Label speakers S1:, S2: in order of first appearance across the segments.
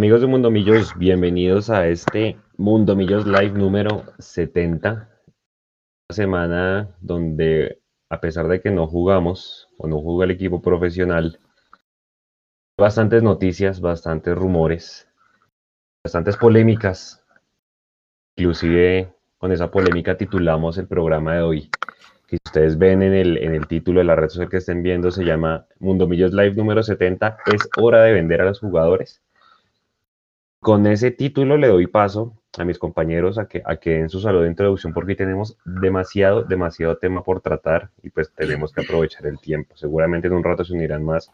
S1: Amigos de Mundo Millos, bienvenidos a este Mundo Millos Live número 70. Una semana donde, a pesar de que no jugamos o no juega el equipo profesional, bastantes noticias, bastantes rumores, bastantes polémicas. Inclusive con esa polémica titulamos el programa de hoy. Que ustedes ven en el, en el título de la red social que estén viendo, se llama Mundo Millos Live número 70. Es hora de vender a los jugadores. Con ese título le doy paso a mis compañeros a que, a que den su saludo de introducción porque tenemos demasiado, demasiado tema por tratar y pues tenemos que aprovechar el tiempo. Seguramente en un rato se unirán más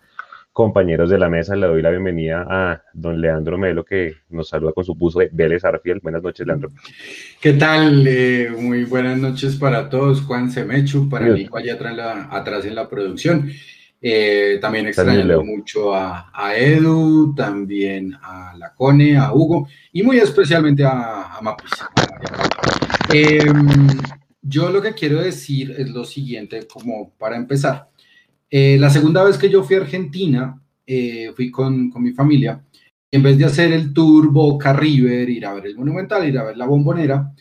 S1: compañeros de la mesa. Le doy la bienvenida a don Leandro Melo que nos saluda con su buzo de Vélez Arfiel. Buenas noches, Leandro.
S2: ¿Qué tal? Eh, muy buenas noches para todos. Juan Semechu, para Nico allá atrás, la, atrás en la producción. Eh, también extrañando mucho a, Edu, también a Lacone, a Hugo y muy especialmente a, a Mapis. Em, yo lo que quiero decir es lo siguiente, como para empezar. Eh, la segunda vez que yo fui a Argentina, eh, fui con, con mi familia, en vez de hacer el tour Boca River, ir a ver el Monumental, ir a ver la Bombonera,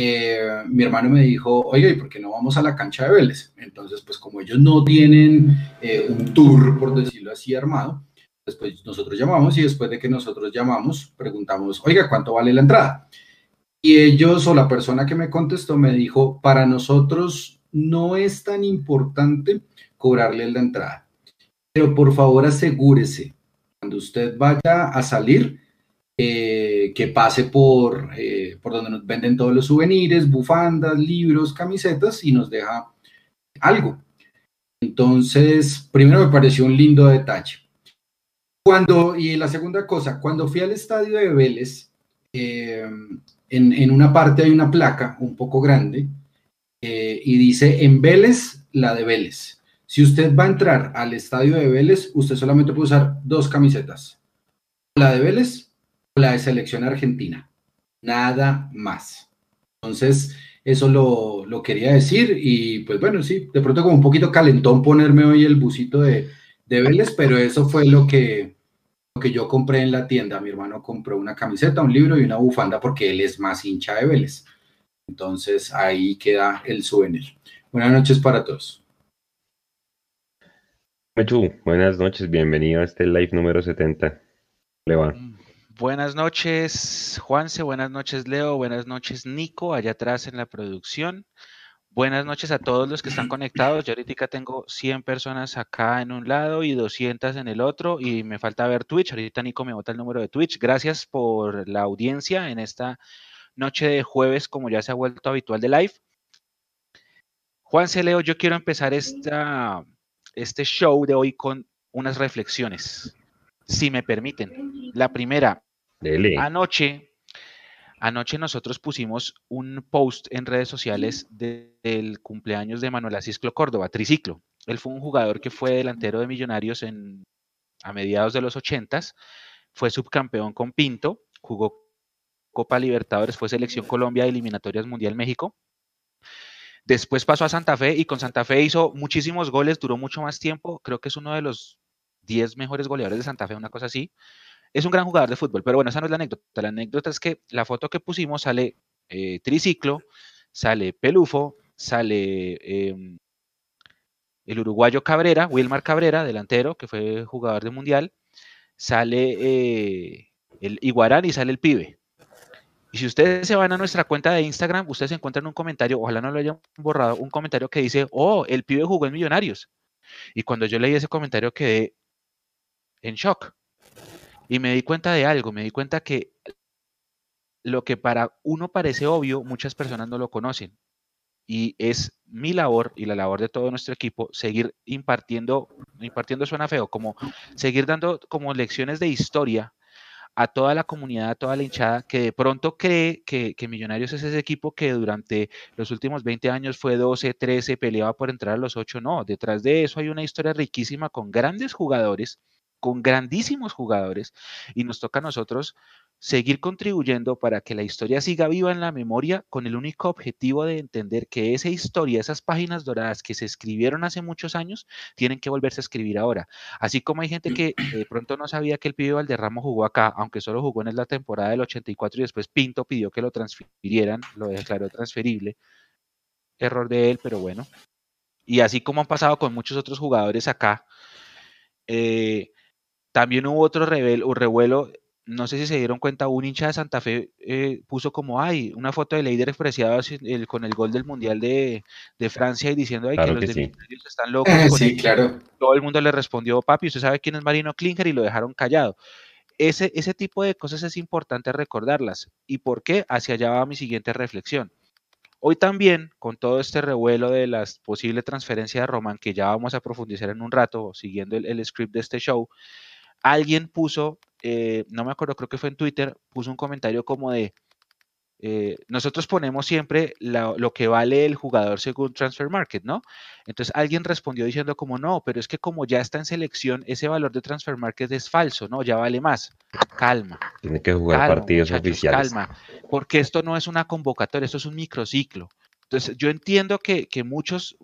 S2: eh, mi hermano me dijo, oye, ¿y por qué no vamos a la cancha de Vélez? Entonces, pues como ellos no tienen eh, un tour, por decirlo así, armado, después pues, nosotros llamamos y después de que nosotros llamamos, preguntamos, oiga, ¿cuánto vale la entrada? Y ellos o la persona que me contestó me dijo, para nosotros no es tan importante cobrarle la entrada, pero por favor asegúrese, cuando usted vaya a salir, eh, que pase por, eh, por donde nos venden todos los souvenirs, bufandas, libros, camisetas y nos deja algo. Entonces, primero me pareció un lindo detalle. Cuando, y la segunda cosa, cuando fui al estadio de Vélez, eh, en, en, una parte hay una placa un poco grande y dice en Vélez, la de Vélez. Si usted va a entrar al estadio de Vélez, usted solamente puede usar dos camisetas. La de Vélez la de selección argentina. Nada más. Entonces, eso lo, quería decir y pues bueno, sí, de pronto como un poquito calentón ponerme hoy el busito de, de Vélez, pero eso fue lo que, lo que yo compré en la tienda. Mi hermano compró una camiseta, un libro y una bufanda porque él es más hincha de Vélez. Entonces ahí queda el souvenir. Buenas noches para todos.
S1: buenas noches, bienvenido a este live número 70. Le va. Mm.
S3: Buenas noches, Juanse, buenas noches, Leo, buenas noches, Nico, allá atrás en la producción. Buenas noches a todos los que están conectados. Yo ahorita tengo 100 personas acá en un lado y 200 en el otro y me falta ver Twitch. Ahorita Nico me bota el número de Twitch. Gracias por la audiencia en esta noche de jueves, como ya se ha vuelto habitual de live. Juanse, Leo, yo quiero empezar esta, este show de hoy con unas reflexiones, si me permiten. La primera, Anoche, anoche nosotros pusimos un post en redes sociales del cumpleaños de Manuel Asisclo Córdoba, triciclo. Él fue un jugador que fue delantero de Millonarios en, a mediados de los ochentas, fue subcampeón con Pinto, jugó Copa Libertadores, fue selección Colombia, eliminatorias Mundial México. Después pasó a Santa Fe y con Santa Fe hizo muchísimos goles, duró mucho más tiempo, creo que es uno de los 10 mejores goleadores de Santa Fe, una cosa así. Es un gran jugador de fútbol, pero bueno, esa no es la anécdota. La anécdota es que la foto que pusimos sale eh, triciclo, sale Pelufo, sale em, el uruguayo Cabrera, Wilmar Cabrera, delantero, que fue jugador de mundial, sale eh, el Iguarán y sale el pibe. Y si ustedes se van a nuestra cuenta de Instagram, ustedes encuentran un comentario, ojalá no lo hayan borrado, un comentario que dice, oh, el pibe jugó en Millonarios. Y cuando yo leí ese comentario quedé en shock. Y me di cuenta de algo, me di cuenta que lo que para uno parece obvio, muchas personas no lo conocen. Y es mi labor y la labor de todo nuestro equipo seguir impartiendo, impartiendo suena feo, como seguir dando como lecciones de historia a toda la comunidad, a toda la hinchada que de pronto cree que, que, Millonarios es ese equipo que durante los últimos 20 años fue 12, 13, peleaba por entrar a los 8. No, detrás de eso hay una historia riquísima con grandes jugadores con grandísimos jugadores y nos toca a nosotros seguir contribuyendo para que la historia siga viva en la memoria con el único objetivo de entender que esa historia, esas páginas doradas que se escribieron hace muchos años, tienen que volverse a escribir ahora. Así como hay gente que de pronto no sabía que el pibe Valderramo jugó acá, aunque solo jugó en la temporada del 84 y después Pinto pidió que lo transfirieran, lo declaró transferible. Error de él, pero bueno. Y así como han pasado con muchos otros jugadores acá, eh, también hubo otro revuelo no sé si se dieron cuenta, un hincha de Santa Fe eh, puso como, ay, una foto de Leider expresiada con el gol del Mundial de, Francia y diciendo, ay, que los de están locos.
S2: sí, claro.
S3: Todo el mundo le respondió, papi, usted sabe quién es Marino Klinger y lo dejaron callado. Ese, ese tipo de cosas es importante recordarlas. ¿Y por qué? Hacia allá va mi siguiente reflexión. Hoy también, con todo este revuelo de la posible transferencia de Román, que ya vamos a profundizar en un rato, siguiendo el script de este show, alguien puso eh, no me acuerdo, creo que fue en Twitter, puso un comentario como de, eh, nosotros ponemos siempre lo que vale el jugador según Transfer Market, ¿no? Entonces alguien respondió diciendo como no, pero es que como ya está en selección, ese valor de Transfer Market es falso, ¿no? Ya vale más. Calma.
S1: Tiene que jugar partidos oficiales.
S3: Calma, porque esto no es una convocatoria, esto es un microciclo. Entonces yo entiendo que, que muchos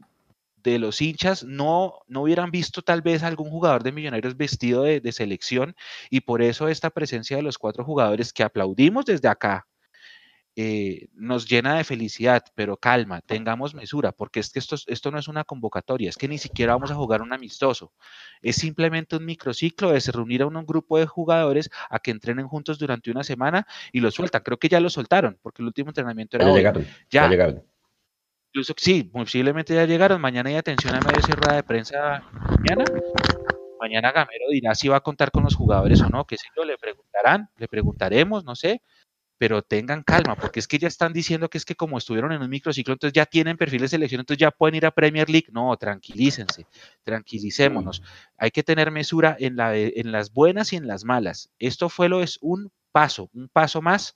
S3: de los hinchas no, no hubieran visto tal vez algún jugador de Millonarios vestido de, selección y por eso esta presencia de los cuatro jugadores que aplaudimos desde acá eh, nos llena de felicidad, pero calma, tengamos mesura, porque es que esto, esto no es una convocatoria, es que ni siquiera vamos a jugar un amistoso, es simplemente un microciclo de reunir a un grupo de jugadores a que entrenen juntos durante una semana y lo sueltan, creo que ya lo soltaron, porque el último entrenamiento era...
S1: Ya ya. llegaron
S3: incluso sí, posiblemente ya llegaron. Mañana hay atención a medio cerrada de prensa mañana. Mañana Gamero dirá si va a contar con los jugadores o no, que yo, le preguntarán, le preguntaremos, no sé, pero tengan calma, porque es que ya están diciendo que es que como estuvieron en un microciclo, entonces ya tienen perfil de selección, entonces ya pueden ir a Premier League. No, tranquilícense, tranquilicémonos. Hay que tener mesura en, la, en las buenas y en las malas. Esto fue lo es un paso, un paso más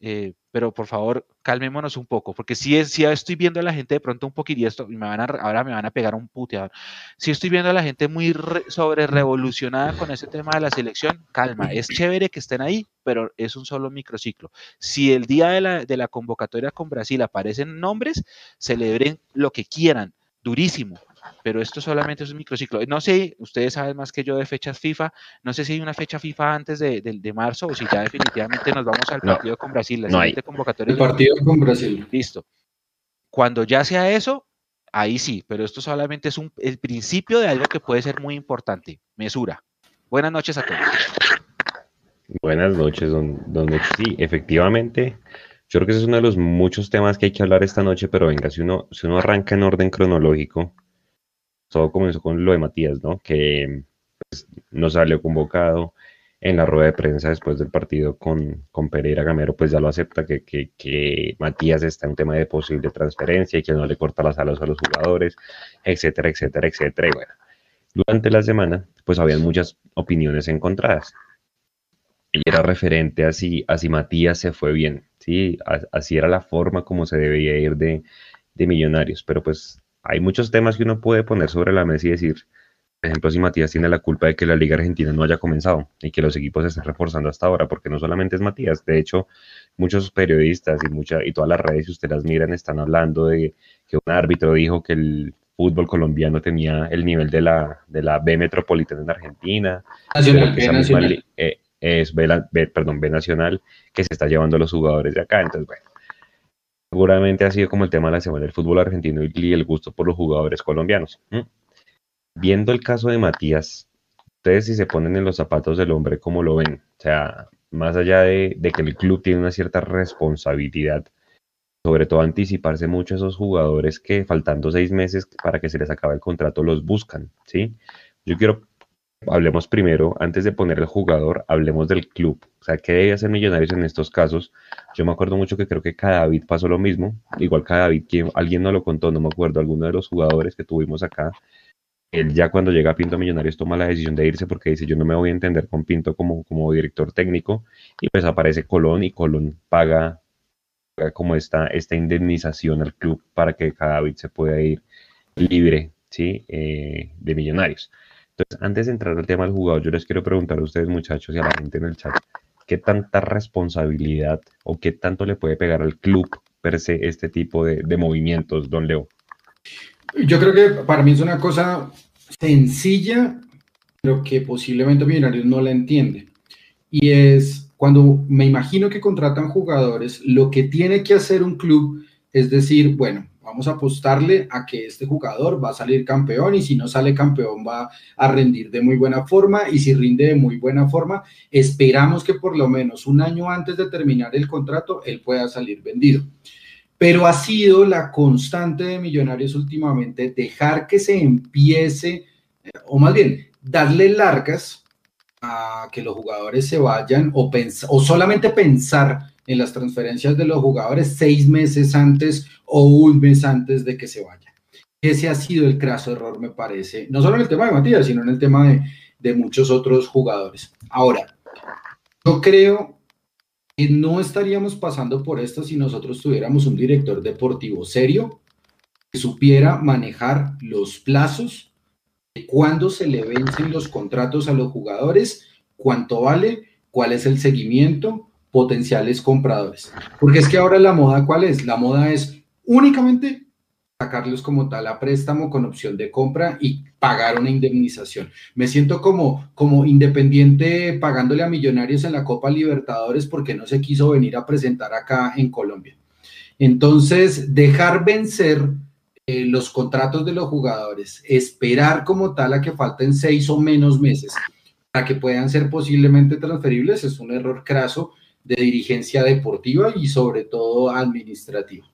S3: eh, pero por favor, calmémonos un poco, porque si, es, si estoy viendo a la gente de pronto un poquito, y esto, me van a, ahora me van a pegar un puteador, si estoy viendo a la gente muy sobre revolucionada con ese tema de la selección, calma, es chévere que estén ahí, pero es un solo microciclo. Si el día de la, de la convocatoria con Brasil aparecen nombres, celebren lo que quieran, durísimo, pero esto solamente es un microciclo. No sé, ustedes saben más que yo de fechas FIFA, no sé si hay una fecha FIFA antes de, de, marzo o si ya definitivamente nos vamos al partido con Brasil,
S2: la no hay. convocatoria. El partido con Brasil.
S3: Listo. Cuando ya sea eso, ahí sí, pero esto solamente es un, el principio de algo que puede ser muy importante, mesura. Buenas noches a todos.
S1: Buenas noches, don, don Sí, efectivamente, yo creo que ese es uno de los muchos temas que hay que hablar esta noche, pero venga, si uno, si uno arranca en orden cronológico, todo comenzó con lo de Matías, ¿no? Que pues, no salió convocado en la rueda de prensa después del partido con, con Pereira Gamero, pues ya lo acepta que, que, Matías está en un tema de posible transferencia y que no le corta las alas a los jugadores, etcétera, etcétera, etcétera. Y bueno, durante la semana, pues habían muchas opiniones encontradas. Y era referente a si, a si Matías se fue bien, ¿sí? así era la forma como se debía ir de, de Millonarios, pero pues hay muchos temas que uno puede poner sobre la mesa y decir, por ejemplo, si Matías tiene la culpa de que la Liga Argentina no haya comenzado y que los equipos se estén reforzando hasta ahora, porque no solamente es Matías, de hecho, muchos periodistas y, mucha, y todas las redes, si ustedes las miran, están hablando de que un árbitro dijo que el fútbol colombiano tenía el nivel de la, de la B Metropolitana en Argentina. Eh, es B, perdón, B Nacional, que se está llevando a los jugadores de acá. Entonces, bueno, seguramente ha sido como el tema de la semana del fútbol argentino y el gusto por los jugadores colombianos. Viendo el caso de Matías, ustedes si se ponen en los zapatos del hombre, ¿cómo lo ven? O sea, más allá de, que el club tiene una cierta responsabilidad, sobre todo anticiparse mucho a esos jugadores que faltando seis meses para que se les acabe el contrato los buscan, ¿sí? Yo quiero hablemos primero, antes de poner el jugador, hablemos del club. O sea, ¿qué debe hacer Millonarios en estos casos? Yo me acuerdo mucho que creo que cada David pasó lo mismo. Igual cada David, alguien no lo contó, no me acuerdo, alguno de los jugadores que tuvimos acá. Él ya cuando llega a Pinto Millonarios toma la decisión de irse porque dice yo no me voy a entender con Pinto como, como director técnico y pues aparece Colón y Colón paga, como esta, esta indemnización al club para que cada David se pueda ir libre ¿sí? Eh, de Millonarios. Entonces, antes de entrar al tema del jugador, yo les quiero preguntar a ustedes, muchachos, y a la gente en el chat, ¿qué tanta responsabilidad o qué tanto le puede pegar al club per se este tipo de, de movimientos, don Leo?
S2: Yo creo que para mí es una cosa sencilla, pero que posiblemente Millonarios no la entiende. Y es cuando me imagino que contratan jugadores, lo que tiene que hacer un club es decir, bueno, vamos a apostarle a que este jugador va a salir campeón y si no sale campeón va a rendir de muy buena forma y si rinde de muy buena forma, esperamos que por lo menos un año antes de terminar el contrato él pueda salir vendido. Pero ha sido la constante de Millonarios últimamente dejar que se empiece, eh, o más bien, darle largas a que los jugadores se vayan o, o solamente pensar en las transferencias de los jugadores seis meses antes o un mes antes de que se vayan. Ese ha sido el craso error, me parece, no solo en el tema de Matías, sino en el tema de, de muchos otros jugadores. Ahora, yo creo que no estaríamos pasando por esto si nosotros tuviéramos un director deportivo serio que supiera manejar los plazos de cuándo se le vencen los contratos a los jugadores, cuánto vale, cuál es el seguimiento, potenciales compradores. Porque es que ahora la moda, ¿cuál es? La moda es únicamente sacarlos como tal a préstamo con opción de compra y pagar una indemnización. Me siento como, como independiente pagándole a millonarios en la Copa Libertadores porque no se quiso venir a presentar acá en Colombia. Entonces, dejar vencer eh, los contratos de los jugadores, esperar como tal a que falten seis o menos meses para que puedan ser posiblemente transferibles, es un error craso de dirigencia deportiva y sobre todo administrativa.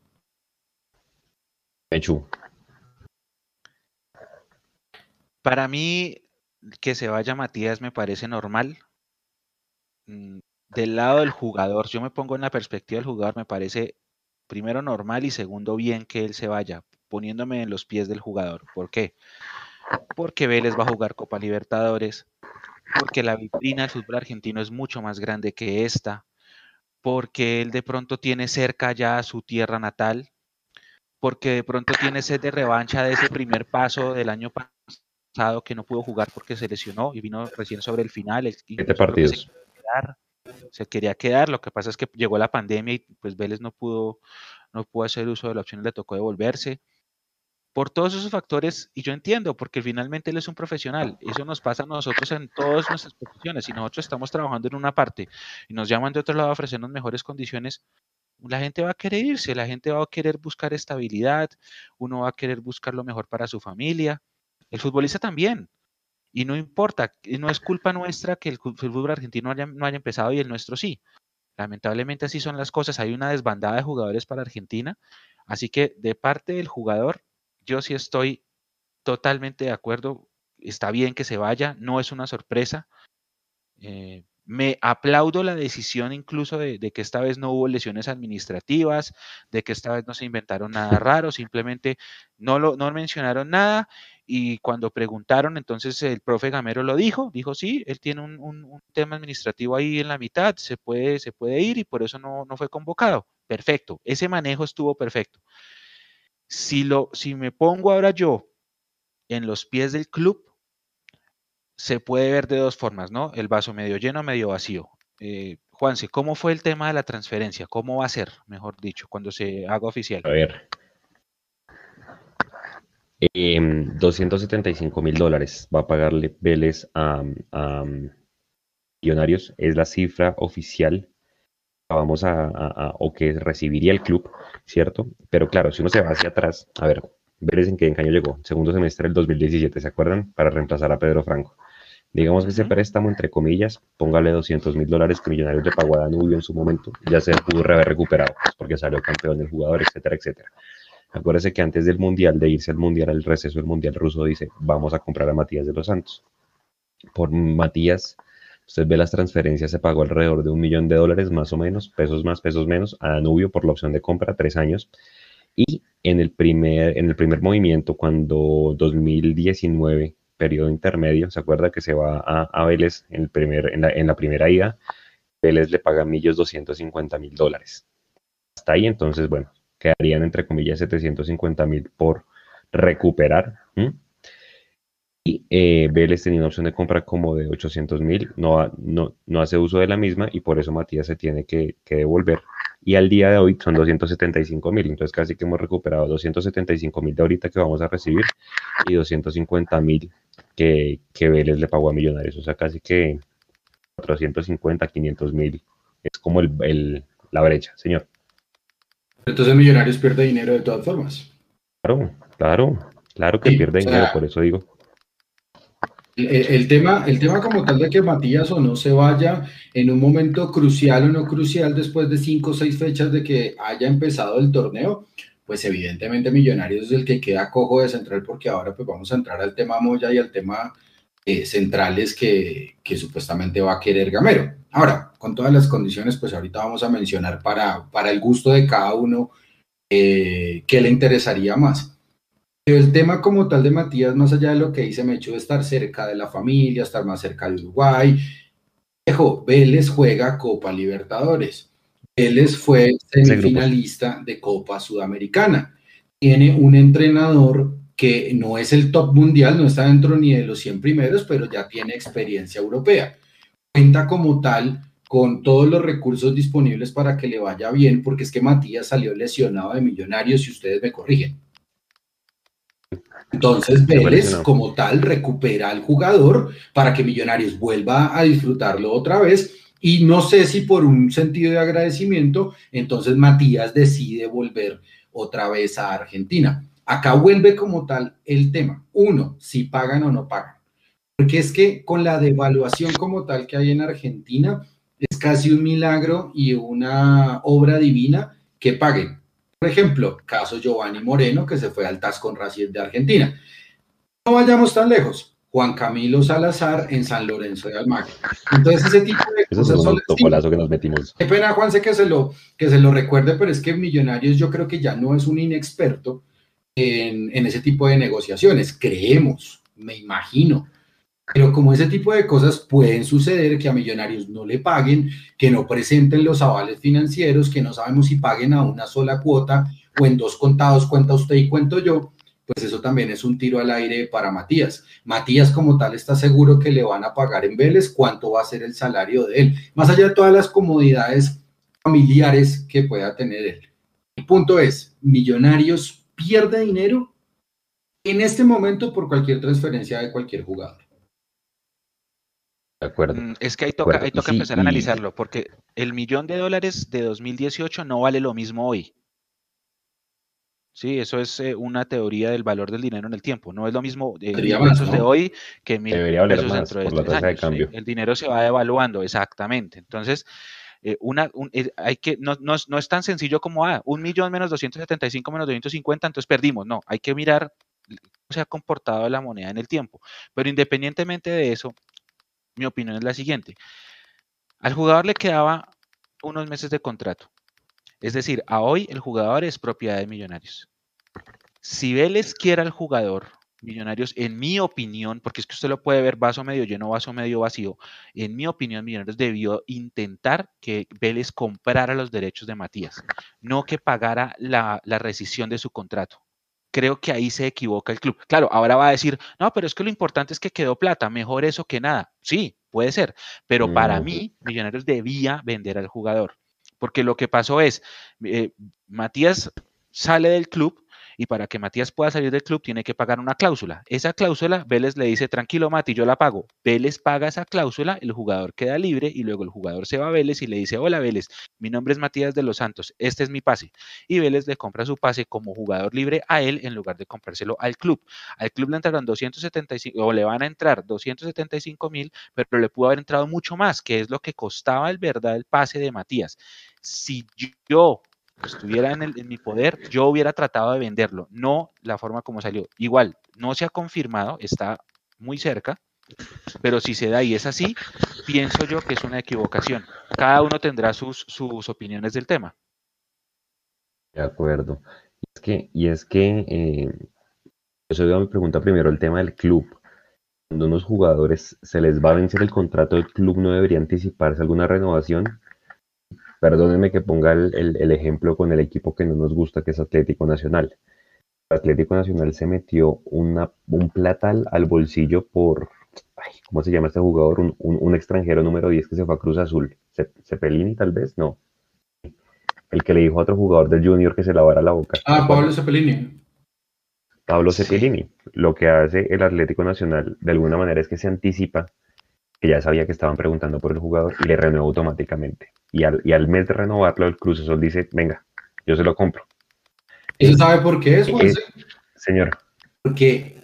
S1: Hecho.
S3: Para mí, que se vaya Matías me parece normal. Mm, del lado del jugador, yo me pongo en la perspectiva del jugador, me parece primero normal y segundo bien que él se vaya, poniéndome en los pies del jugador. ¿Por qué? Porque Vélez va a jugar Copa Libertadores, porque la vitrina del fútbol argentino es mucho más grande que esta, porque él de pronto tiene cerca ya su tierra natal, porque de pronto tiene sed de revancha de ese primer paso del año pasado que no pudo jugar porque se lesionó y vino recién sobre el final.
S1: Siete partidos.
S3: Se quería, quedar, lo que pasa es que llegó la pandemia y pues Vélez no pudo, no pudo hacer uso de la opción, le tocó devolverse por todos esos factores, y yo entiendo, porque finalmente él es un profesional, eso nos pasa a nosotros en todas nuestras posiciones, si nosotros estamos trabajando en una parte y nos llaman de otro lado a ofrecernos mejores condiciones, la gente va a querer irse, la gente va a querer buscar estabilidad, uno va a querer buscar lo mejor para su familia, el futbolista también, y no importa, no es culpa nuestra que el fútbol argentino no haya empezado y el nuestro sí. Lamentablemente así son las cosas, hay una desbandada de jugadores para Argentina, así que de parte del jugador yo sí estoy totalmente de acuerdo. Está bien que se vaya, no es una sorpresa. Eh, me aplaudo la decisión incluso de, que esta vez no hubo lesiones administrativas, de que esta vez no se inventaron nada raro, simplemente no, lo, no mencionaron nada y cuando preguntaron, entonces el profe Gamero lo dijo, dijo sí, él tiene un, tema administrativo ahí en la mitad, se puede, se puede ir y por eso no, no fue convocado. Perfecto, ese manejo estuvo perfecto. Si, lo, si me pongo ahora yo en los pies del club, se puede ver de dos formas, ¿no? El vaso medio lleno, medio vacío. Eh, Juanse, ¿cómo fue el tema de la transferencia? ¿Cómo va a ser, mejor dicho, cuando se haga oficial?
S1: A ver. 275 em, mil dólares va a pagarle Vélez a, a, Millonarios. Es la cifra oficial vamos a, o que recibiría el club, ¿cierto? Pero claro, si uno se va hacia atrás, a ver, Vélez en qué año llegó, segundo semestre del 2017, ¿se acuerdan? Para reemplazar a Pedro Franco. Digamos que ese préstamo, entre comillas, póngale 200 mil dólares que Millonarios de pagó a Danubio en su momento, ya se pudo haber recuperado, pues, porque salió campeón del jugador, etcétera, etcétera. Acuérdese que antes del Mundial, de irse al Mundial, al receso del Mundial ruso, dice, vamos a comprar a Matías de los Santos. Por Matías Usted ve las transferencias, se pagó alrededor de un millón de dólares más o menos, pesos más, pesos menos, a Danubio por la opción de compra, tres años. Y en el primer, en el primer movimiento, cuando 2019, periodo intermedio, ¿se acuerda que se va a, Vélez en, el primer, en, la, en la primera ida? Vélez le paga millos 250 mil dólares. Hasta ahí, entonces, bueno, quedarían entre comillas 750 mil por recuperar. Eh, Vélez tenía una opción de compra como de 800 mil, no, no, no, hace uso de la misma y por eso Matías se tiene que, devolver. Y al día de hoy son 275 mil, entonces casi que hemos recuperado 275 mil de ahorita que vamos a recibir y 250 mil que, que Vélez le pagó a Millonarios, o sea, casi que 450, 500 mil. Es como el, la brecha, señor.
S2: Entonces Millonarios pierde dinero de todas formas.
S1: Claro, claro, claro que pierde dinero, por eso digo.
S2: El, tema, el tema como tal de que Matías o no se vaya en un momento crucial o no crucial después de cinco o seis fechas de que haya empezado el torneo, pues evidentemente Millonarios es el que queda cojo de central porque ahora pues vamos a entrar al tema Moya y al tema eh, centrales que, que, supuestamente va a querer Gamero. Ahora, con todas las condiciones, pues ahorita vamos a mencionar para, para el gusto de cada uno eh, qué le interesaría más. Pero el tema como tal de Matías, más allá de lo que dice Mecho, de estar cerca de la familia, estar más cerca de Uruguay, viejo, Vélez juega Copa Libertadores. Vélez fue semifinalista de Copa Sudamericana. Tiene un entrenador que no es el top mundial, no está dentro ni de los 100 primeros, pero ya tiene experiencia europea. Cuenta como tal con todos los recursos disponibles para que le vaya bien, porque es que Matías salió lesionado de Millonarios, si ustedes me corrigen. Entonces Vélez como tal recupera al jugador para que Millonarios vuelva a disfrutarlo otra vez y no sé si por un sentido de agradecimiento, entonces Matías decide volver otra vez a Argentina. Acá vuelve como tal el tema. Uno, si pagan o no pagan. Porque es que con la devaluación como tal que hay en Argentina, es casi un milagro y una obra divina que paguen. Por ejemplo, caso Giovanni Moreno, que se fue al TAS con Racing de Argentina. No vayamos tan lejos. Juan Camilo Salazar en San Lorenzo de Almagro. Entonces, ese tipo de
S1: cosas son que nos metimos.
S2: Qué pena, Juan, sé que se, lo, que se lo recuerde, pero es que Millonarios yo creo que ya no es un inexperto en, ese tipo de negociaciones, creemos, me imagino. Pero como ese tipo de cosas pueden suceder, que a millonarios no le paguen, que no presenten los avales financieros, que no sabemos si paguen a una sola cuota o en dos contados, cuenta usted y cuento yo, pues eso también es un tiro al aire para Matías. Matías como tal está seguro que le van a pagar en Vélez cuánto va a ser el salario de él, más allá de todas las comodidades familiares que pueda tener él. El punto es, millonarios pierde dinero en este momento por cualquier transferencia de cualquier jugador.
S1: De acuerdo.
S3: Mm, es que ahí toca, toca empezar a analizarlo, porque el millón de dólares de 2018 no vale lo mismo hoy. Sí, eso es eh, una teoría del valor del dinero en el tiempo. No es lo mismo de pesos de hoy que mil pesos dentro de, por la cambio. El dinero se va devaluando, exactamente. Entonces, eh, una, eh, hay que, no, no, no, es tan sencillo como, ah, un millón menos 275 menos 250, entonces perdimos. No, hay que mirar cómo se ha comportado la moneda en el tiempo. Pero independientemente de eso, mi opinión es la siguiente. Al jugador le quedaba unos meses de contrato. Es decir, a hoy el jugador es propiedad de millonarios. Si Vélez quiere al jugador Millonarios, en mi opinión, porque es que usted lo puede ver vaso medio lleno, vaso medio vacío, en mi opinión, Millonarios debió intentar que Vélez comprara los derechos de Matías, no que pagara la, rescisión de su contrato. Creo que ahí se equivoca el club. Claro, ahora va a decir, no, pero es que lo importante es que quedó plata, mejor eso que nada. Sí, puede ser, pero para mí, Millonarios debía vender al jugador, porque lo que pasó es, eh, Matías sale del club, y para que Matías pueda salir del club tiene que pagar una cláusula. Esa cláusula, Vélez le dice, tranquilo Mati, yo la pago. Vélez paga esa cláusula, el jugador queda libre y luego el jugador se va a Vélez y le dice, hola Vélez, mi nombre es Matías de los Santos, este es mi pase. Y Vélez le compra su pase como jugador libre a él en lugar de comprárselo al club. Al club le entraron 275 o le van a entrar 275 mil, pero le pudo haber entrado mucho más, que es lo que costaba el verdad el pase de Matías. Si yo estuviera en, en, mi poder, yo hubiera tratado de venderlo, no la forma como salió. Igual, no se ha confirmado, está muy cerca, pero si se da y es así, pienso yo que es una equivocación. Cada uno tendrá sus, sus opiniones del tema.
S1: De acuerdo. Y es que, y es que eh, eso me pregunta primero el tema del club. Cuando unos jugadores se les va a vencer el contrato del club, ¿no debería anticiparse alguna renovación? Perdónenme que ponga el, ejemplo con el equipo que no nos gusta, que es Atlético Nacional. Atlético Nacional se metió una, un platal al bolsillo por, ¿cómo se llama este jugador? Un, extranjero número 10 que se fue a Cruz Azul. Cepelini tal vez, no. El que le dijo a otro jugador del Junior que se lavara la boca.
S2: Ah, Pablo Cepelini.
S1: Pablo Cepelini. Lo que hace el Atlético Nacional de alguna manera es que se anticipa que ya sabía que estaban preguntando por el jugador y le renueva automáticamente. Y al, y al mes de renovarlo, el Cruz Azul dice, venga, yo se lo compro.
S2: ¿Y sabe por qué es, Juan?
S1: Señor.
S2: Porque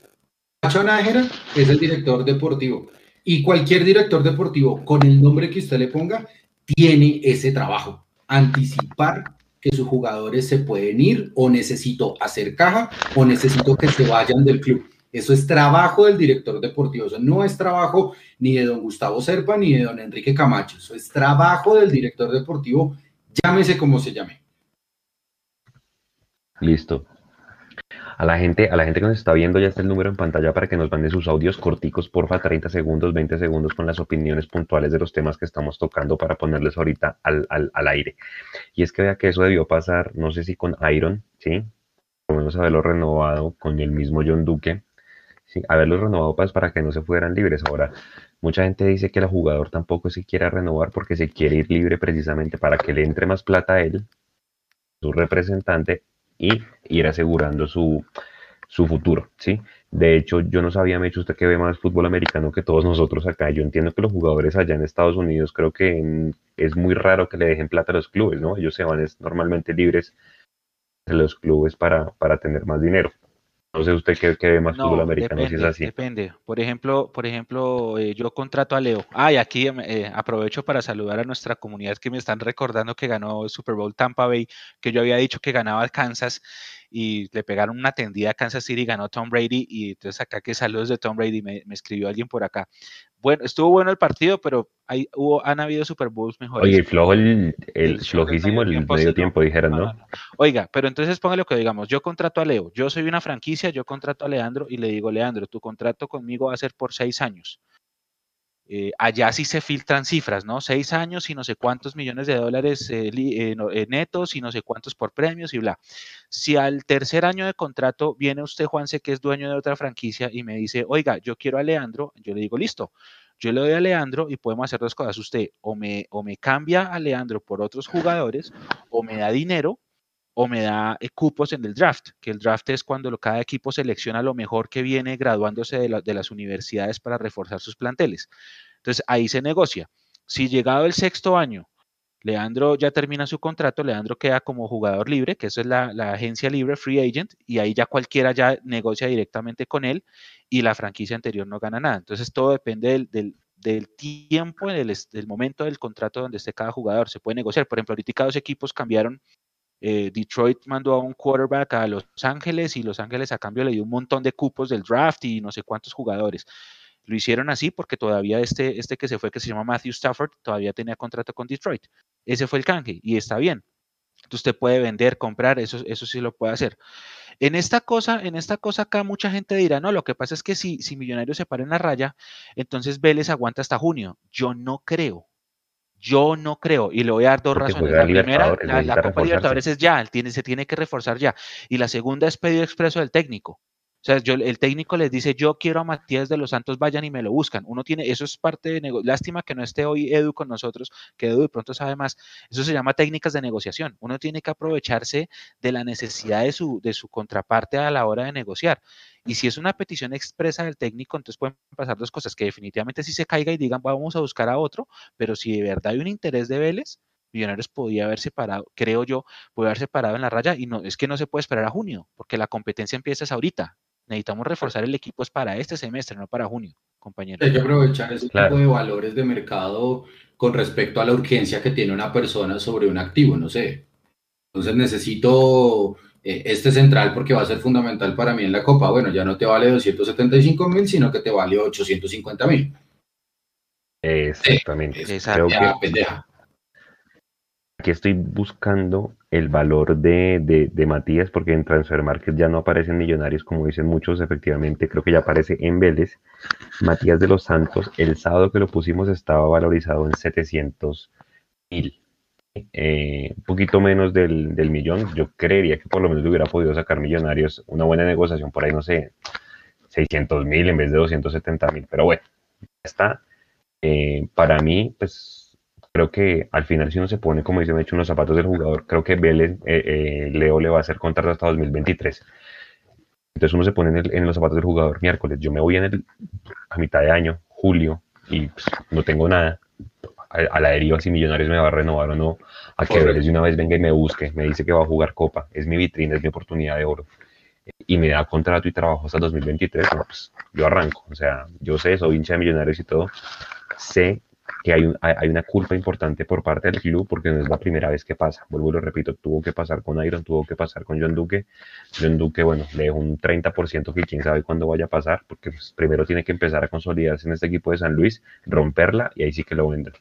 S2: Pacho Nájera es el director deportivo. Y cualquier director deportivo, con el nombre que usted le ponga, tiene ese trabajo. Anticipar que sus jugadores se pueden ir o necesito hacer caja o necesito que se vayan del club. Eso es trabajo del director deportivo, eso no es trabajo ni de don Gustavo Serpa ni de don Enrique Camacho, eso es trabajo del director deportivo, llámese como se llame.
S1: Listo. A la gente, a la gente que nos está viendo ya está el número en pantalla para que nos mande sus audios corticos, porfa, 30 segundos, 20 segundos con las opiniones puntuales de los temas que estamos tocando para ponerles ahorita al, aire. Y es que vea que eso debió pasar, no sé si con Iron, ¿sí? Por lo menos haberlo renovado con el mismo John Duque, ¿sí? Haberlo renovado pues, para que no se fueran libres. Ahora, mucha gente dice que el jugador tampoco se quiere renovar porque se quiere ir libre precisamente para que le entre más plata a él, su representante, y ir asegurando su, futuro, ¿sí? De hecho, yo no sabía, Mecho, usted que ve más fútbol americano que todos nosotros acá. Yo entiendo que los jugadores allá en Estados Unidos creo que es muy raro que le dejen plata a los clubes, ¿no? Ellos se van normalmente libres de los clubes para, para tener más dinero. No sé usted qué, ve más fútbol americano
S3: si
S1: es así.
S3: Depende. Por ejemplo, por ejemplo eh, yo contrato a Leo. Ah, y aquí eh, aprovecho para saludar a nuestra comunidad que me están recordando que ganó el Super Bowl Tampa Bay, que yo había dicho que ganaba Kansas y le pegaron una tendida a Kansas City y ganó Tom Brady. Y entonces acá que saludos de Tom Brady, me, me escribió alguien por acá bueno, estuvo bueno el partido, pero hay, hubo, han habido Super Bowls mejores.
S1: Oye, flojo el, el, flojísimo el medio tiempo, dijeron, ¿no?
S3: Oiga, pero entonces póngale lo que digamos, yo contrato a Leo, yo soy una franquicia, yo contrato a Leandro y le digo, Leandro, tu contrato conmigo va a ser por seis años. Eh, allá sí se filtran cifras, ¿no? Seis años y no sé cuántos millones de dólares eh, eh, netos y no sé cuántos por premios y bla. Si al tercer año de contrato viene usted, Juanse, que es dueño de otra franquicia y me dice, oiga, yo quiero a Leandro, yo le digo, listo, yo le doy a Leandro y podemos hacer dos cosas. Usted o me, o me cambia a Leandro por otros jugadores o me da dinero o me da cupos en el draft, que el draft es cuando cada equipo selecciona lo mejor que viene graduándose de, las universidades para reforzar sus planteles. Entonces ahí se negocia. Si llegado el sexto año, Leandro ya termina su contrato, Leandro queda como jugador libre, que eso es la, agencia libre, free agent, y ahí ya cualquiera ya negocia directamente con él y la franquicia anterior no gana nada. Entonces todo depende del, tiempo, del, del, momento del contrato donde esté cada jugador. Se puede negociar. Por ejemplo, ahorita dos equipos cambiaron eh, Detroit mandó a un quarterback a Los Ángeles y Los Ángeles a cambio le dio un montón de cupos del draft y no sé cuántos jugadores. Lo hicieron así porque todavía este, este que se fue, que se llama Matthew Stafford, todavía tenía contrato con Detroit. Ese fue el canje y está bien. Usted puede vender, comprar, eso, eso sí lo puede hacer. En esta cosa, en esta cosa acá mucha gente dirá, no, lo que pasa es que si, si Millonarios se para en la raya, entonces Vélez aguanta hasta junio. Yo no creo. Yo no creo, y le voy a dar dos razones. La primera, la, Copa Libertadores es ya, tiene, se tiene que reforzar ya. Y la segunda es pedido expreso del técnico. O sea, yo, el técnico les dice, yo quiero a Matías de los Santos, vayan y me lo buscan. Uno tiene, eso es parte de negocio. Lástima que no esté hoy Edu con nosotros, que Edu de pronto sabe más. Eso se llama técnicas de negociación. Uno tiene que aprovecharse de la necesidad de su, de su contraparte a la hora de negociar. Y si es una petición expresa del técnico, entonces pueden pasar dos cosas, que definitivamente si se caiga y digan, vamos a buscar a otro, pero si de verdad hay un interés de Vélez, Millonarios podía haberse parado, creo yo, puede haberse parado en la raya y no es que no se puede esperar a junio, porque la competencia empieza ahorita. Necesitamos reforzar el equipo es para este semestre, no para junio, compañero.
S2: Hay que aprovechar ese tipo de valores de mercado con respecto a la urgencia que tiene una persona sobre un activo, no sé. Entonces necesito eh, este central porque va a ser fundamental para mí en la Copa. Bueno, ya no te vale 275 mil, sino que te vale 850 mil.
S1: Exactamente. pendeja. Aquí estoy buscando el valor de, Matías, porque en Transfer Market ya no aparecen millonarios, como dicen muchos, efectivamente, creo que ya aparece en Vélez. Matías de los Santos, el sábado que lo pusimos estaba valorizado en 700 mil. eh, un poquito menos del, del, millón. Yo creería que por lo menos hubiera podido sacar millonarios una buena negociación por ahí, no sé, 600 mil en vez de 270 mil. Pero bueno, ya está. Eh, para mí, pues creo que al final si uno se pone, como dice, me he hecho unos zapatos del jugador, creo que Vélez, eh, Leo le va a hacer contrato hasta 2023. Entonces uno se pone en, los zapatos del jugador miércoles. Yo me voy en el, a mitad de año, julio, y pues, no tengo nada. A, la deriva si Millonarios me va a renovar o no. A que Vélez de una vez venga y me busque, me dice que va a jugar Copa. Es mi vitrina, es mi oportunidad de oro. Y me da contrato y trabajo hasta 2023. pues yo arranco. O sea, yo sé, soy hincha de Millonarios y todo. Sé que hay, hay, una culpa importante por parte del club porque no es la primera vez que pasa. Vuelvo y lo repito, tuvo que pasar con Iron, tuvo que pasar con John Duque. John Duque, bueno, le dejó un 30% que quién sabe cuándo vaya a pasar, porque pues, primero tiene que empezar a consolidarse en este equipo de San Luis, romperla y ahí sí que lo venden.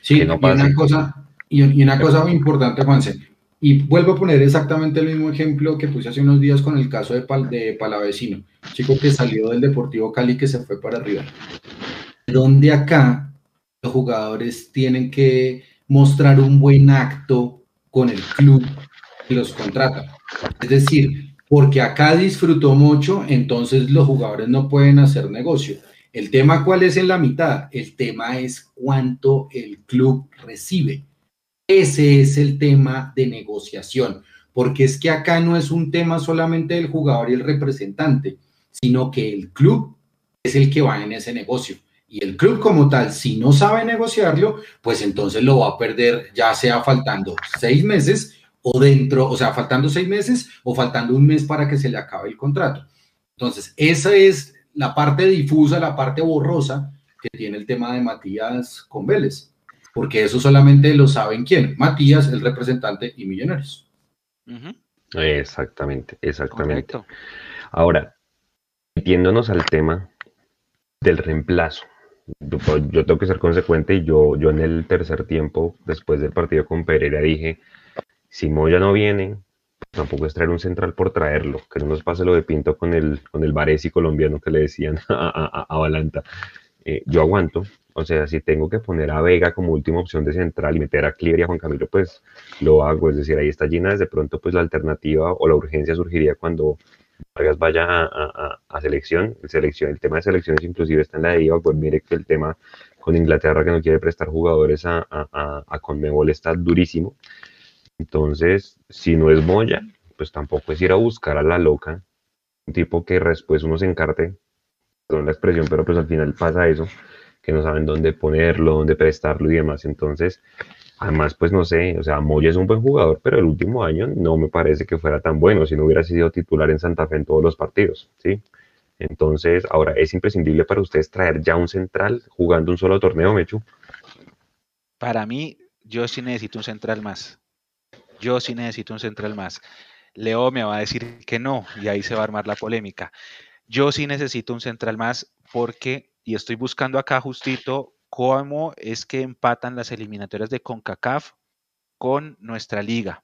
S2: Sí, y, una cosa, y, una cosa muy importante, Juanse, y vuelvo a poner exactamente el mismo ejemplo que puse hace unos días con el caso de, Pal, de Palavecino, chico que salió del Deportivo Cali que se fue para arriba. Donde acá los jugadores tienen que mostrar un buen acto con el club que los contrata. Es decir, porque acá disfrutó mucho, entonces los jugadores no pueden hacer negocio. El tema cuál es en la mitad, el tema es cuánto el club recibe. Ese es el tema de negociación, porque es que acá no es un tema solamente del jugador y el representante, sino que el club es el que va en ese negocio. Y el club como tal, si no sabe negociarlo, pues entonces lo va a perder, ya sea faltando seis meses o dentro, o sea, faltando seis meses o faltando un mes para que se le acabe el contrato. Entonces, esa es la parte difusa, la parte borrosa que tiene el tema de Matías con Vélez, porque eso solamente lo saben quién, Matías, el representante y Millonarios.
S1: Exactamente, exactamente. Ahora, metiéndonos al tema del reemplazo. Pues, yo, tengo que ser consecuente y yo, yo en el tercer tiempo, después del partido con Pereira, dije, si Moya no viene, tampoco es traer un central por traerlo, que no nos pase lo de Pinto con el, con el Varesi colombiano que le decían a, a, Balanta. Eh, yo aguanto, o sea, si tengo que poner a Vega como última opción de central y meter a Cliver y a Juan Camilo, pues lo hago. Es decir, ahí está llena desde pronto, pues la alternativa o la urgencia surgiría cuando Vargas vaya a, selección. El, tema de selecciones inclusive está en la de IVA, pues mire que el tema con Inglaterra que no quiere prestar jugadores a, a, Conmebol está durísimo. Entonces, si no es Moya, pues tampoco es ir a buscar a la loca, un tipo que después uno se encarte, con la expresión, pero pues al final pasa eso, que no saben dónde ponerlo, dónde prestarlo y demás. Entonces, Además, pues no sé, o sea, Moya es un buen jugador, pero el último año no me parece que fuera tan bueno si no hubiera sido titular en Santa Fe en todos los partidos, ¿sí? Entonces, ahora, ¿es imprescindible para ustedes traer ya un central jugando un solo torneo, Mechu?
S3: Para mí, yo sí necesito un central más. Yo sí necesito un central más. Leo me va a decir que no, y ahí se va a armar la polémica. Yo sí necesito un central más porque, y estoy buscando acá justito cómo es que empatan las eliminatorias de CONCACAF con nuestra liga,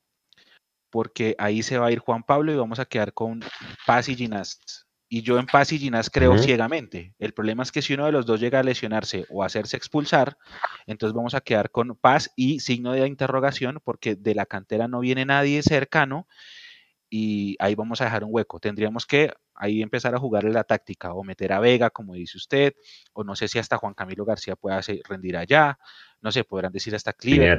S3: porque ahí se va a ir Juan Pablo y vamos a quedar con Paz y Ginás. Y yo en Paz y Ginás creo ciegamente. El problema es que si uno de los dos llega a lesionarse o a hacerse expulsar, entonces vamos a quedar con Paz y signo de interrogación, porque de la cantera no viene nadie cercano y ahí vamos a dejar un hueco. Tendríamos que ahí empezar a jugarle la táctica o meter a Vega, como dice usted, o no sé si hasta Juan Camilo García pueda rendir allá, no sé, podrán decir hasta Clive,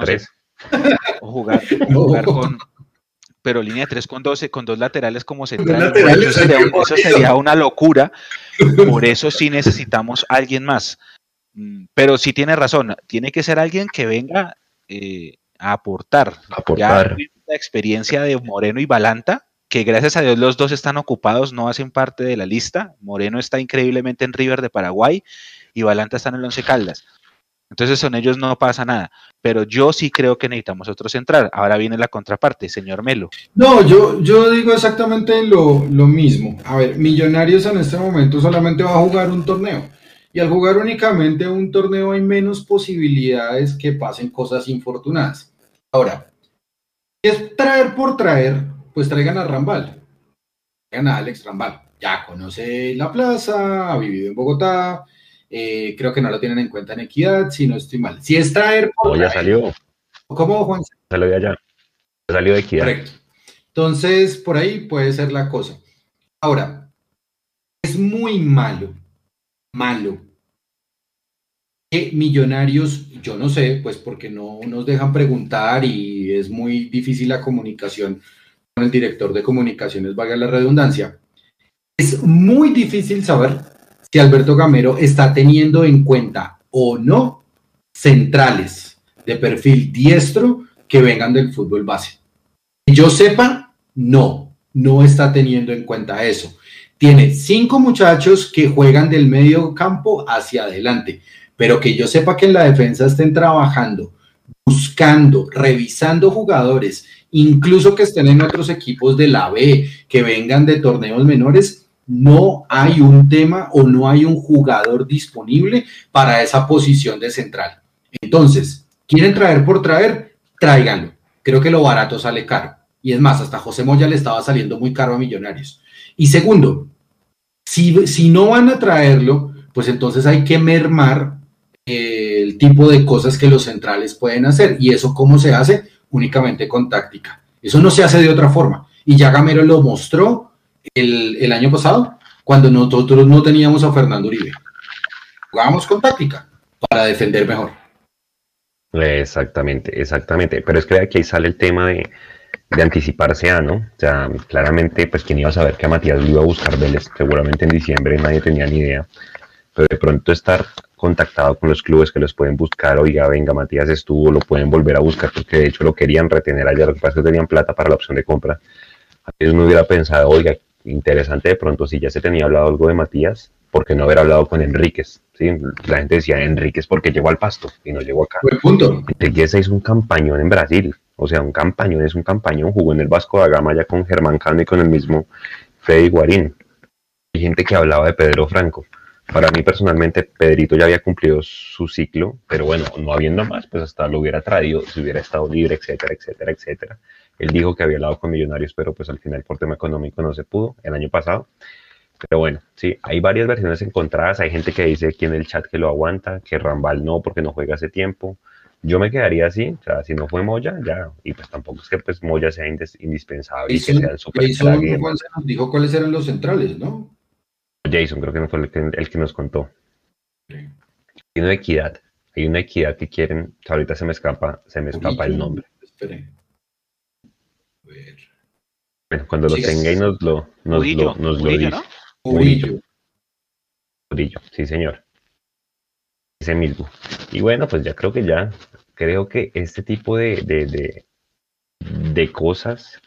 S3: o jugar, con, pero línea 3 con 12, con dos laterales como centrales, eso, sería, una locura, por eso sí necesitamos alguien más. Mm, pero sí tiene razón, tiene que ser alguien que venga eh, a aportar.
S1: aportar.
S3: la experiencia de Moreno y Balanta, que gracias a Dios los dos están ocupados, no hacen parte de la lista. Moreno está increíblemente en River de Paraguay y Balanta está en el Once Caldas. Entonces son ellos no pasa nada. Pero yo sí creo que necesitamos otro central. Ahora viene la contraparte, señor Melo.
S2: No, yo, yo digo exactamente lo, lo mismo. A ver, Millonarios en este momento solamente va a jugar un torneo. Y al jugar únicamente un torneo hay menos posibilidades que pasen cosas infortunadas. Ahora, es traer por traer, pues traigan a Rambal, traigan a Alex Rambal. Ya conoce la plaza, ha vivido en Bogotá, eh, creo que no lo tienen en cuenta en Equidad, si no estoy mal. Si es traer
S1: por ya salió.
S2: ¿Cómo, Juan?
S1: Salió de allá. Salió de equidad.
S2: Correcto. Entonces, por ahí puede ser la cosa. Ahora, es muy malo, malo, que millonarios, yo no sé, pues porque no nos dejan preguntar y es muy difícil la comunicación con el director de comunicaciones, valga la redundancia. Es muy difícil saber si Alberto Gamero está teniendo en cuenta o no centrales de perfil diestro que vengan del fútbol base. Que yo sepa, no, no está teniendo en cuenta eso. Tiene cinco muchachos que juegan del medio campo hacia adelante, pero que yo sepa que en la defensa estén trabajando, buscando, revisando jugadores, incluso que estén en otros equipos de la B, que vengan de torneos menores, no hay un tema o no hay un jugador disponible para esa posición de central. Entonces, ¿quieren traer por traer? Tráiganlo. Creo que lo barato sale caro. Y es más, hasta José Moya le estaba saliendo muy caro a Millonarios. Y segundo, si, si no van a traerlo, pues entonces hay que mermar eh, el tipo de cosas que los centrales pueden hacer. ¿Y eso cómo se hace? Únicamente con táctica. Eso no se hace de otra forma. Y ya Gamero lo mostró el, año pasado, cuando nosotros no teníamos a Fernando Uribe. Jugábamos con táctica para defender mejor.
S1: Exactamente, exactamente. Pero es que aquí ahí sale el tema de, de anticiparse a, ¿no? O sea, claramente, pues quién iba a saber que a Matías lo iba a buscar Vélez, seguramente en diciembre nadie tenía ni idea. Pero de pronto estar contactado con los clubes que los pueden buscar, oiga, venga, Matías estuvo, lo pueden volver a buscar, porque de hecho lo querían retener allá, lo que pasa es que tenían plata para la opción de compra. A veces uno hubiera pensado, oiga, interesante de pronto si ya se tenía hablado algo de Matías, ¿por qué no haber hablado con Enríquez? ¿Sí? La gente decía Enríquez porque llegó al pasto y no llegó acá.
S2: Buen punto.
S1: Enríquez hizo un campañón en Brasil, o sea, un campañón es un campañón, jugó en el Vasco da Gama ya con Germán Cano y con el mismo Fede Guarín. Hay gente que hablaba de Pedro Franco. Para mí personalmente, Pedrito ya había cumplido su ciclo, pero bueno, no habiendo más, pues hasta lo hubiera traído si hubiera estado libre, etcétera, etcétera, etcétera. Él dijo que había hablado con Millonarios, pero pues al final por tema económico no se pudo el año pasado. Pero bueno, sí, hay varias versiones encontradas. Hay gente que dice aquí en el chat que lo aguanta, que Rambal no, porque no juega hace tiempo. Yo me quedaría así, o sea, si no fue Moya, ya. Y pues tampoco es que pues Moya sea indispensable y que sea el super
S2: nos dijo cuáles eran los centrales, ¿no?
S1: Jason creo que no fue el que, el que nos contó.
S2: Sí.
S1: Hay una equidad, hay una equidad que quieren, o sea, ahorita se me escapa, se me escapa el nombre.
S2: Espere. A ver.
S1: Bueno, cuando lo tenga y nos lo, nos
S3: Murillo,
S1: lo, nos lo dice.
S3: ¿no?
S2: Murillo.
S1: Murillo, sí señor. Ese mismo. Y bueno, pues ya creo que ya, creo que este tipo de, de, de, de cosas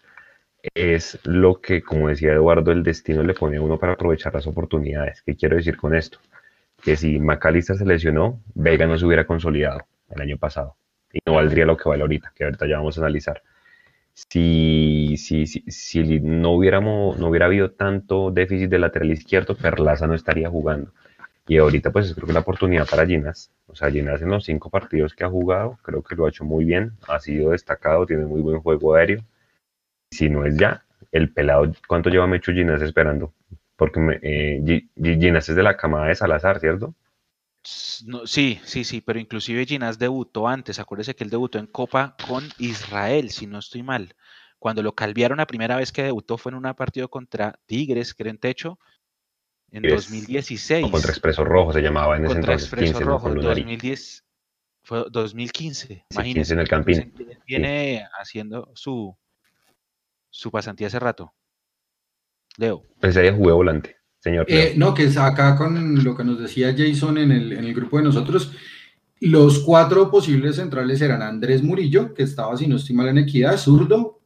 S1: es lo que, como decía Eduardo, el destino le pone a uno para aprovechar las oportunidades. ¿Qué quiero decir con esto? Que si McAllister se lesionó, Vega no se hubiera consolidado el año pasado y no valdría lo que vale ahorita, que ahorita ya vamos a analizar. Si, si, si, si no, hubiéramos, no hubiera habido tanto déficit de lateral izquierdo, Perlaza no estaría jugando. Y ahorita pues creo que la oportunidad para Ginas, o sea, Ginas en los cinco partidos que ha jugado, creo que lo ha hecho muy bien, ha sido destacado, tiene muy buen juego aéreo. Si no es ya, el pelado, ¿cuánto lleva Mechu Ginas esperando? Porque me, eh, Gi- Gi- Ginas es de la camada de Salazar, ¿cierto?
S3: No, sí, sí, sí, pero inclusive Ginás debutó antes. Acuérdese que él debutó en Copa con Israel, si no estoy mal. Cuando lo calviaron la primera vez que debutó fue en un partido contra Tigres, creo en techo, en
S1: Tigres,
S3: 2016.
S1: O contra Expreso Rojo se llamaba en ese
S3: contra
S1: entonces,
S3: Expreso
S1: 15, ¿no?
S3: Rojo,
S1: Lunari.
S3: 2010, fue 2015,
S1: Sí,
S3: imagínense.
S1: 15 en el Campín.
S3: Viene haciendo su, su pasantía hace rato. Leo.
S1: Ese día jugué volante, señor.
S2: Eh, no, que es acá con lo que nos decía Jason en el, en el grupo de nosotros, los cuatro posibles centrales eran Andrés Murillo, que estaba, si no estoy mal, en equidad, zurdo,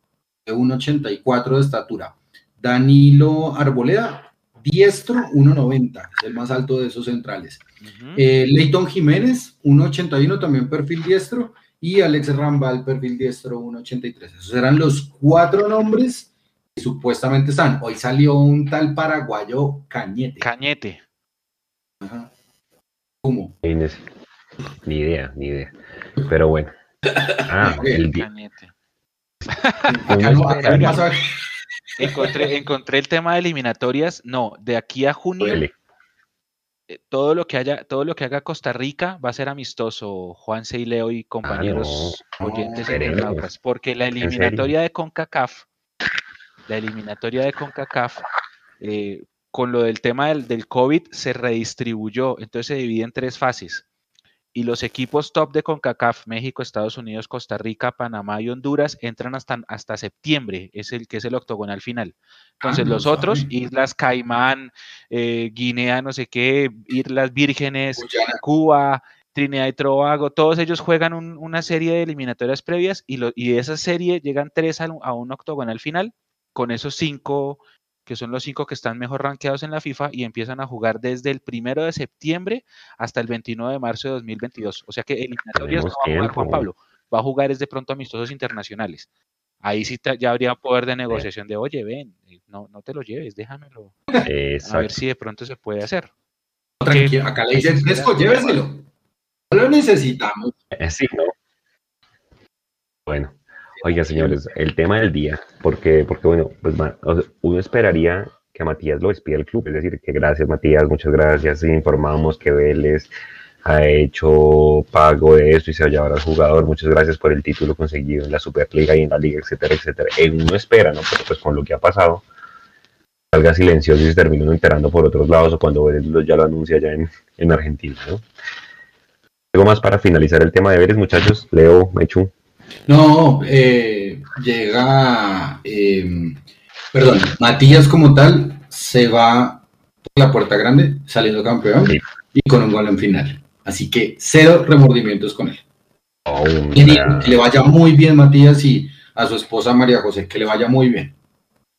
S2: de 1,84 de estatura. Danilo Arboleda, diestro, 1,90, es el más alto de esos centrales.
S3: Ujú.
S2: Eh, Leighton Jiménez, 1,81, también perfil diestro. Y Alex Rambal, perfil diestro, 1,83. Esos eran los cuatro nombres que supuestamente están. Hoy salió un tal paraguayo Cañete.
S3: Cañete.
S2: Ajá. ¿Cómo?
S1: Inés. Ni idea, ni idea. Pero bueno. Ah, el
S3: Cañete. Encontré, encontré el tema de eliminatorias. No, de aquí a junio. Eh, todo lo que haya, todo lo que haga Costa Rica va a ser amistoso, Juan y Leo y compañeros
S1: Ah, no.
S3: oyentes
S1: No,
S3: internautas, porque la eliminatoria de CONCACAF, la eliminatoria de CONCACAF, eh, con lo del tema del, del COVID se redistribuyó, entonces se divide en tres fases. Y los equipos top de CONCACAF, México, Estados Unidos, Costa Rica, Panamá y Honduras, entran hasta, hasta septiembre, es el que es el octogonal final. Entonces
S2: Ah, no
S3: los otros. Islas Caimán, eh, Guinea, no sé qué, Islas Vírgenes,
S2: Guyana.
S3: Cuba, Trinidad y Tobago, todos ellos juegan un- una serie de eliminatorias previas y, lo- y de esa serie llegan tres al- a, un octogonal final con esos cinco que son los cinco que están mejor rankeados en la FIFA y empiezan a jugar desde el primero de septiembre hasta el 29 de marzo de 2022. O sea que eliminatorias no va a jugar Juan. Pablo, va a jugar es de pronto amistosos internacionales. Ahí sí ya habría poder de negociación de, oye, ven, eh, no, no te lo lleves, déjamelo. A ver si de pronto se puede hacer.
S2: Tranquilo, acá le dicen fresco, lléveselo. No lo necesitamos.
S1: Eh, Sí, ¿no? Bueno, oiga, señores, el tema del día, porque, porque bueno, pues uno esperaría que Matías lo despida el club, es decir, que gracias Matías, muchas gracias, informamos que Vélez ha hecho pago de esto y se va a llevar al jugador, muchas gracias por el título conseguido en la Superliga y en la Liga, etcétera, etcétera. Uno espera, ¿no? Pero pues con lo que ha pasado, salga silencioso y se termine uno enterando por otros lados o cuando Vélez ya lo anuncia ya en, en Argentina, ¿no? Algo más para finalizar el tema de Vélez, muchachos. Leo, Mechu.
S2: No, eh, llega, eh, perdón, Matías como tal se va por la puerta grande, saliendo campeón
S1: Sí.
S2: y con un gol en final. Así que cero remordimientos con él.
S1: Oh,
S2: Y que le vaya muy bien, Matías, y a su esposa María José, que le vaya muy bien.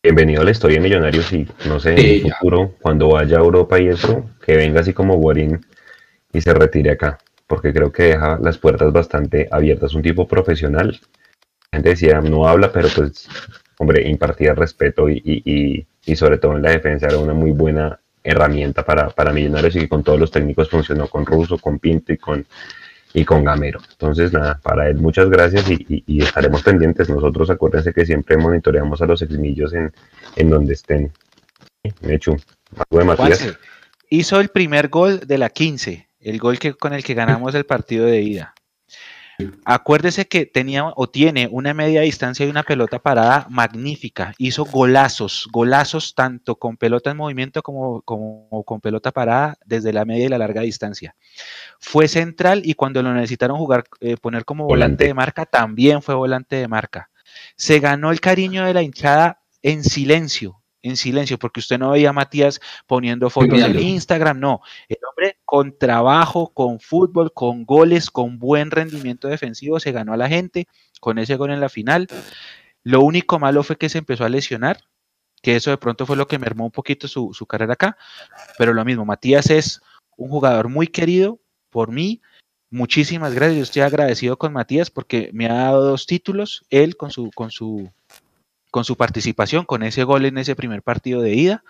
S1: bienvenido a la historia de Millonarios y no sé, en el
S2: ya.
S1: futuro, cuando vaya a Europa y eso, que venga así como Guarín y se retire acá, porque creo que deja las puertas bastante abiertas. Un tipo profesional. La gente decía, no habla, pero pues, hombre, impartía respeto y, y, y, sobre todo en la defensa era una muy buena herramienta para, para Millonarios y que con todos los técnicos funcionó con Russo, con Pinto y con, y con Gamero. Entonces, nada, para él muchas gracias y, y- y estaremos pendientes. Nosotros acuérdense que siempre monitoreamos a los exmillos en, en donde estén. Mechu, algo de Matías.
S3: Juanse, hizo el primer gol de la 15, el gol que, con el que ganamos el partido de ida. Acuérdese que tenía o tiene una media distancia y una pelota parada magnífica. Hizo golazos, golazos tanto con pelota en movimiento como, como con pelota parada desde la media y la larga distancia. Fue central y cuando lo necesitaron jugar, eh, poner como volante.
S1: Volante.
S3: de marca, también fue volante de marca. Se ganó el cariño de la hinchada en silencio, en silencio, porque usted no veía a Matías poniendo fotos en. Instagram, no. El hombre con trabajo, con fútbol, con goles, con buen rendimiento defensivo, se ganó a la gente con ese gol en la final. Lo único malo fue que se empezó a lesionar, que eso de pronto fue lo que mermó un poquito su, su carrera acá, pero lo mismo, Matías es un jugador muy querido por mí. Muchísimas gracias, yo estoy agradecido con Matías porque me ha dado dos títulos, él con su, con su, con su participación, con ese gol en ese primer partido de ida,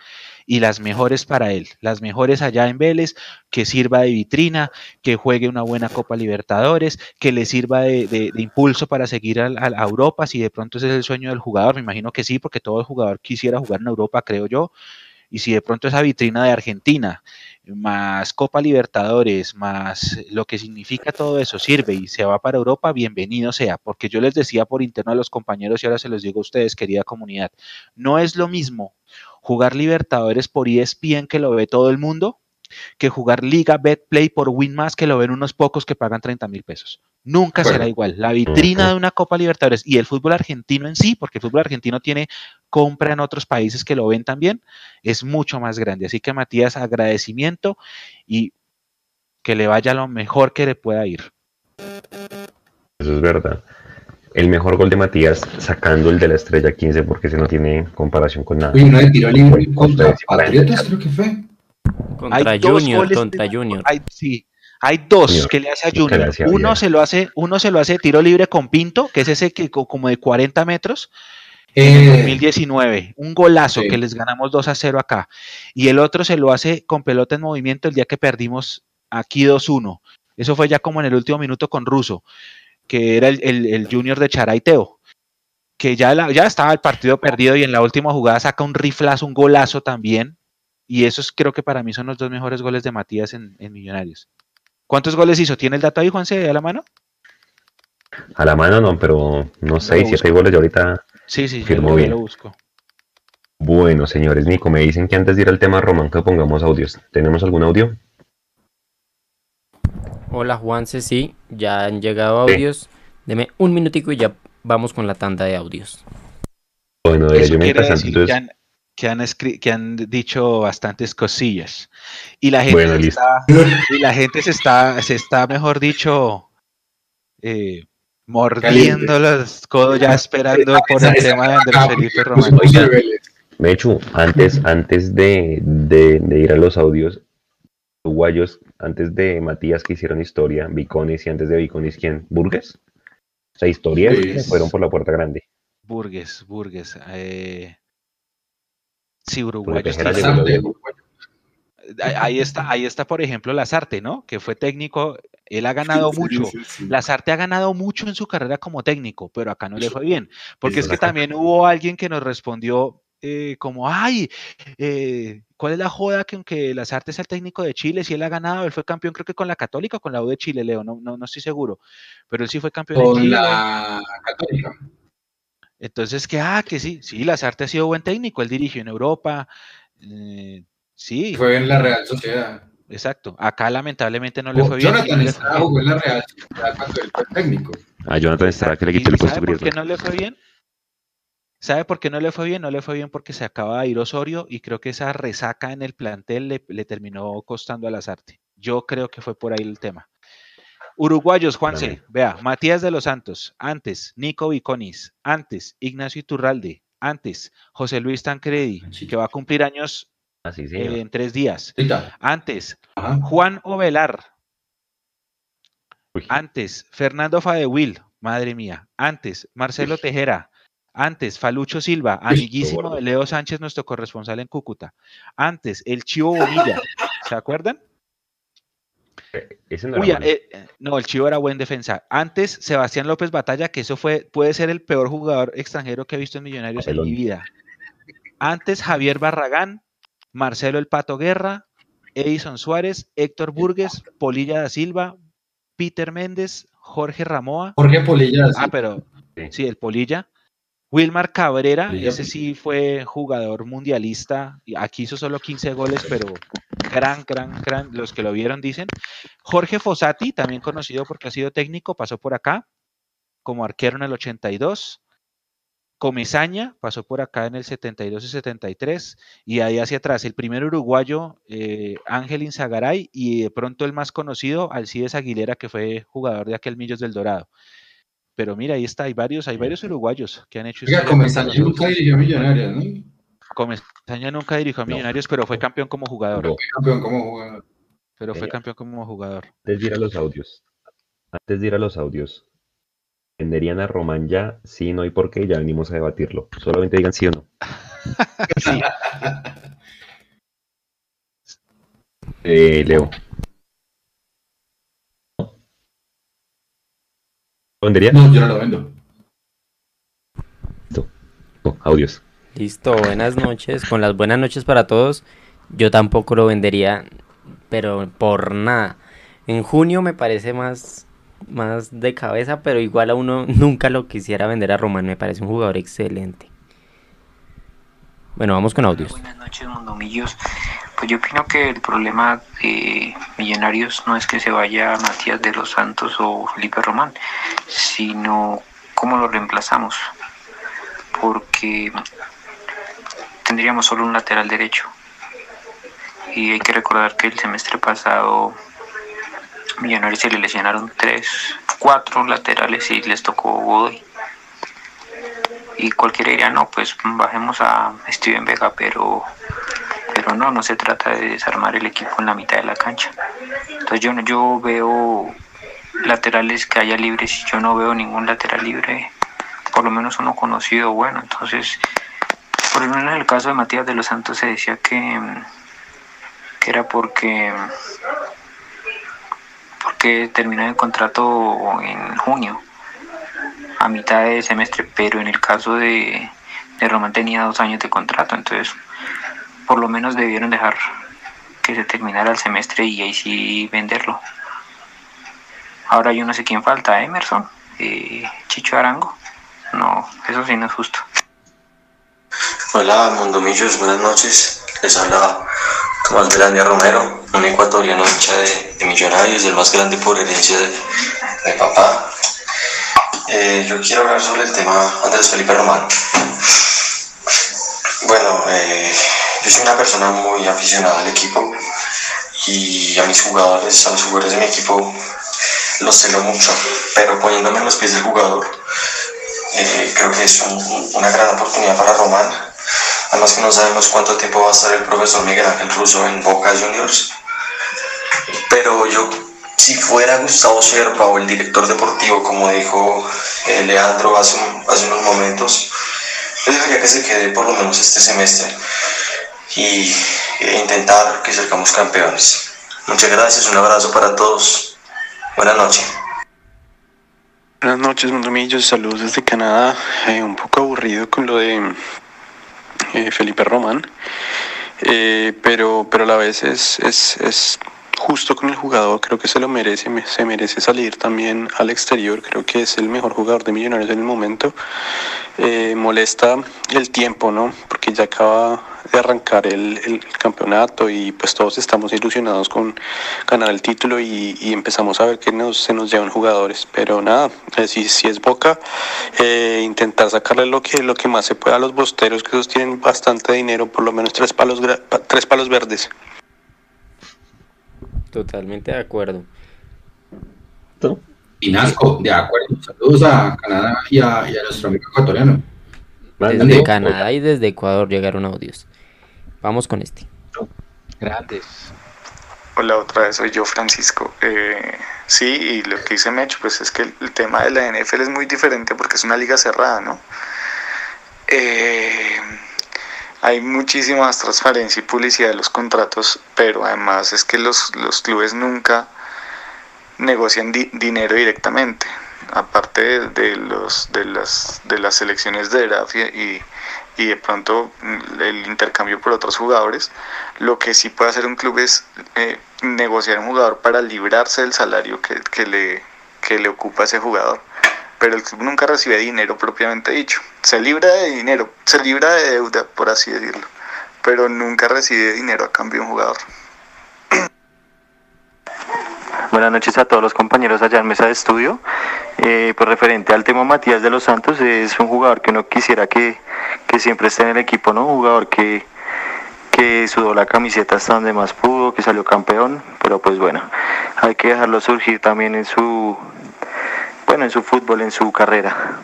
S3: y las mejores para él, las mejores allá en Vélez, que sirva de vitrina, que juegue una buena Copa Libertadores, que le sirva de, impulso para seguir al- a Europa, si de pronto ese es el sueño del jugador, me imagino que sí, porque todo jugador quisiera jugar en Europa, creo yo, y si de pronto esa vitrina de Argentina, más Copa Libertadores, más lo que significa todo eso sirve y se va para Europa, bienvenido sea, porque yo les decía por interno a los compañeros y ahora se los digo a ustedes, querida comunidad, no es lo mismo jugar Libertadores por ESPN que lo ve todo el mundo que jugar Liga Betplay por Winmas que lo ven unos pocos que pagan 30 mil pesos. Nunca
S2: Bueno.
S3: será igual. La vitrina de una Copa Libertadores y el fútbol argentino en sí, porque el fútbol argentino tiene compra en otros países que lo ven también, es mucho más grande. Así que Matías, agradecimiento y que le vaya lo mejor que le pueda ir.
S1: Eso es verdad. El mejor gol de Matías sacando el de la estrella 15 porque ese no tiene comparación con nada.
S2: Uy, uno de tiro libre contra Patriotas, creo que fue.
S4: Contra
S3: Hay dos
S4: Junior,
S3: goles
S4: contra
S3: de-
S4: Junior.
S3: Hay, sí, hay dos
S1: Junior,
S3: que le hace a Junior.
S1: hace a
S3: Uno se lo hace, uno se lo hace de tiro libre con Pinto, que es ese que co- como de 40 metros,
S2: Eh,
S3: 2019, un golazo
S2: sí.
S3: que les ganamos 2 a 0 acá. Y el otro se lo hace con pelota en movimiento el día que perdimos aquí 2-1. Eso fue ya como en el último minuto con Russo, que era el, el- el junior de Charaiteo, que ya, la- ya estaba el partido perdido y en la última jugada saca un riflazo, un golazo también. Y esos creo que para mí son los dos mejores goles de Matías en, Millonarios. ¿Cuántos goles hizo? ¿Tiene el dato ahí, Juanse, a la mano?
S1: A la mano no, pero no sé, siete goles de ahorita.
S3: Sí, sí, firmó bien. lo busco.
S1: Bueno, señores, Nico, me dicen que antes de ir al tema Román que pongamos audios. ¿Tenemos algún audio?
S4: Hola, Juanse, sí, ya han llegado audios. Deme un minutico y ya vamos con la tanda de audios.
S3: Bueno, de yo me que, han, que, han que han dicho bastantes cosillas. Y la gente, está, y la gente se está, se está, mejor dicho, eh, mordiendo los codos ya esperando por el tema de Andrés Felipe Román.
S1: Mechu, antes, antes de, de, ir a los audios, uruguayos, antes de Matías que hicieron historia, Viconis y antes de Viconis, ¿quién? ¿Burgues? O sea, historias pues, fueron por la puerta grande.
S3: Burgues, Burgues. Eh... Sí, uruguayos. Ahí está, ahí está, por ejemplo, Lazarte, ¿no? Que fue técnico, él ha ganado mucho. Lazarte ha ganado mucho en su carrera como técnico, pero acá no le fue bien. Porque es que también hubo alguien que nos respondió eh, como, ay, eh, ¿cuál es la joda que aunque Lazarte es el técnico de Chile, si él ha ganado, él fue campeón creo que con la Católica o con la U de Chile, Leo, no, no, no estoy seguro, pero él sí fue campeón
S2: con la Católica.
S3: Entonces, que, ah, que sí, sí, Lazarte ha sido buen técnico, él dirigió en Europa, eh, sí.
S2: Fue en la Real Sociedad.
S3: Exacto, acá lamentablemente no le fue bien.
S2: Jonathan Estrada jugó en la Real Sociedad cuando él fue técnico.
S1: A Jonathan Estrada que le quitó el puesto.
S3: ¿Por qué no le fue bien? ¿Sabe por qué no le fue bien? No le fue bien porque se acaba de ir Osorio y creo que esa resaca en el plantel le, terminó costando a Lazarte. Yo creo que fue por ahí el tema. Uruguayos, Juanse, vea, Matías de los Santos, antes, Nico Viconis, antes, Ignacio Iturralde, antes, José Luis Tancredi, que va a cumplir años
S1: Así eh,
S3: en tres días. Antes, Juan Ovelar. Antes, Fernando Fadewil, madre mía. Antes, Marcelo Tejera. Antes, Falucho Silva, amiguísimo de Leo Sánchez, nuestro corresponsal en Cúcuta. Antes, el Chivo Bonilla, ¿se acuerdan?
S1: Eh, no, eh,
S3: no, el Chivo era buen defensa. Antes, Sebastián López Batalla, que eso fue, puede ser el peor jugador extranjero que he visto en Millonarios en mi vida. Antes, Javier Barragán, Marcelo El Pato Guerra, Edison Suárez, Héctor Burgues, Polilla da Silva, Peter Méndez, Jorge Ramoa.
S2: Jorge Polilla.
S3: Ah, pero sí, el Polilla. Wilmar Cabrera, ese sí fue jugador mundialista, aquí hizo solo 15 goles, pero gran, gran, gran, los que lo vieron dicen. Jorge Fossati, también conocido porque ha sido técnico, pasó por acá como arquero en el 82. Comesaña pasó por acá en el 72 y 73, y ahí hacia atrás el primer uruguayo, eh, Ángel Inzagaray, y de pronto el más conocido, Alcides Aguilera, que fue jugador de aquel Millos del Dorado. Pero mira, ahí está, hay varios, hay varios uruguayos que han hecho.
S2: Oiga, Comesaña nunca dirigió a Millonarios, ¿no?
S3: Comesaña nunca dirigió a Millonarios, pero fue campeón como jugador.
S2: fue campeón como jugador.
S3: Pero fue campeón como jugador.
S1: Antes de ir a los audios. Antes de ir a los audios. ¿Venderían a Román ya? Sí, no, ¿y por qué? Ya venimos a debatirlo. Solamente digan sí o no. sí. eh, Leo.
S2: ¿Lo vendería? No, yo no lo vendo. Listo.
S1: audios.
S4: Listo, buenas noches. Con las buenas noches para todos. Yo tampoco lo vendería, pero por nada. En junio me parece más, más de cabeza, pero igual a uno nunca lo quisiera vender a Román. Me parece un jugador excelente. Bueno, vamos con audios.
S5: Buenas noches. Pues yo opino que el problema de Millonarios no es que se vaya Matías de los Santos o Felipe Román, sino cómo lo reemplazamos. Porque tendríamos solo un lateral derecho. Y hay que recordar que el semestre pasado Millonarios se le lesionaron tres, cuatro laterales y les tocó Godoy. Y cualquiera diría, no, pues bajemos a Steven Vega, pero pero no, no se trata de desarmar el equipo en la mitad de la cancha. Entonces yo, yo veo laterales que haya libres y yo no veo ningún lateral libre, por lo menos uno conocido bueno. Entonces, por lo en el caso de Matías de los Santos se decía que, que era porque porque terminó el contrato en junio, a mitad de semestre, pero en el caso de, de Román tenía dos años de contrato, entonces por lo menos debieron dejar que se terminara el semestre y ahí sí venderlo. Ahora yo no sé quién falta, Emerson, eh, Chicho Arango. No, eso sí no es justo.
S6: Hola, Mondomillos, buenas noches. Les habla Belania Romero, un ecuatoriano hincha de, Millonarios, el más grande por herencia de, papá. Eh, yo quiero hablar sobre el tema Andrés Felipe Román. Bueno, eh, yo soy una persona muy aficionada al equipo y a mis jugadores, a los jugadores de mi equipo, los celo mucho, pero poniéndome en los pies del jugador, eh, creo que es una gran oportunidad para Román. Además que no sabemos cuánto tiempo va a estar el profesor Miguel Ángel Russo en Boca Juniors. Pero yo, si fuera Gustavo Serpa o el director deportivo, como dijo eh, Leandro hace, hace unos momentos, yo dejaría que se quede por lo menos este semestre y e intentar que salgamos campeones. Muchas gracias, un abrazo para todos. Buenas noches.
S7: Buenas noches, Mondomillos. Saludos desde Canadá. Eh, un poco aburrido con lo de eh, Felipe Román, eh, pero, pero a la vez es, es, es, justo con el jugador. Creo que se lo merece. Se merece salir también al exterior. Creo que es el mejor jugador de Millonarios en el momento. molesta el tiempo, ¿no? Porque ya acaba de arrancar el, el, campeonato y pues todos estamos ilusionados con ganar el título y, empezamos a ver que nos, se nos llevan jugadores. Pero nada, eh, si, si es Boca, eh, intentar sacarle lo que, lo que más se pueda a los bosteros, que esos tienen bastante dinero, por lo menos tres palos, tres palos verdes.
S4: Totalmente de acuerdo.
S2: Pinasco, de acuerdo. Saludos a Canadá y a, y a nuestro amigo ecuatoriano.
S4: Desde Canadá y desde Ecuador llegaron audios. Vamos con este.
S3: Grandes.
S8: Hola, otra vez soy yo, Francisco. Eh, sí, y lo que dice Mecho, pues es que el, tema de la NFL es muy diferente porque es una liga cerrada, ¿no? Eh, hay muchísima más transparencia y publicidad de los contratos, pero además es que los, los clubes nunca negocian dinero directamente aparte de, los, de, las, de las selecciones de draft y, y de pronto mm, el intercambio por otros jugadores, lo que sí puede hacer un club es eh, negociar un jugador para librarse del salario que, que, le, que le ocupa ese jugador. Pero el club nunca recibe dinero propiamente dicho. Se libra de dinero, se libra de deuda, por así decirlo. Pero nunca recibe dinero a cambio de un jugador.
S9: Buenas noches a todos los compañeros allá en mesa de estudio. Eh, pues referente al tema Matías de los Santos, es un jugador que uno quisiera que, siempre esté en el equipo, ¿no? Un jugador que, que sudó la camiseta hasta donde más pudo, que salió campeón, pero pues bueno, hay que dejarlo surgir también en su, bueno, en su fútbol, en su carrera.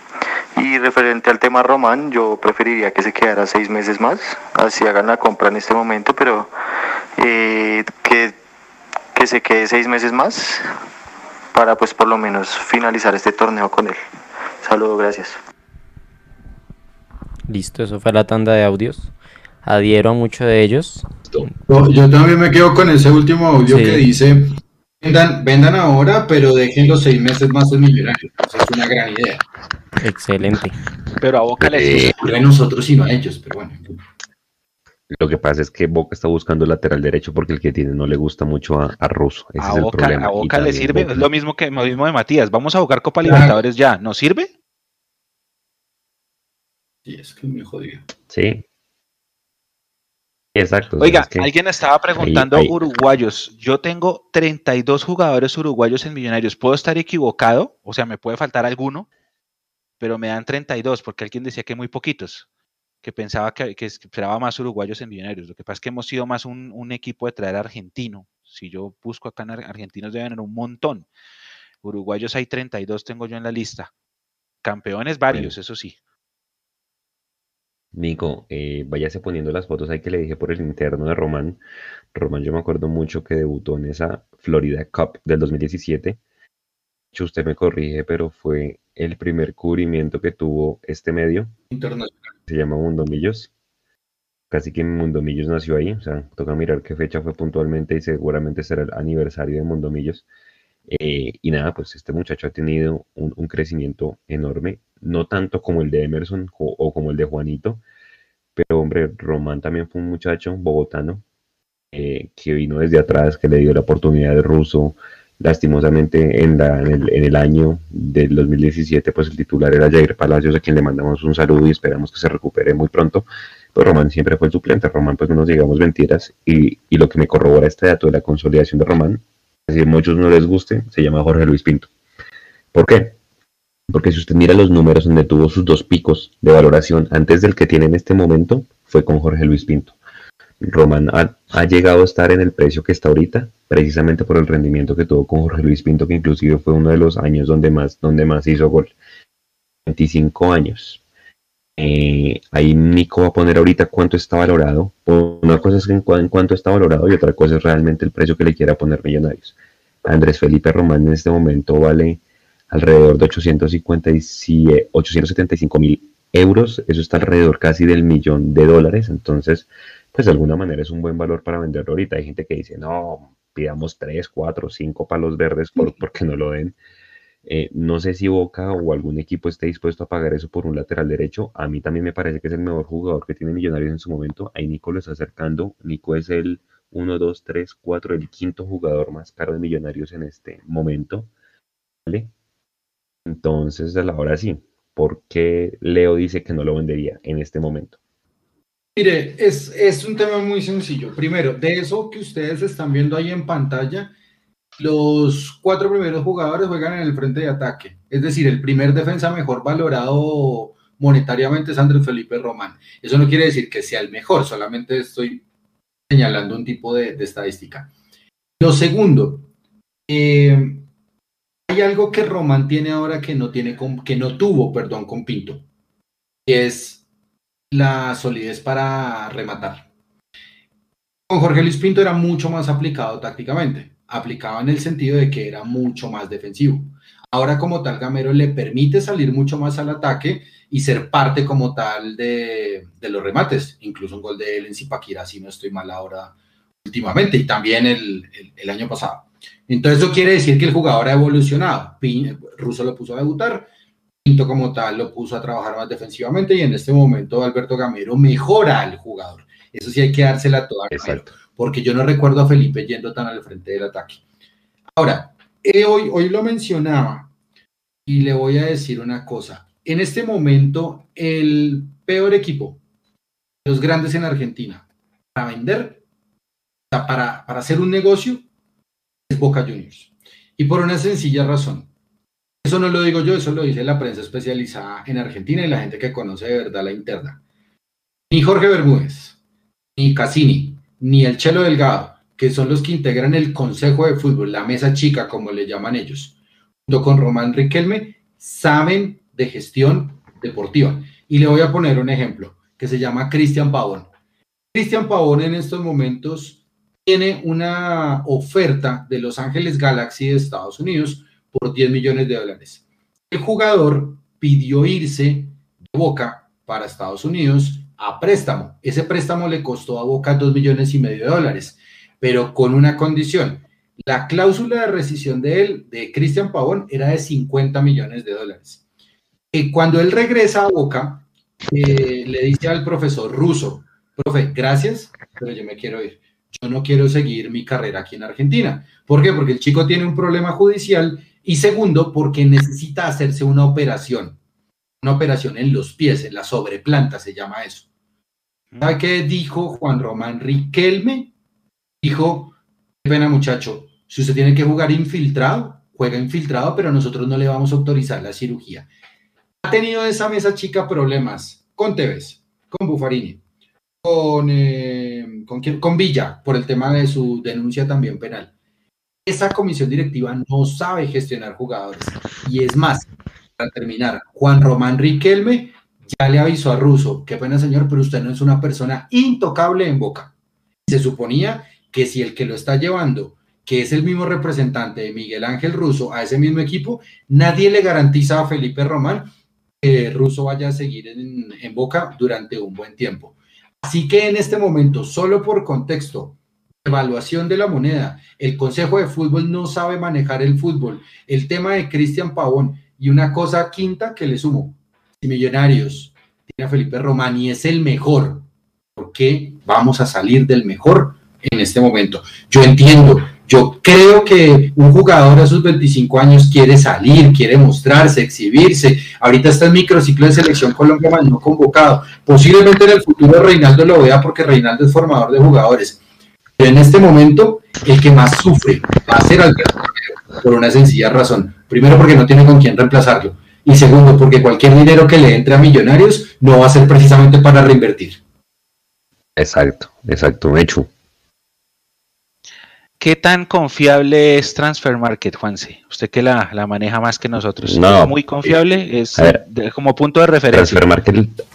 S9: Y referente al tema Román, yo preferiría que se quedara seis meses más, así hagan la compra en este momento, pero eh, que que se quede seis meses más para pues por lo menos finalizar este torneo con él. Saludos, gracias.
S4: Listo, eso fue la tanda de audios. Adhiero a muchos de ellos.
S2: Yo, también me quedo con ese último audio que dice, vendan, vendan ahora, pero dejen los seis meses más en millonarios. Esa es una gran idea.
S4: Excelente.
S3: Pero a Boca les...
S2: Eh, a nosotros y no a ellos, pero bueno.
S1: Lo que pasa es que Boca está buscando lateral derecho porque el que tiene no le gusta mucho a, a Russo. Ese a es
S3: Boca,
S1: el problema.
S3: A Boca le sirve, es lo mismo que lo mismo de Matías. Vamos a jugar Copa Libertadores ya. ¿Nos sirve?
S2: Sí, es que me jodió.
S1: Sí. Exacto.
S3: Oiga, alguien estaba preguntando uruguayos. Yo tengo 32 jugadores uruguayos en Millonarios. ¿Puedo estar equivocado? O sea, me puede faltar alguno, pero me dan 32 porque alguien decía que muy poquitos que pensaba que, esperaba más uruguayos en Millonarios. Lo que pasa es que hemos sido más un, equipo de traer argentino. Si yo busco acá en argentinos deben haber un montón. Uruguayos hay 32, tengo yo en la lista. Campeones varios, eso sí.
S1: Nico, eh, váyase poniendo las fotos ahí que le dije por el interno de Román. Román, yo me acuerdo mucho que debutó en esa Florida Cup del 2017. Usted me corrige, pero fue el primer cubrimiento que tuvo este medio.
S2: Internacional
S1: se llama Mundomillos. Casi que Mundomillos nació ahí, o sea, toca mirar qué fecha fue puntualmente y seguramente será el aniversario de Mundomillos. Eh, y nada, pues este muchacho ha tenido un, crecimiento enorme, no tanto como el de Emerson o, como el de Juanito, pero hombre, Román también fue un muchacho bogotano eh, que vino desde atrás, que le dio la oportunidad de Russo. Lastimosamente en, en, el, año del 2017, pues el titular era Jair Palacios, a quien le mandamos un saludo y esperamos que se recupere muy pronto. Pero Román siempre fue el suplente. Román, pues no nos digamos mentiras. Y, y lo que me corrobora este dato de la consolidación de Román, si a muchos no les guste, se llama Jorge Luis Pinto. ¿Por qué? Porque si usted mira los números donde tuvo sus dos picos de valoración antes del que tiene en este momento, fue con Jorge Luis Pinto. Román ha, llegado a estar en el precio que está ahorita, precisamente por el rendimiento que tuvo con Jorge Luis Pinto, que inclusive fue uno de los años donde más, donde más hizo gol. 25 años. Eh, ahí Nico va a poner ahorita cuánto está valorado. Una cosa es en, cuánto está valorado y otra cosa es realmente el precio que le quiera poner Millonarios. Andrés Felipe Román en este momento vale alrededor de 875 mil euros. Eso está alrededor casi del millón de dólares. Entonces, pues de alguna manera es un buen valor para venderlo ahorita. Hay gente que dice, no, pidamos 3, 4, 5 palos verdes por, porque no lo den. Eh, no sé si Boca o algún equipo esté dispuesto a pagar eso por un lateral derecho. A mí también me parece que es el mejor jugador que tiene Millonarios en su momento. Ahí Nico lo está acercando. Nico es el 1, 2, 3, 4, el quinto jugador más caro de Millonarios en este momento. ¿Vale? Entonces, a la hora sí, ¿por qué Leo dice que no lo vendería en este momento?
S2: Mire, es, es un tema muy sencillo. Primero, de eso que ustedes están viendo ahí en pantalla, los cuatro primeros jugadores juegan en el frente de ataque. Es decir, el primer defensa mejor valorado monetariamente es Andrés Felipe Román. Eso no quiere decir que sea el mejor, solamente estoy señalando un tipo de, estadística. Lo segundo, eh, hay algo que Román tiene ahora que no, tiene que no tuvo, perdón, con Pinto, y es la solidez para rematar. Con Jorge Luis Pinto era mucho más aplicado tácticamente, aplicaba en el sentido de que era mucho más defensivo. Ahora como tal Gamero le permite salir mucho más al ataque y ser parte como tal de, los remates, incluso un gol de él en Zipaquira, si no estoy mal ahora últimamente, y también el, el, año pasado. Entonces eso quiere decir que el jugador ha evolucionado. Russo lo puso a debutar, como tal lo puso a trabajar más defensivamente y en este momento Alberto Gamero mejora al jugador. Eso sí hay que dársela toda porque yo no recuerdo a Felipe yendo tan al frente del ataque. Ahora, eh, hoy, hoy lo mencionaba y le voy a decir una cosa. En este momento, el peor equipo, los grandes en Argentina, para vender, para, para hacer un negocio, es Boca Juniors. Y por una sencilla razón eso no lo digo yo, eso lo dice la prensa especializada en Argentina y la gente que conoce de verdad la interna. Ni Jorge Bermúdez, ni Cassini, ni el Chelo Delgado, que son los que integran el Consejo de Fútbol, la mesa chica, como le llaman ellos, junto con Román Riquelme, saben de gestión deportiva. Y le voy a poner un ejemplo que se llama Cristian Pavón. Cristian Pavón en estos momentos tiene una oferta de Los Ángeles Galaxy de Estados Unidos por 10 millones de dólares. El jugador pidió irse de Boca para Estados Unidos a préstamo. Ese préstamo le costó a Boca 2 millones y medio de dólares, pero con una condición. La cláusula de rescisión de él, de Cristian Pavón, era de 50 millones de dólares. Y cuando él regresa a Boca, eh, le dice al profesor ruso, profe, gracias, pero yo me quiero ir. Yo no quiero seguir mi carrera aquí en Argentina. ¿Por qué? Porque el chico tiene un problema judicial y segundo, porque necesita hacerse una operación, una operación en los pies, en la sobreplanta se llama eso. ¿Sabe qué dijo Juan Román Riquelme? Dijo, qué pena muchacho, si usted tiene que jugar infiltrado, juega infiltrado, pero nosotros no le vamos a autorizar la cirugía. Ha tenido esa mesa chica problemas con Tevez, con Bufarini, con, eh, con, con Villa, por el tema de su denuncia también penal esa comisión directiva no sabe gestionar jugadores. Y es más, para terminar, Juan Román Riquelme ya le avisó a Russo, qué pena señor, pero usted no es una persona intocable en Boca. Se suponía que si el que lo está llevando, que es el mismo representante de Miguel Ángel Russo a ese mismo equipo, nadie le garantiza a Felipe Román que Russo vaya a seguir en, en Boca durante un buen tiempo. Así que en este momento, solo por contexto, evaluación de la moneda. El Consejo de Fútbol no sabe manejar el fútbol. El tema de Cristian Pavón. Y una cosa quinta que le sumo. Si Millonarios tiene a Felipe Román y es el mejor qué vamos a salir del mejor en este momento. Yo entiendo, yo creo que un jugador a sus 25 años quiere salir, quiere mostrarse, exhibirse. Ahorita está el microciclo de selección Colombia no convocado. Posiblemente en el futuro Reinaldo lo vea porque Reinaldo es formador de jugadores. Pero en este momento, el que más sufre va a ser Alberto por una sencilla razón. Primero, porque no tiene con quién reemplazarlo. Y segundo, porque cualquier dinero que le entre a Millonarios no va a ser precisamente para reinvertir.
S1: Exacto, exacto, hecho.
S3: ¿Qué tan confiable es Transfer Market, Juanse? Usted que la, maneja más que nosotros. No. ¿Muy confiable? Es como punto de referencia.
S1: Transfer Market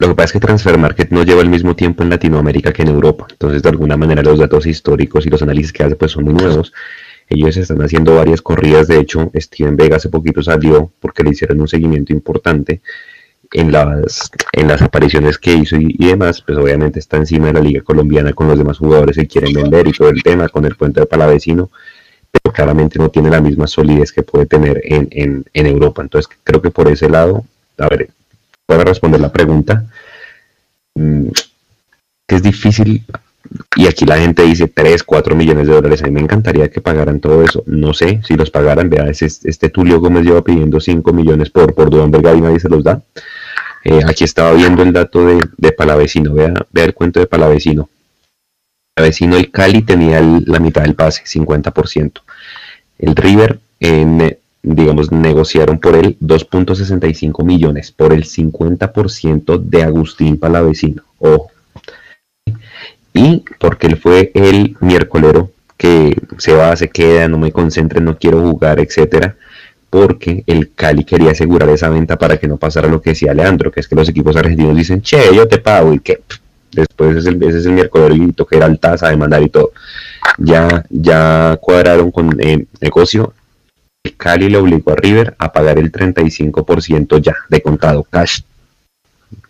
S1: lo que pasa es que Transfer Market no lleva el mismo tiempo en Latinoamérica que en Europa. Entonces, de alguna manera, los datos históricos y los análisis que hace pues, son muy nuevos. Ellos están haciendo varias corridas. De hecho, Steven Vega hace poquito salió porque le hicieron un seguimiento importante en las, en las apariciones que hizo y, demás. Pues obviamente está encima de la Liga Colombiana con los demás jugadores que quieren vender y todo el tema con el puente de Palavecino. Pero claramente no tiene la misma solidez que puede tener en, en, en Europa. Entonces, creo que por ese lado, a ver, pueda responder la pregunta, mm, que es difícil, y aquí la gente dice 3, 4 millones de dólares, a mí me encantaría que pagaran todo eso, no sé si los pagaran, vea, este Tulio Gómez lleva pidiendo 5 millones por, por Duan Vergara y nadie se los da. Eh, aquí estaba viendo el dato de, de Palavecino, vea, vea el cuento de Palavecino. Palavecino, el Cali tenía la mitad del pase, 50%. El River en digamos, negociaron por él 2.65 millones por el 50% de Agustín Palavecino. Ojo. Y porque él fue el miércolero que se va, se queda, no me concentre, no quiero jugar, etcétera, porque el Cali quería asegurar esa venta para que no pasara lo que decía Leandro, que es que los equipos argentinos dicen, che, yo te pago, y que después es el, ese es el miércoles y toque era tasa de mandar y todo. Ya, ya cuadraron con el negocio el Cali le obligó a River a pagar el 35% ya de contado cash.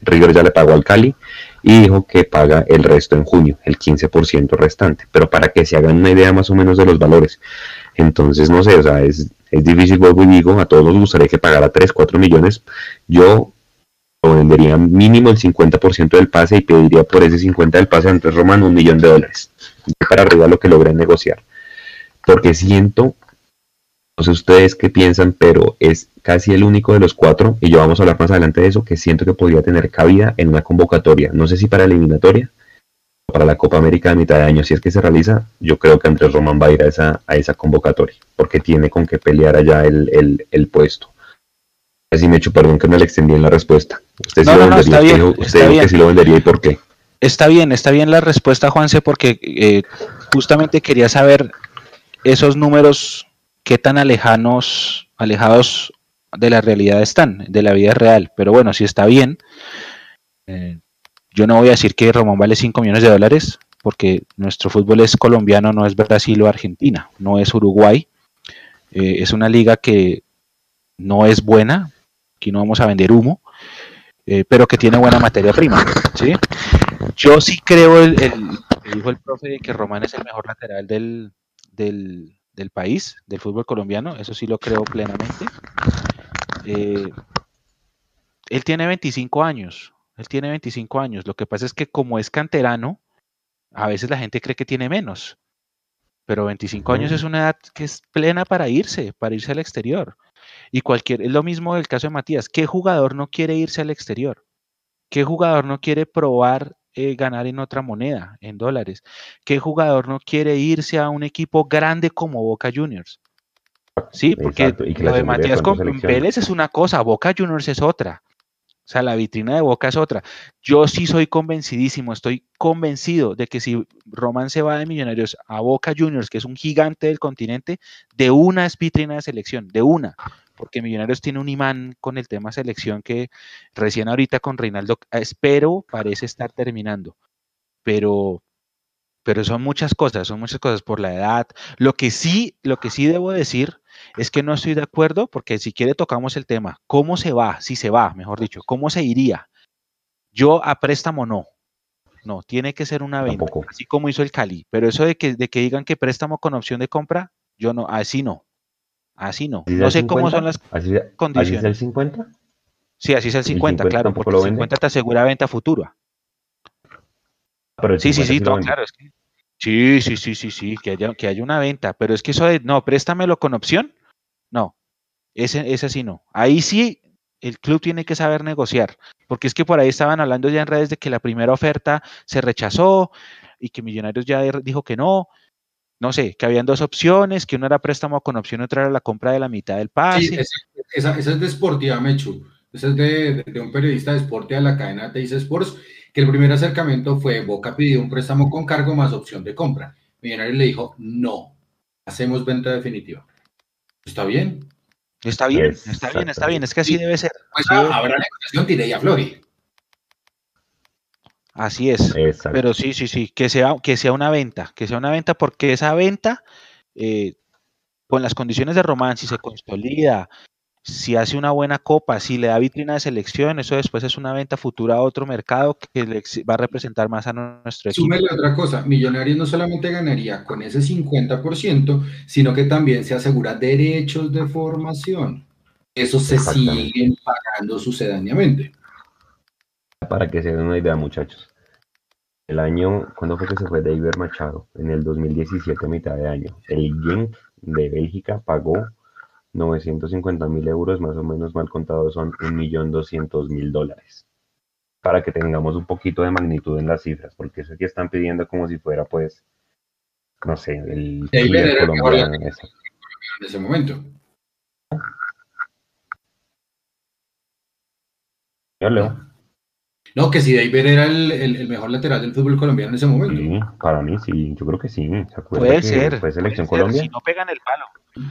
S1: River ya le pagó al Cali y dijo que paga el resto en junio, el 15% restante, pero para que se hagan una idea más o menos de los valores. Entonces, no sé, o sea, es, difícil, vuelvo y digo, a todos nos gustaría que pagara 3, 4 millones. Yo vendería mínimo el 50% del pase y pediría por ese 50% del pase a Andrés Román un millón de dólares. Para arriba lo que logren negociar. Porque siento no sé ustedes qué piensan, pero es casi el único de los cuatro, y yo vamos a hablar más adelante de eso, que siento que podría tener cabida en una convocatoria. No sé si para eliminatoria o para la Copa América de mitad de año. Si es que se realiza, yo creo que Andrés Román va a ir a esa, a esa convocatoria, porque tiene con qué pelear allá el, el, puesto. Así me hecho, perdón que no le extendí en la respuesta. Usted sí lo vendería, usted que sí lo vendería y por qué.
S3: Está bien, está bien la respuesta, Juanse, porque eh, justamente quería saber esos números qué tan alejanos, alejados de la realidad están, de la vida real. Pero bueno, si está bien, eh, yo no voy a decir que Román vale 5 millones de dólares, porque nuestro fútbol es colombiano, no es Brasil o Argentina, no es Uruguay. Eh, es una liga que no es buena, aquí no vamos a vender humo, eh, pero que tiene buena materia prima. ¿sí? Yo sí creo, el, dijo el profe, que Román es el mejor lateral del, del, del país, del fútbol colombiano, eso sí lo creo plenamente. Eh, él tiene 25 años, él tiene 25 años, lo que pasa es que como es canterano, a veces la gente cree que tiene menos, pero 25 años es una edad que es plena para irse, para irse al exterior. Y cualquier, es lo mismo del caso de Matías, ¿qué jugador no quiere irse al exterior? ¿Qué jugador no quiere probar eh, ganar en otra moneda, en dólares? ¿Qué jugador no quiere irse a un equipo grande como Boca Juniors? Sí, porque lo de Matías con Vélez es una cosa, Boca Juniors es otra. O sea, la vitrina de Boca es otra. Yo sí soy convencidísimo, estoy convencido de que si Román se va de Millonarios a Boca Juniors, que es un gigante del continente, de una es vitrina de selección, de una porque Millonarios tiene un imán con el tema selección que recién ahorita con Reinaldo, espero, parece estar terminando. Pero, pero son muchas cosas, son muchas cosas por la edad. Lo que sí, lo que sí debo decir es que no estoy de acuerdo, porque si quiere tocamos el tema, ¿cómo se va? Si se va, mejor dicho, ¿cómo se iría? Yo a préstamo no. No, tiene que ser una venta, así como hizo el Cali. Pero eso de que, de que digan que préstamo con opción de compra, yo no, así no. Así no. No sé cómo son las condiciones. ¿Así es
S1: el 50?
S3: Sí, así es el 50, claro, porque el 50 te asegura venta futura. sí, sí, sí, claro, es que, sí, sí, sí, sí, sí, que haya, que haya una venta, pero es que eso de, no, préstamelo con opción, no, ese, ese sí no. Ahí sí el club tiene que saber negociar, porque es que por ahí estaban hablando ya en redes de que la primera oferta se rechazó y que Millonarios ya dijo que no. No sé, que habían dos opciones, que una era préstamo con opción, otra era la compra de la mitad del pase. Sí,
S2: esa, es de Sportiva Mechu. Esa es de, un periodista de Sportia de la cadena Teis Sports, que el primer acercamiento fue Boca pidió un préstamo con cargo más opción de compra. Millonarios le dijo, no, hacemos venta definitiva. Está bien,
S3: Está bien, está bien, está bien, es que así debe ser.
S2: Pues habrá negociación, tiré ya Flori.
S3: Así es. Pero sí, sí, sí, que sea, que sea una venta, que sea una venta, porque esa venta, eh, con las condiciones de Román, si se consolida, si hace una buena copa, si le da vitrina de selección, eso después es una venta futura a otro mercado que le va a representar más a nuestro
S2: equipo. Súmele otra cosa, Millonarios no solamente ganaría con ese 50%, sino que también se asegura derechos de formación. Eso se siguen pagando sucedáneamente.
S1: Para que se den una idea, muchachos. El año, ¿cuándo fue que se fue David Machado? En el 2017, mitad de año. El Genk de Bélgica pagó 950 mil euros, más o menos mal contado, son 1.200.000 dólares. Para que tengamos un poquito de magnitud en las cifras, porque eso que están pidiendo como si fuera, pues, no sé, el
S2: colombiano en ese momento. No, que si David era el, mejor lateral del fútbol colombiano en ese momento.
S1: Sí, para mí sí, yo creo que sí.
S3: puede ser.
S1: Fue selección Colombia.
S3: Si no pegan el palo.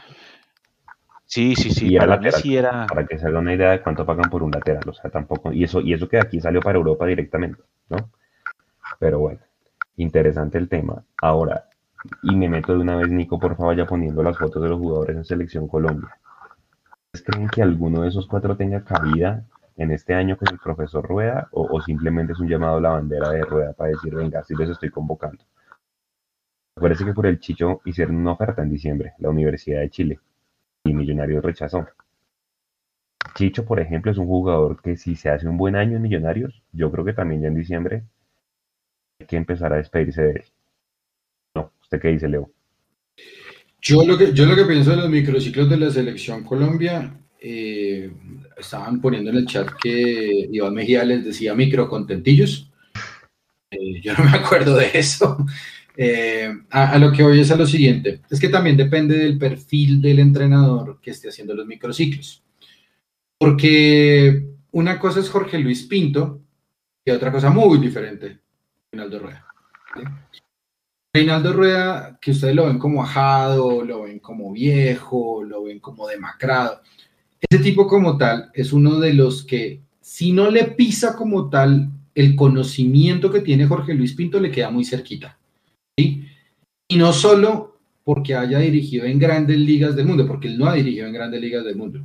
S3: Sí, sí, sí.
S1: Y para, era... para que se haga una idea de cuánto pagan por un lateral, o sea, tampoco. Y eso, y eso que aquí salió para Europa directamente, ¿no? Pero bueno, interesante el tema. Ahora, y me meto de una vez, Nico, por favor, vaya poniendo las fotos de los jugadores en Selección Colombia. ¿Creen que alguno de esos cuatro tenga cabida en este año con el profesor Rueda o, simplemente es un llamado a la bandera de Rueda para decir, venga, sí les estoy convocando? Parece que por el Chicho hicieron una oferta en diciembre, la Universidad de Chile y Millonarios rechazó. Chicho, por ejemplo, es un jugador que si se hace un buen año en Millonarios, yo creo que también ya en diciembre hay que empezar a despedirse de él. No, ¿usted qué dice, Leo?
S2: Yo lo que, yo lo que pienso de los microciclos de la selección Colombia, eh, estaban poniendo en el chat que Iván Mejía les decía microcontentillos. Eh, yo no me acuerdo de eso. Eh, a, lo que voy es a lo siguiente, es que también depende del perfil del entrenador que esté haciendo los microciclos. Porque una cosa es Jorge Luis Pinto y otra cosa muy diferente, Reinaldo Rueda. Reinaldo Rueda, que ustedes lo ven como ajado, lo ven como viejo, lo ven como demacrado. Ese tipo como tal es uno de los que, si no le pisa como tal, el conocimiento que tiene Jorge Luis Pinto le queda muy cerquita. Y no solo porque haya dirigido en grandes ligas del mundo, porque él no ha dirigido en grandes ligas del mundo.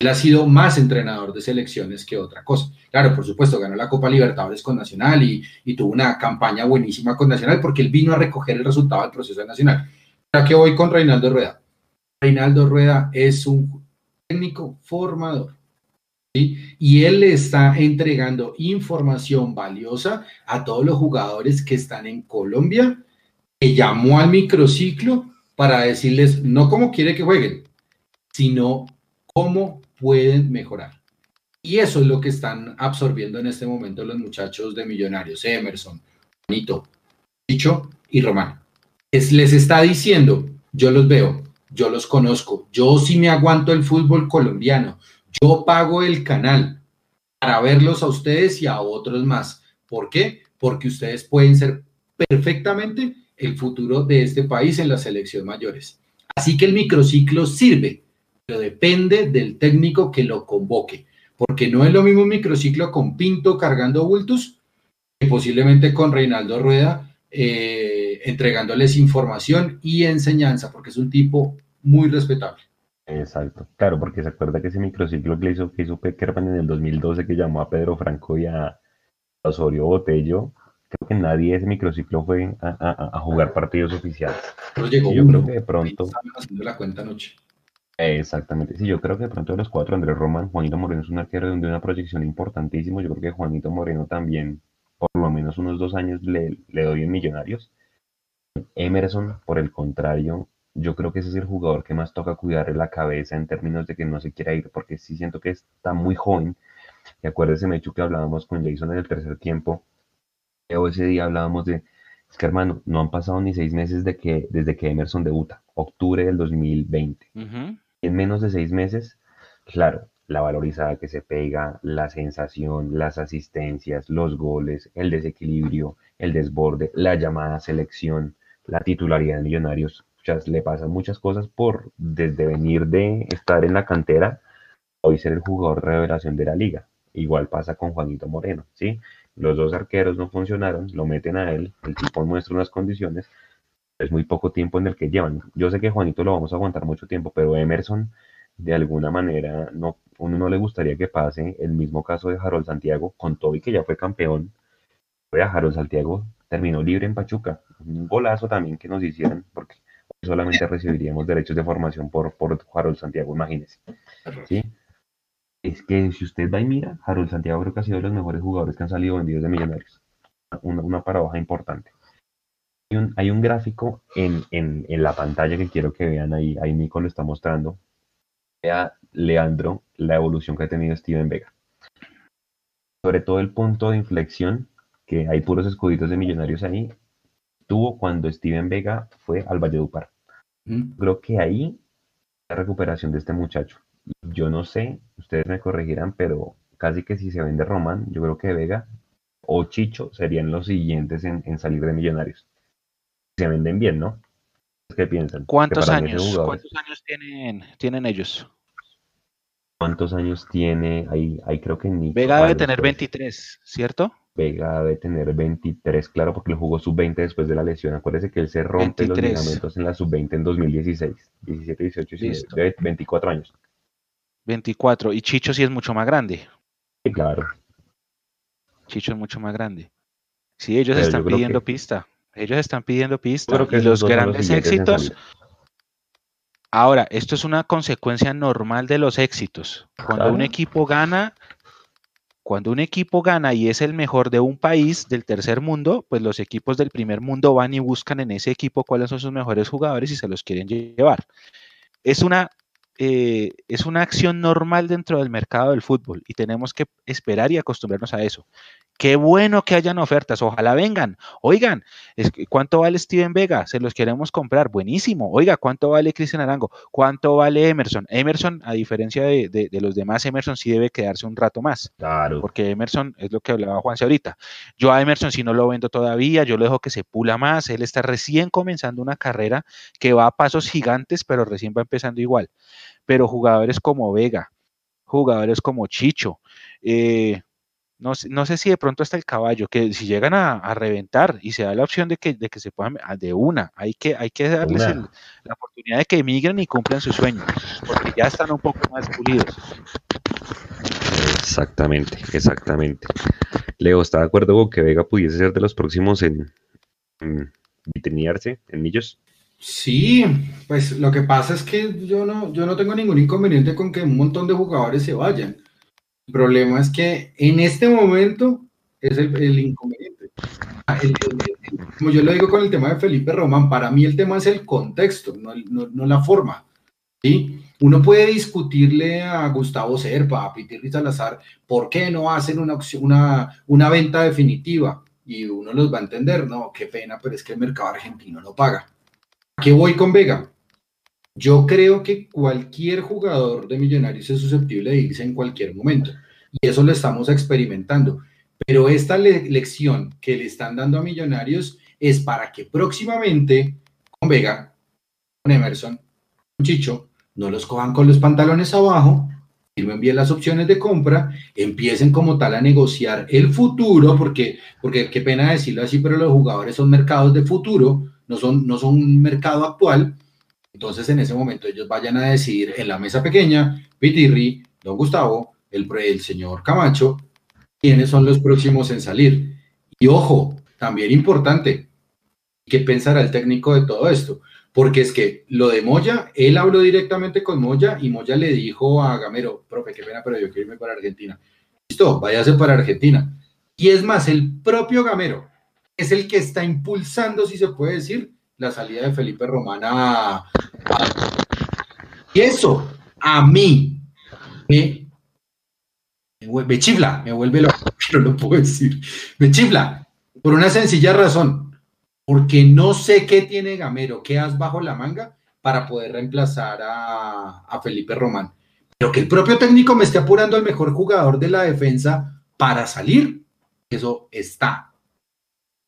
S2: Él ha sido más entrenador de selecciones que otra cosa. Claro, por supuesto, ganó la Copa Libertadores con Nacional y, tuvo una campaña buenísima con Nacional porque él vino a recoger el resultado del proceso de Nacional. ¿Para qué voy con Reinaldo Rueda? Reinaldo Rueda es un técnico formador. Y él le está entregando información valiosa a todos los jugadores que están en Colombia que llamó al microciclo para decirles no cómo quiere que jueguen, sino cómo pueden mejorar. Y eso es lo que están absorbiendo en este momento los muchachos de Millonarios, Emerson, Juanito, Chicho y Román. Es, les está diciendo, yo los veo, yo los conozco, yo sí me aguanto el fútbol colombiano, yo pago el canal para verlos a ustedes y a otros más. ¿Por qué? Porque ustedes pueden ser perfectamente el futuro de este país en las selecciones mayores. Así que el microciclo sirve, pero depende del técnico que lo convoque, porque no es lo mismo un microciclo con Pinto cargando bultos que posiblemente con Reinaldo Rueda eh, entregándoles información y enseñanza, porque es un tipo muy respetable.
S1: Exacto, claro, porque se acuerda que ese microciclo que hizo, que hizo Peckerman en el 2012 que llamó a Pedro Franco y a Osorio Botello, creo que nadie de ese microciclo fue a, jugar partidos oficiales.
S2: Pero llegó
S1: yo creo que de pronto.
S2: Haciendo la cuenta anoche.
S1: Exactamente, sí, yo creo que de pronto de los cuatro, Andrés Román, Juanito Moreno es un arquero de una proyección importantísimo. Yo creo que Juanito Moreno también por lo menos unos dos años le, le doy en Millonarios. Emerson, por el contrario, yo creo que ese es el jugador que más toca cuidar la cabeza en términos de que no se quiera ir, porque sí siento que está muy joven. Y acuérdese, Mechu, que hablábamos con Jason en el tercer tiempo. Ese día hablábamos de, es que hermano, no han pasado ni seis meses de que, desde que Emerson debuta, octubre del 2020. En menos de seis meses, claro, la valorizada que se pega, la sensación, las asistencias, los goles, el desequilibrio, el desborde, la llamada selección, la titularidad de Millonarios, le pasan muchas cosas por desde venir de estar en la cantera hoy ser el jugador revelación de la liga. Igual pasa con Juanito Moreno, ¿sí? Los dos arqueros no funcionaron, lo meten a él, el tipo muestra unas condiciones, es muy poco tiempo en el que llevan. Yo sé que Juanito lo vamos a aguantar mucho tiempo, pero Emerson, de alguna manera, no, uno no le gustaría que pase el mismo caso de Harold Santiago, con Toby que ya fue campeón, fue a Harold Santiago, terminó libre en Pachuca, un golazo también que nos hicieron, porque solamente recibiríamos derechos de formación por, por Harold Santiago, imagínese. ¿sí? Es que si usted va y mira, Harold Santiago creo que ha sido de los mejores jugadores que han salido vendidos de millonarios. Una, una paradoja importante. Hay un, hay un gráfico en, en, en, la pantalla que quiero que vean ahí, ahí Nico lo está mostrando. Vea, Leandro, la evolución que ha tenido Steven Vega. Sobre todo el punto de inflexión, que hay puros escuditos de millonarios ahí, tuvo cuando Steven Vega fue al Valledupar. Creo que ahí la recuperación de este muchacho. Yo no sé, ustedes me corregirán, pero casi que si se vende Román, yo creo que Vega o Chicho serían los siguientes en, salir de Millonarios. Se venden bien, ¿no? ¿Qué piensan?
S3: ¿Cuántos años? ¿Cuántos años tienen, tienen ellos?
S1: ¿Cuántos años tiene? Ahí, ahí creo que ni.
S3: Vega debe tener 23, ¿cierto?
S1: Vega debe tener 23, claro, porque lo jugó sub-20 después de la lesión. Acuérdese que él se rompe los ligamentos en la sub-20 en 2016, 17, 18, 19, 24 años.
S3: 24, y Chicho sí es mucho más grande.
S1: Sí, claro.
S3: Chicho es mucho más grande. Sí, ellos están pidiendo pista. Ellos están pidiendo pista. y los grandes éxitos. Ahora, esto es una consecuencia normal de los éxitos. Cuando un equipo gana, cuando un equipo gana y es el mejor de un país del tercer mundo, pues los equipos del primer mundo van y buscan en ese equipo cuáles son sus mejores jugadores y se los quieren llevar. Es una eh, es una acción normal dentro del mercado del fútbol y tenemos que esperar y acostumbrarnos a eso. Qué bueno que hayan ofertas, ojalá vengan. Oigan, ¿cuánto vale Steven Vega? Se los queremos comprar. Buenísimo. Oiga, ¿cuánto vale Cristian Arango? ¿Cuánto vale Emerson? Emerson, a diferencia de, los demás, Emerson sí debe quedarse un rato más.
S1: Claro.
S3: Porque Emerson es lo que hablaba Juanse ahorita. Yo a Emerson si no lo vendo todavía, yo lo dejo que se pula más. Él está recién comenzando una carrera que va a pasos gigantes, pero recién va empezando igual pero jugadores como Vega, jugadores como Chicho, eh, no, no, sé si de pronto hasta el caballo, que si llegan a, reventar y se da la opción de que, de que se puedan, ah, de una, hay que, hay que darles la oportunidad de que emigren y cumplan su sueño, porque ya están un poco más pulidos.
S1: Exactamente, exactamente. Leo, ¿está de acuerdo con que Vega pudiese ser de los próximos en, en en Millos?
S2: Sí, pues lo que pasa es que yo no, yo no tengo ningún inconveniente con que un montón de jugadores se vayan. Problema es que en este momento es el, inconveniente. como yo lo digo con el tema de Felipe Román, para mí el tema es el contexto, no, la forma. ¿sí? Uno puede discutirle a Gustavo Serpa, a Peter Salazar, por qué no hacen una venta definitiva. Y uno los va a entender, no, qué pena, pero es que el mercado argentino no paga qué voy con Vega? Yo creo que cualquier jugador de Millonarios es susceptible de irse en cualquier momento. Y eso lo estamos experimentando. Pero esta lección que le están dando a Millonarios es para que próximamente con Vega, con Emerson, con Chicho, no los cojan con los pantalones abajo, firmen bien las opciones de compra, empiecen como tal a negociar el futuro, porque, porque qué pena decirlo así, pero los jugadores son mercados de futuro, no son, no son un mercado actual. Entonces, en ese momento, ellos vayan a decidir en la mesa pequeña, Pitirri, Don Gustavo, el, señor Camacho, quiénes son los próximos en salir. Y ojo, también importante, ¿qué pensará el técnico de todo esto? Porque es que lo de Moya, él habló directamente con Moya y Moya le dijo a Gamero, profe, qué pena, pero yo quiero irme para Argentina. Listo, váyase para Argentina Y es más, el propio Gamero es el que está impulsando, si se puede decir, la salida de Felipe Román a... Y eso, a mí, me, me, chifla, me vuelve loco, pero lo puedo decir. Me chifla, por una sencilla razón, porque no sé qué tiene Gamero, qué has bajo la manga para poder reemplazar a, a Felipe Román. Pero que el propio técnico me esté apurando al mejor jugador de la defensa para salir, eso está.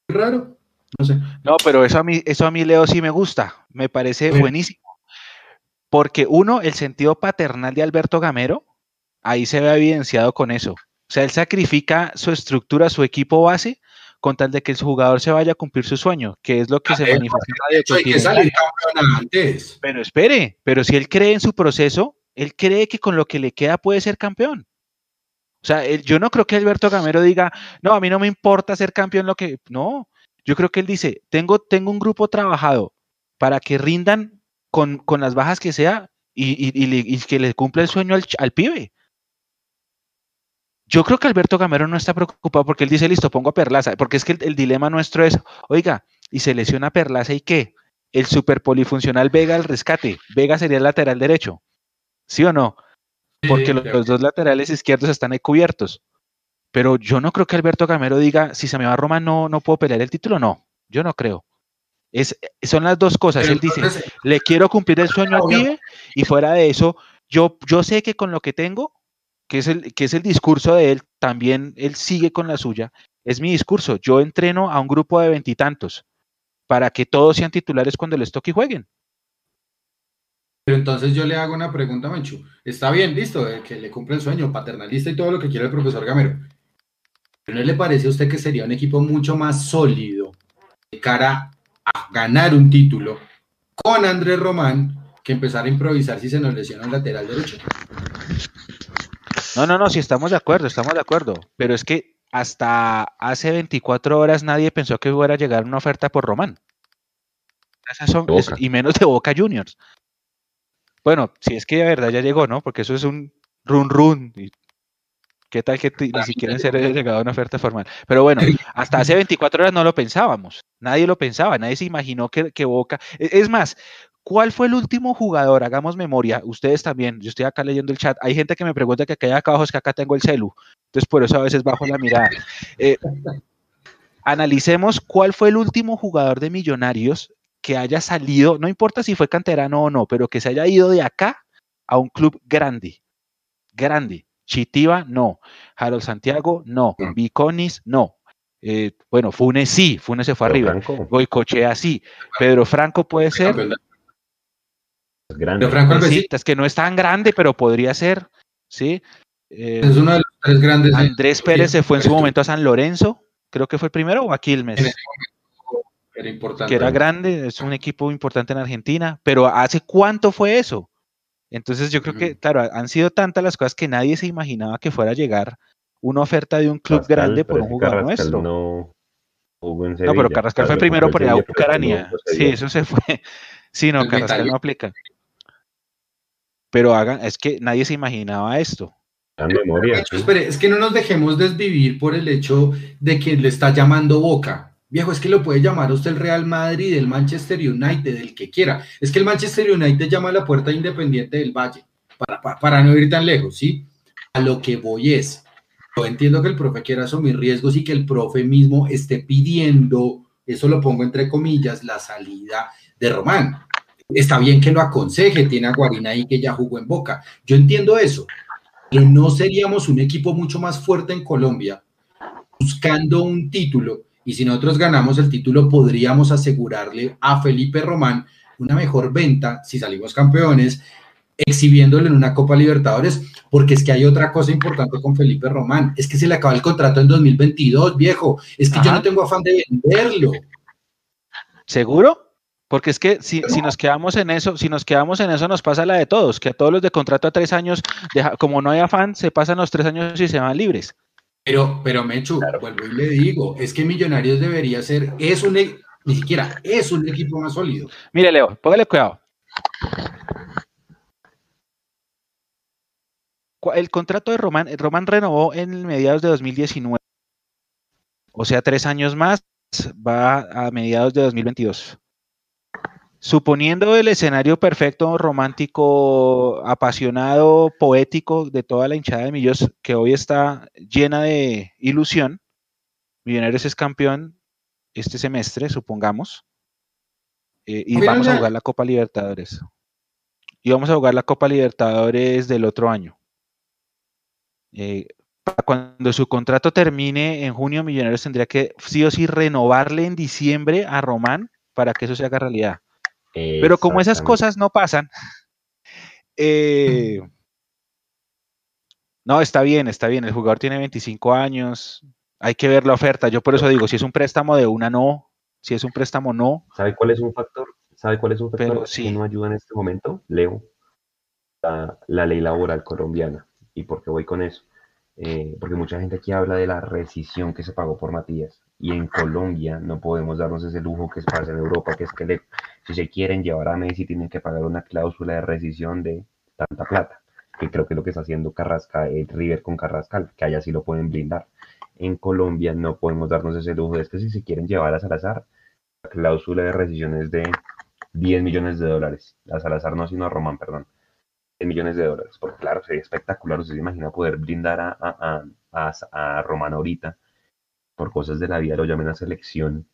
S2: Raro. No sé.
S3: No, pero eso a mí, eso a mí, Leo, sí me gusta. Me parece buenísimo. Porque uno, el sentido paternal de Alberto Gamero, ahí se ve evidenciado con eso. O sea, él sacrifica su estructura, su equipo base, con tal de que el jugador se vaya a cumplir su sueño, que es lo que se manifiesta.
S2: Hay que salir antes.
S3: Pero espere, pero si él cree en su proceso, él cree que con lo que le queda puede ser campeón. O sea, yo no creo que Alberto Gamero diga, no, a mí no me importa ser campeón lo que. No, yo creo que él dice, tengo, tengo un grupo trabajado para que rindan con, con las bajas que sea y, que le cumpla el sueño al, al, pibe. Yo creo que Alberto Gamero no está preocupado porque él dice, listo, pongo a Perlaza, porque es que el, dilema nuestro es, oiga, y se lesiona Perlaza y qué? El super polifuncional Vega al rescate. Vega sería el lateral derecho. ¿Sí o no? Porque los, dos laterales izquierdos están ahí cubiertos. Pero yo no creo que Alberto Gamero diga, si se me va a Roma no, no puedo pelear el título. No, yo no creo. Es, son las dos cosas. Él dice, le quiero cumplir el sueño al pibe y fuera de eso, yo, yo sé que con lo que tengo, que es, el, que es el discurso de él, también él sigue con la suya. Es mi discurso. Yo entreno a un grupo de veintitantos para que todos sean titulares cuando les toque y jueguen.
S2: Pero entonces yo le hago una pregunta, Manchu. Está bien, listo, que le cumple el sueño, paternalista y todo lo que quiere el profesor Gamero. ¿Pero no le parece a usted que sería un equipo mucho más sólido de cara a ganar un título con Andrés Román que empezar a improvisar si se nos lesiona el lateral derecho?
S3: No, no, no, si estamos de acuerdo, estamos de acuerdo. Pero es que hasta hace 24 horas nadie pensó que fuera a llegar una oferta por Román. y menos de Boca Juniors. Bueno, si es que de verdad ya llegó, ¿no? Porque eso es un run run. Y ¿Qué tal que ni siquiera se haya llegado a una oferta formal? Pero bueno, hasta hace 24 horas no lo pensábamos. Nadie lo pensaba, nadie se imaginó que, que Boca. E, es más, ¿Cuál fue el último jugador? Hagamos memoria. Ustedes también. Yo estoy acá leyendo el chat. Hay gente que me pregunta que acá acá abajo es que acá tengo el celu. Entonces, por eso a veces bajo la mirada. Eh, analicemos cuál fue el último jugador de Millonarios que haya salido, no importa si fue canterano o no, pero que se haya ido de acá a un club grande, grande. Chitiba, no. Harold Santiago, no. Viconis, no. Eh, bueno, Funes sí, Funes se fue arriba. Goicochea sí. Pedro Franco puede ser.
S2: Es grande. Franco
S3: es que no es tan grande, pero podría ser, ¿sí?
S2: Eh, es uno de los tres grandes.
S3: Andrés Pérez se fue en su momento a San Lorenzo, creo que fue el primero, o a Quilmes
S2: era importante.
S3: Que era grande, es un equipo importante en Argentina, pero ¿hace cuánto fue eso? Entonces yo creo que, claro, han sido tantas las cosas que nadie se imaginaba que fuera a llegar una oferta de un club grande por un jugador nuestro.
S1: No,
S3: no, pero Carrascal fue primero por la Ucrania. Sí, eso se fue. Sí, no, Carrascal no aplica. Pero hagan, es que nadie se imaginaba esto.
S2: Memoria, espere, es que no nos dejemos desvivir por el hecho de que le está llamando Boca. Viejo, es que lo puede llamar usted el Real Madrid, el Manchester United, el que quiera. Es que el Manchester United llama a la puerta independiente del Valle, para, para, no ir tan lejos, ¿sí? A lo que voy es, yo entiendo que el profe quiera asumir riesgos y que el profe mismo esté pidiendo, eso lo pongo entre comillas, la salida de Román. Está bien que lo aconseje, tiene a Guarina ahí que ya jugó en Boca. Yo entiendo eso, pero no seríamos un equipo mucho más fuerte en Colombia buscando un título y si nosotros ganamos el título, podríamos asegurarle a Felipe Román una mejor venta si salimos campeones, exhibiéndolo en una Copa Libertadores, porque es que hay otra cosa importante con Felipe Román, es que se le acaba el contrato en 2022, viejo, es que yo no tengo afán de venderlo.
S3: ¿Seguro? Porque es que si, si, nos quedamos en eso, si nos quedamos en eso, nos pasa la de todos, que a todos los de contrato a tres años, como no hay afán, se pasan los tres años y se van libres.
S2: Pero, pero Mechu, vuelvo y le digo, es que Millonarios debería ser, es un, e, ni siquiera es un equipo más sólido.
S3: Mire, Leo, póngale cuidado. El contrato de Román, Román renovó en mediados de 2019. O sea, tres años más, va a mediados de 2022. Suponiendo el escenario perfecto, romántico, apasionado, poético de toda la hinchada de Millos, que hoy está llena de ilusión, Millonarios es campeón este semestre, supongamos, eh, y vamos a jugar la Copa Libertadores. Y vamos a jugar la Copa Libertadores del otro año. Eh, cuando su contrato termine en junio, Millonarios tendría que sí o sí renovarle en diciembre a Román para que eso se haga realidad. Pero como esas cosas no pasan, eh, no, está bien, está bien. El jugador tiene 25 años, hay que ver la oferta. Yo por eso digo, si es un préstamo de una, no. Si es un préstamo, no.
S1: ¿Sabe cuál es un factor? ¿Sabe cuál es un factor que no ayuda en este momento? Leo, la ley laboral colombiana. ¿Y por qué voy con eso? Eh, porque mucha gente aquí habla de la rescisión que se pagó por Matías y en Colombia no podemos darnos ese lujo que pasa en Europa, que es que si se quieren llevar a Messi tienen que pagar una cláusula de rescisión de tanta plata, que creo que es lo que está haciendo Carrasca, eh, River con Carrascal, que allá sí lo pueden blindar. En Colombia no podemos darnos ese lujo, es que si se quieren llevar a Salazar, la cláusula de rescisión es de 10 millones de dólares, a Salazar no, sino a Román, perdón millones de dólares. Porque claro, sería espectacular. Usted se imagina poder brindar a, a, a, a Román ahorita por cosas de la vida, lo llamen a selección,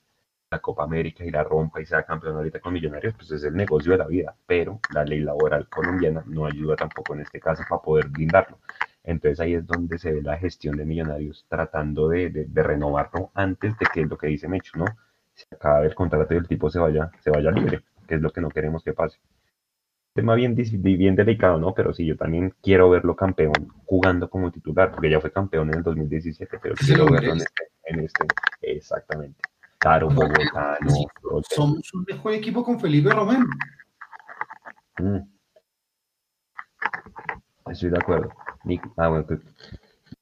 S1: la Copa América y la rompa y sea campeón ahorita con Millonarios, pues es el negocio de la vida. Pero la ley laboral colombiana no ayuda tampoco en este caso para poder brindarlo. Entonces ahí es donde se ve la gestión de Millonarios tratando de, de, renovarlo antes de que lo que dice Mecho, ¿no? Se acabe el contrato y el tipo se vaya, se vaya libre, que es lo que no queremos que pase tema bien, bien delicado, ¿no? Pero sí, yo también quiero verlo campeón jugando como titular, porque ya fue campeón en el 2017, pero quiero verlo este, en este, exactamente. Claro, Bogotá,
S2: no. Somos un mejor equipo con Felipe Román. Mm.
S1: Estoy de acuerdo. Ah, bueno,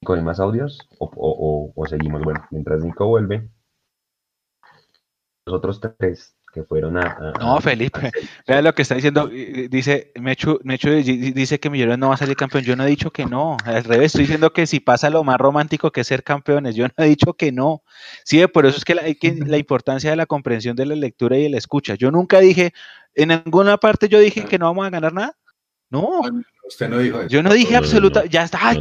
S1: Nico, ¿hay más audios? O, o, o, seguimos? Bueno, mientras Nico vuelve, los otros tres que fueron a...
S3: no, Felipe, vea lo que está diciendo, dice, Mechu, Mechu dice que Millonarios no va a salir campeón, yo no he dicho que no, al revés, estoy diciendo que si pasa lo más romántico que es ser campeones, yo no he dicho que no, sí, por eso es que la, la importancia de la comprensión de la lectura y la escucha, yo nunca dije, en ninguna parte yo dije que no vamos a ganar nada, no,
S2: usted no dijo eso.
S3: yo no dije absoluta, ya está, ay,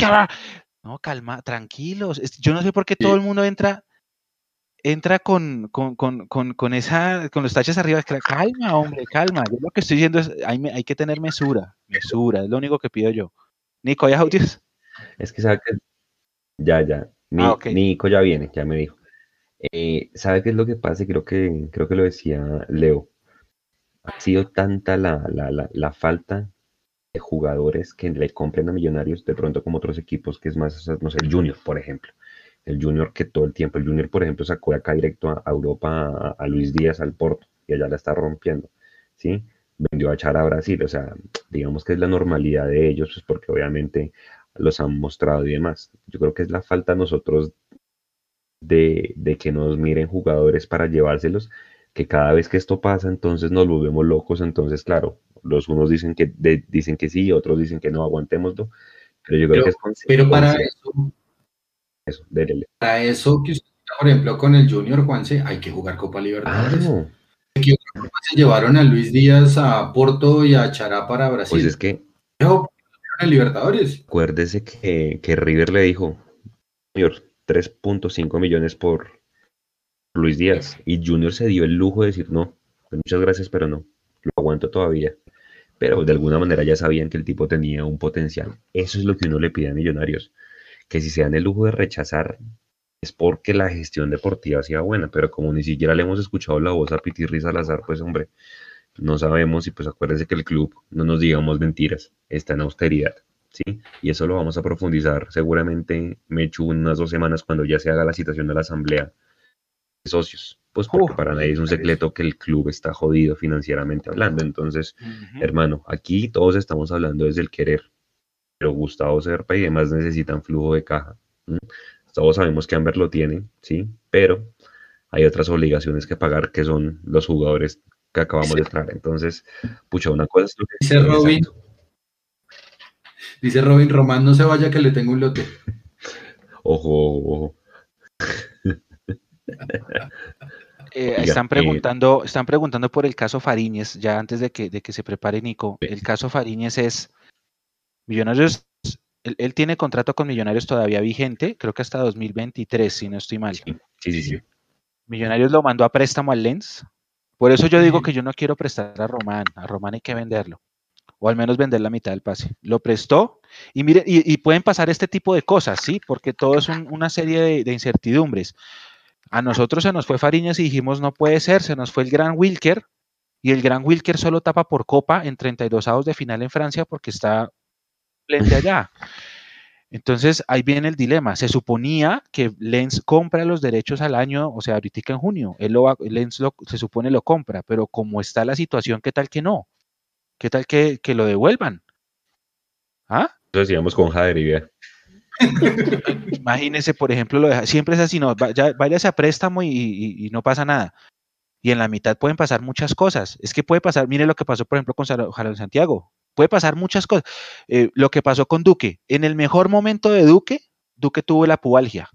S3: no, calma, tranquilos, yo no sé por qué todo el mundo entra entra con, con, con, con, esa, con los taches arriba. Calma, hombre, calma. Yo lo que estoy diciendo es, hay, hay que tener mesura, mesura, es lo único que pido yo. Nico, ¿hay audios?
S1: Es que sabe que, ya, ya, ah, Nico ya viene, ya me dijo. Eh, ¿Sabe qué es lo que pasa? Creo que, creo que lo decía Leo. Ha sido tanta la, la, la, la falta de jugadores que le compren a Millonarios de pronto como otros equipos, que es más, no sé, Junior, por ejemplo el Junior que todo el tiempo, el Junior, por ejemplo, sacó acá directo a, Europa a, Luis Díaz al Porto y allá la está rompiendo, ¿sí? Vendió a Chara a Brasil, o sea, digamos que es la normalidad de ellos, pues porque obviamente los han mostrado y demás. Yo creo que es la falta a nosotros de, de que nos miren jugadores para llevárselos, que cada vez que esto pasa, entonces nos volvemos locos, entonces, claro, los unos dicen que, dicen que sí, otros dicen que no, aguantémoslo, pero yo creo que es
S2: Pero para eso eso, Para eso que usted, por ejemplo, con el Junior Juanse, hay que jugar Copa Libertadores. Ah, se llevaron a Luis Díaz a Porto y a Chará para Brasil.
S1: Pues es que.
S2: Libertadores.
S1: Acuérdese que, que River le dijo, Junior, 3.5 millones por Luis Díaz. Y Junior se dio el lujo de decir, no, pues muchas gracias, pero no, lo aguanto todavía. Pero de alguna manera ya sabían que el tipo tenía un potencial. Eso es lo que uno le pide a Millonarios que si se dan el lujo de rechazar es porque la gestión deportiva sea buena, pero como ni siquiera le hemos escuchado la voz a Pitirri Salazar, pues hombre, no sabemos y pues acuérdense que el club, no nos digamos mentiras, está en austeridad, ¿sí? Y eso lo vamos a profundizar seguramente, Mechu, unas dos semanas cuando ya se haga la citación de la asamblea de socios, pues porque para nadie es un secreto que el club está jodido financieramente hablando, entonces, hermano, aquí todos estamos hablando desde el querer, pero Gustavo Serpa y demás necesitan flujo de caja. Todos sabemos que Amber lo tiene, sí, pero hay otras obligaciones que pagar que son los jugadores que acabamos de traer. Entonces, pucha, una cosa es lo que...
S2: Dice Robin, dice Robin Román, no se vaya que le tengo un lote.
S1: ojo, ojo.
S3: Eh, están preguntando, están preguntando por el caso Fariñez, ya antes de que, de que se prepare Nico. El caso Fariñez es Millonarios, él, tiene contrato con Millonarios todavía vigente, creo que hasta 2023, si no estoy mal.
S1: Sí, sí, sí.
S3: Millonarios lo mandó a préstamo al Lens. Por eso yo digo que yo no quiero prestar a Román. A Román hay que venderlo. O al menos vender la mitad del pase. Lo prestó y mire, y, pueden pasar este tipo de cosas, ¿sí? Porque todo es una serie de, de incertidumbres. A nosotros se nos fue Fariñas y dijimos, no puede ser, se nos fue el gran Wilker, y el gran Wilker solo tapa por copa en 32 avos de final en Francia porque está frente allá. Entonces ahí viene el dilema. Se suponía que Lens compra los derechos al año, o sea, ahorita en junio. Él lo Lens se supone lo compra, pero como está la situación, ¿qué tal que no? ¿Qué tal que, lo devuelvan?
S1: ¿Ah? Entonces íbamos con Jader
S3: Imagínese, por ejemplo, lo siempre es así, no, vaya, váyase a préstamo y, no pasa nada. Y en la mitad pueden pasar muchas cosas. Es que puede pasar, mire lo que pasó, por ejemplo, con Jalón Santiago. Puede pasar muchas cosas. Eh, lo que pasó con Duque. En el mejor momento de Duque, Duque tuvo la pubalgia.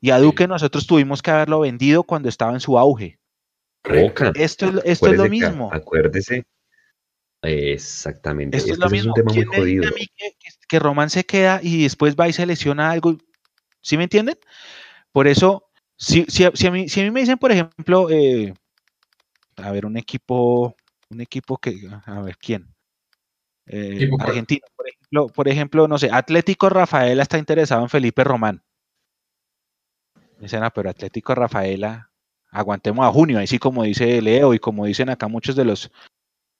S3: Y a Duque nosotros tuvimos que haberlo vendido cuando estaba en su auge. Esto, es, esto es lo mismo.
S1: acuérdese. Exactamente.
S3: Esto, es lo mismo. un tema muy jodido que Román se queda y después va y se lesiona algo. ¿Sí me entienden? Por eso, si, si, a, mí, si a mí me dicen, por ejemplo, eh, a ver, un equipo, un equipo que, a ver, ¿quién? Eh, Argentina, por ejemplo, por ejemplo, no sé, Atlético Rafaela está interesado en Felipe Román. dicen, ah, pero Atlético Rafaela, aguantemos a junio, así como dice Leo y como dicen acá muchos de los,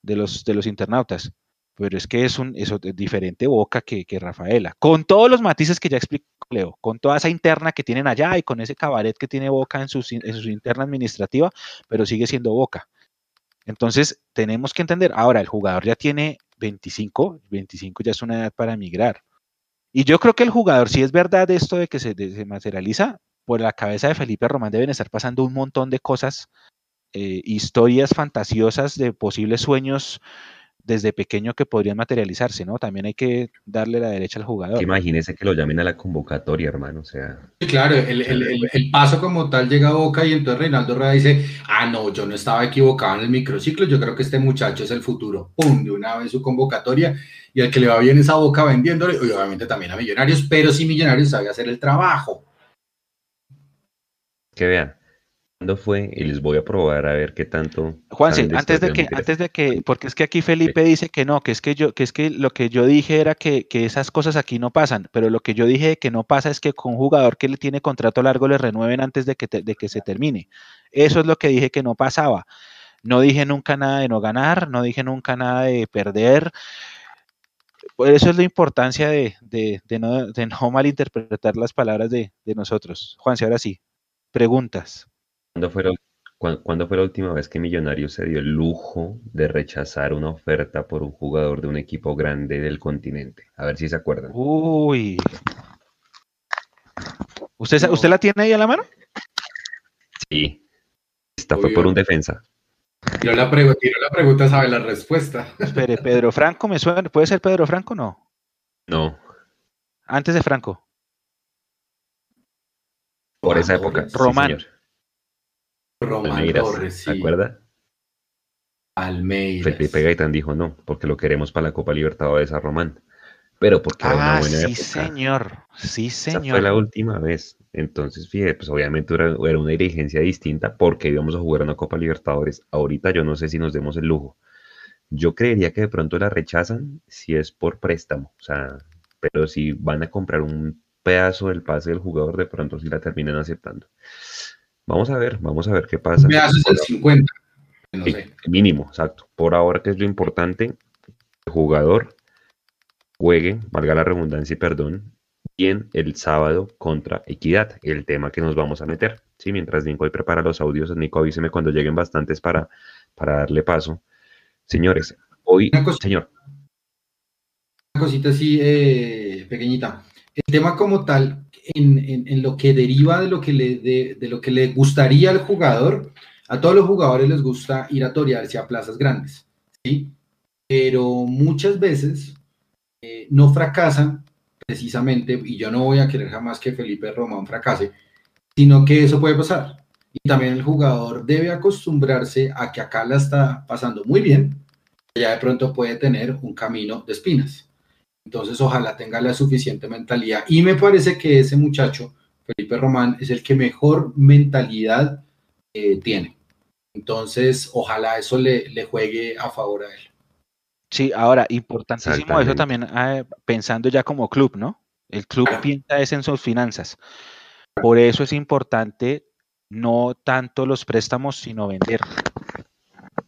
S3: de los, de los internautas pero es que es un es diferente Boca que, Rafaela, con todos los matices que ya explicó Leo, con toda esa interna que tienen allá y con ese cabaret que tiene Boca en, su interna administrativa, pero sigue siendo Boca. Entonces, tenemos que entender, ahora el jugador ya tiene 25, 25 ya es una edad para emigrar. Y yo creo que el jugador, si es verdad esto de que se, materializa, por la cabeza de Felipe Román deben estar pasando un montón de cosas, eh, historias fantasiosas de posibles sueños desde pequeño que podrían materializarse, ¿no? También hay que darle la derecha al jugador.
S1: Imagínese que lo llamen a la convocatoria, hermano, o sea.
S2: Sí, claro, el, paso como tal llega a Boca y entonces Reinaldo Rueda dice, ah, no, yo no estaba equivocado en el microciclo, yo creo que este muchacho es el futuro. ¡Pum! De una vez su convocatoria y al que le va bien esa Boca vendiéndole, y obviamente también a Millonarios, pero si Millonarios sabe hacer el trabajo.
S1: Que vean, fue y les voy a probar a ver qué tanto.
S3: Juanse, antes de que, antes de que, porque es que aquí Felipe dice que no, que es que yo, que es que lo que yo dije era que, esas cosas aquí no pasan, pero lo que yo dije que no pasa es que con un jugador que le tiene contrato largo le renueven antes de que, de que se termine. Eso es lo que dije que no pasaba. No dije nunca nada de no ganar, no dije nunca nada de perder. Por eso es la importancia de, no, de no malinterpretar las palabras de, de nosotros. Juanse, ahora sí, preguntas.
S1: ¿Cuándo fue, la, última vez que Millonarios se dio el lujo de rechazar una oferta por un jugador de un equipo grande del continente? A ver si se acuerdan.
S3: Uy. ¿Usted, ¿usted la tiene ahí a la mano?
S1: Sí. Esta fue por un defensa.
S2: Yo la, pregunta, la pregunta, sabe la respuesta.
S3: Espere, Pedro Franco, ¿me suena? ¿Puede ser Pedro Franco o no?
S1: No.
S3: Antes de Franco.
S1: Por esa época.
S3: Román.
S2: Román Torres,
S1: ¿Se acuerda?
S2: Almeida.
S1: Felipe Gaitán dijo no, porque lo queremos para la Copa Libertadores a Román. Pero porque
S3: era una ah, buena sí, señor. Sí, señor.
S1: Esa fue la última vez. Entonces, fíjate, pues obviamente era, una dirigencia distinta porque íbamos a jugar una Copa Libertadores. Ahorita yo no sé si nos demos el lujo. Yo creería que de pronto la rechazan si es por préstamo. O sea, pero si van a comprar un pedazo del pase del jugador, de pronto sí la terminan aceptando. Vamos a ver, vamos a ver qué pasa.
S2: Me haces el 50.
S1: Mínimo, exacto. Por ahora, que es lo importante, el jugador juegue, valga la redundancia y perdón, bien el sábado contra Equidad, el tema que nos vamos a meter. Sí, mientras Nico hoy prepara los audios, Nico avíseme cuando lleguen bastantes para, para darle paso. Señores, hoy, señor.
S2: Una cosita así eh, pequeñita. El tema como tal, en, lo que deriva de lo que, le, de, lo que le gustaría al jugador, a todos los jugadores les gusta ir a torearse a plazas grandes, ¿sí? Pero muchas veces eh, no fracasan precisamente, y yo no voy a querer jamás que Felipe Román fracase, sino que eso puede pasar. Y también el jugador debe acostumbrarse a que acá la está pasando muy bien, ya de pronto puede tener un camino de espinas. Entonces, ojalá tenga la suficiente mentalidad. Y me parece que ese muchacho, Felipe Román, es el que mejor mentalidad eh, tiene. Entonces, ojalá eso le, le, juegue a favor a él.
S3: Sí, ahora, importantísimo eso también ah, pensando ya como club, ¿no? El club piensa es en sus finanzas. Por eso es importante no tanto los préstamos, sino vender.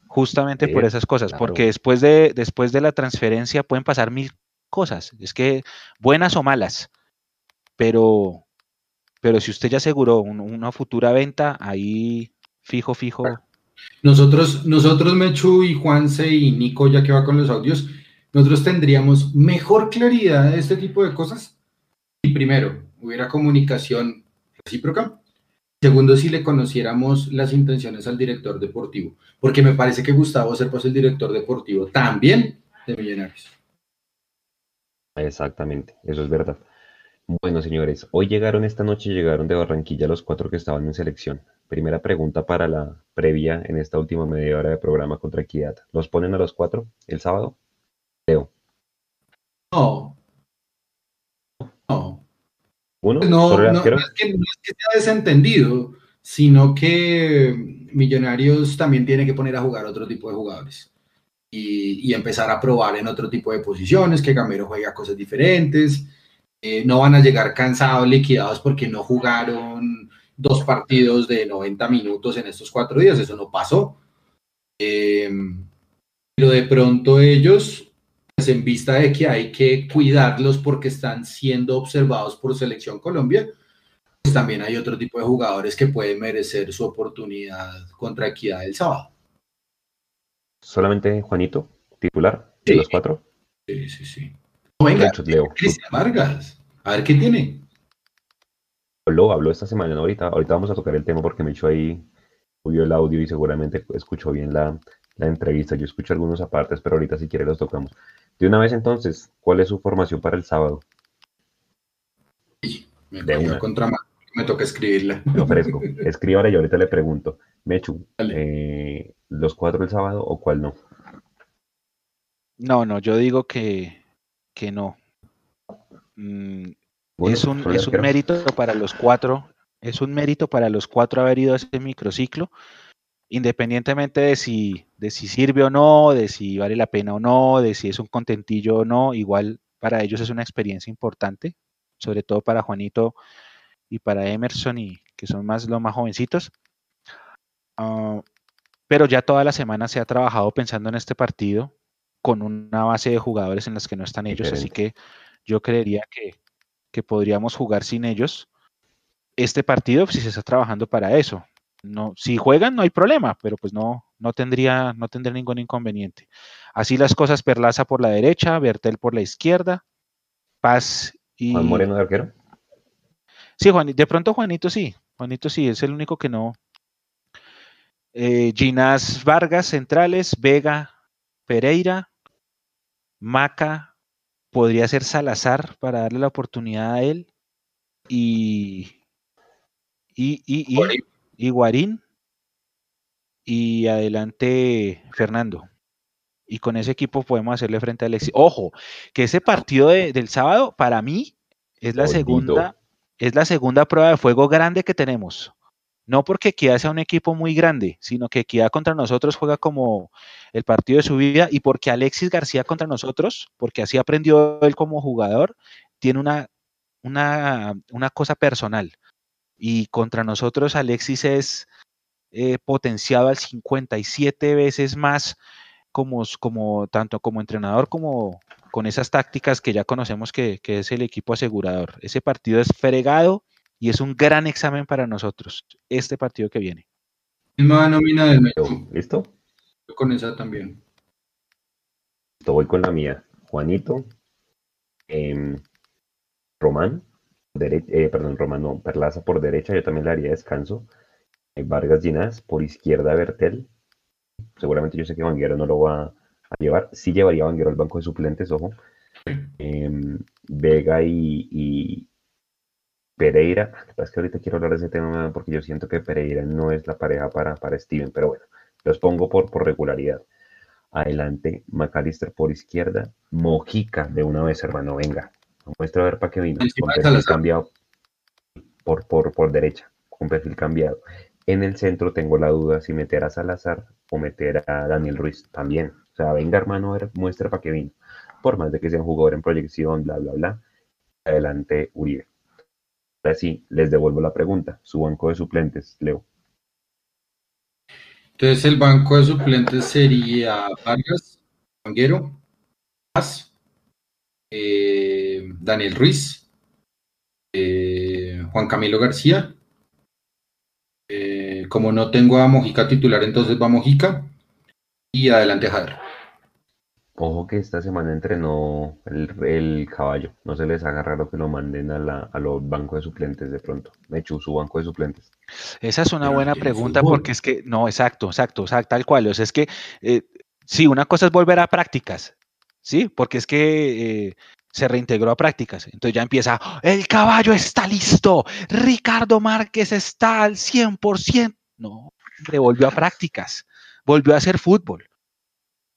S3: Justamente por esas cosas, porque después de, después de la transferencia pueden pasar mil cosas. Es que buenas o malas, pero, pero si usted ya aseguró una futura venta, ahí fijo, fijo.
S2: Nosotros, nosotros, Mechu y Juanse y Nico, ya que va con los audios, nosotros tendríamos mejor claridad de este tipo de cosas. Y primero, hubiera comunicación recíproca. Segundo, si le conociéramos las intenciones al director deportivo, porque me parece que Gustavo Serpa es el director deportivo también de Millonarios.
S1: Exactamente, eso es verdad. Bueno, señores, hoy llegaron esta noche, llegaron de Barranquilla los cuatro que estaban en selección. Primera pregunta para la previa en esta última media hora de programa contra Equidad. ¿Los ponen a los cuatro el sábado? Leo.
S2: No. No. ¿Uno? No, no, es que, no es que sea desentendido, sino que Millonarios también tiene que poner a jugar otro tipo de jugadores y, empezar a probar en otro tipo de posiciones, que Gamero juega cosas diferentes. Eh, no van a llegar cansados, liquidados porque no jugaron dos partidos de 90 minutos en estos cuatro días, eso no pasó. Eh, pero de pronto ellos, pues en vista de que hay que cuidarlos porque están siendo observados por Selección Colombia, pues también hay otro tipo de jugadores que pueden merecer su oportunidad contra Equidad el sábado
S1: solamente Juanito, titular de los cuatro.
S2: Sí, sí, sí. venga, Cristian Vargas, a ver qué tiene.
S1: Habló, habló esta semana, ¿no? ahorita, ahorita vamos a tocar el tema porque me echó ahí, subió el audio y seguramente escuchó bien la, entrevista. Yo escucho algunos apartes, pero ahorita si quiere los tocamos. De una vez entonces, ¿cuál es su formación para el sábado?
S2: Sí, me de una. contra me toca escribirla.
S1: Me ofrezco. Escríbale y ahorita le pregunto. Mechu, eh, ¿los cuatro el sábado o cuál no?
S3: No, no, yo digo que, que no. Mm, es un, es un mérito para los cuatro, es un mérito para los cuatro haber ido a ese microciclo, independientemente de si, de si sirve o no, de si vale la pena o no, de si es un contentillo o no, igual para ellos es una experiencia importante, sobre todo para Juanito y para Emerson y que son más los más jovencitos. Ah, pero ya toda la semana se ha trabajado pensando en este partido con una base de jugadores en las que no están ellos, así que yo creería que, podríamos jugar sin ellos este partido si se está trabajando para eso. No, si juegan no hay problema, pero pues no, no tendría, no tendría ningún inconveniente. Así las cosas, Perlaza por la derecha, Bertel por la izquierda, Paz y.
S1: Juan Moreno de arquero.
S3: Sí, Juan, de pronto Juanito sí, Juanito sí, es el único que no. Eh, Ginás Vargas, centrales, Vega, Pereira, Maca, podría ser Salazar para darle la oportunidad a él, y, y, y, y, Guarín, y adelante Fernando. Y con ese equipo podemos hacerle frente a Alexis. Ojo, que ese partido del sábado, para mí, es la segunda es la segunda prueba de fuego grande que tenemos. No porque Equidad sea un equipo muy grande, sino que Equidad contra nosotros juega como el partido de su vida y porque Alexis García contra nosotros, porque así aprendió él como jugador, tiene una, una, una cosa personal. Y contra nosotros Alexis es eh, potenciado al 57 veces más como, como tanto como entrenador como, con esas tácticas que ya conocemos que, es el equipo asegurador. Ese partido es fregado y es un gran examen para nosotros, este partido que viene.
S2: Misma nómina del
S1: ¿Listo?
S2: con esa también.
S1: Listo, voy con la mía. Juanito, em, Román, eh, perdón, Román no, Perlaza por derecha, yo también le haría descanso. Eh, Vargas Ginás, por izquierda Bertel. Seguramente yo sé que Vanguero no lo va a a llevar. Sí llevaría Vanguero al banco de suplentes, ojo. Em, Vega y, Pereira, es que ahorita quiero hablar de ese tema porque yo siento que Pereira no es la pareja para, para Steven, pero bueno, los pongo por, por regularidad. Adelante, McAllister por izquierda, Mojica de una vez, hermano, venga. Muestra a ver para qué vino. Con perfil cambiado por, por, por derecha, con perfil cambiado. En el centro tengo la duda si meter a Salazar o meter a Daniel Ruiz también. O sea, venga, hermano, a ver, muestra para qué vino. Por más de que sea un jugador en proyección, bla, bla, bla. Adelante, Uribe. Ahora sí, les devuelvo la pregunta. Su banco de suplentes, Leo.
S2: Entonces el banco de suplentes sería Vargas, Vanguero, Paz, eh, Daniel Ruiz, eh, Juan Camilo García. Eh, como no tengo a Mojica titular, entonces va Mojica y adelante Jader.
S1: Ojo que esta semana entrenó el, caballo. No se les haga raro que lo manden a, la, a los bancos de suplentes de pronto. Me echó su banco de suplentes.
S3: Esa es una buena pregunta porque es que, no, exacto, exacto, exacto, tal cual. O sea, es que, eh, sí, una cosa es volver a prácticas, ¿sí? Porque es que eh, se reintegró a prácticas. Entonces ya empieza, el caballo está listo, Ricardo Márquez está al 100%. No, le volvió a prácticas, volvió a hacer fútbol.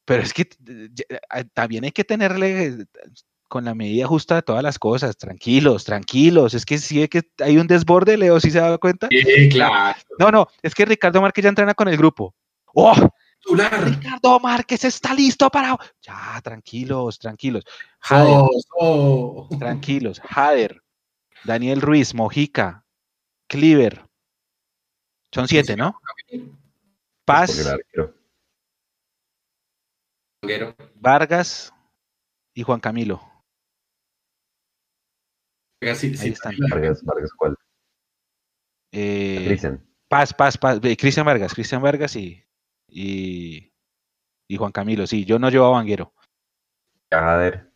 S3: Pero es que eh, también hay que tenerle con la medida justa de todas las cosas. Tranquilos, tranquilos. Es que sí que hay un desborde, Leo, ¿sí se da cuenta?
S2: Sí, claro.
S3: No, no, es que Ricardo Márquez ya entrena con el grupo. ¡Oh! Ricardo Márquez está listo para. Ya, tranquilos, tranquilos. Jader, oh, oh. Tranquilos. Jader, Daniel Ruiz, Mojica, Cleaver. Son siete, ¿no? Paz. Vargas y Juan Camilo.
S1: Ahí están. Vargas, Vargas, ¿cuál?
S3: Eh, Cristian. Paz, Paz, Paz. Eh, Cristian Vargas, Cristian Vargas y, y, y, Juan Camilo. Sí, yo no llevo a Vanguero.
S1: A ver.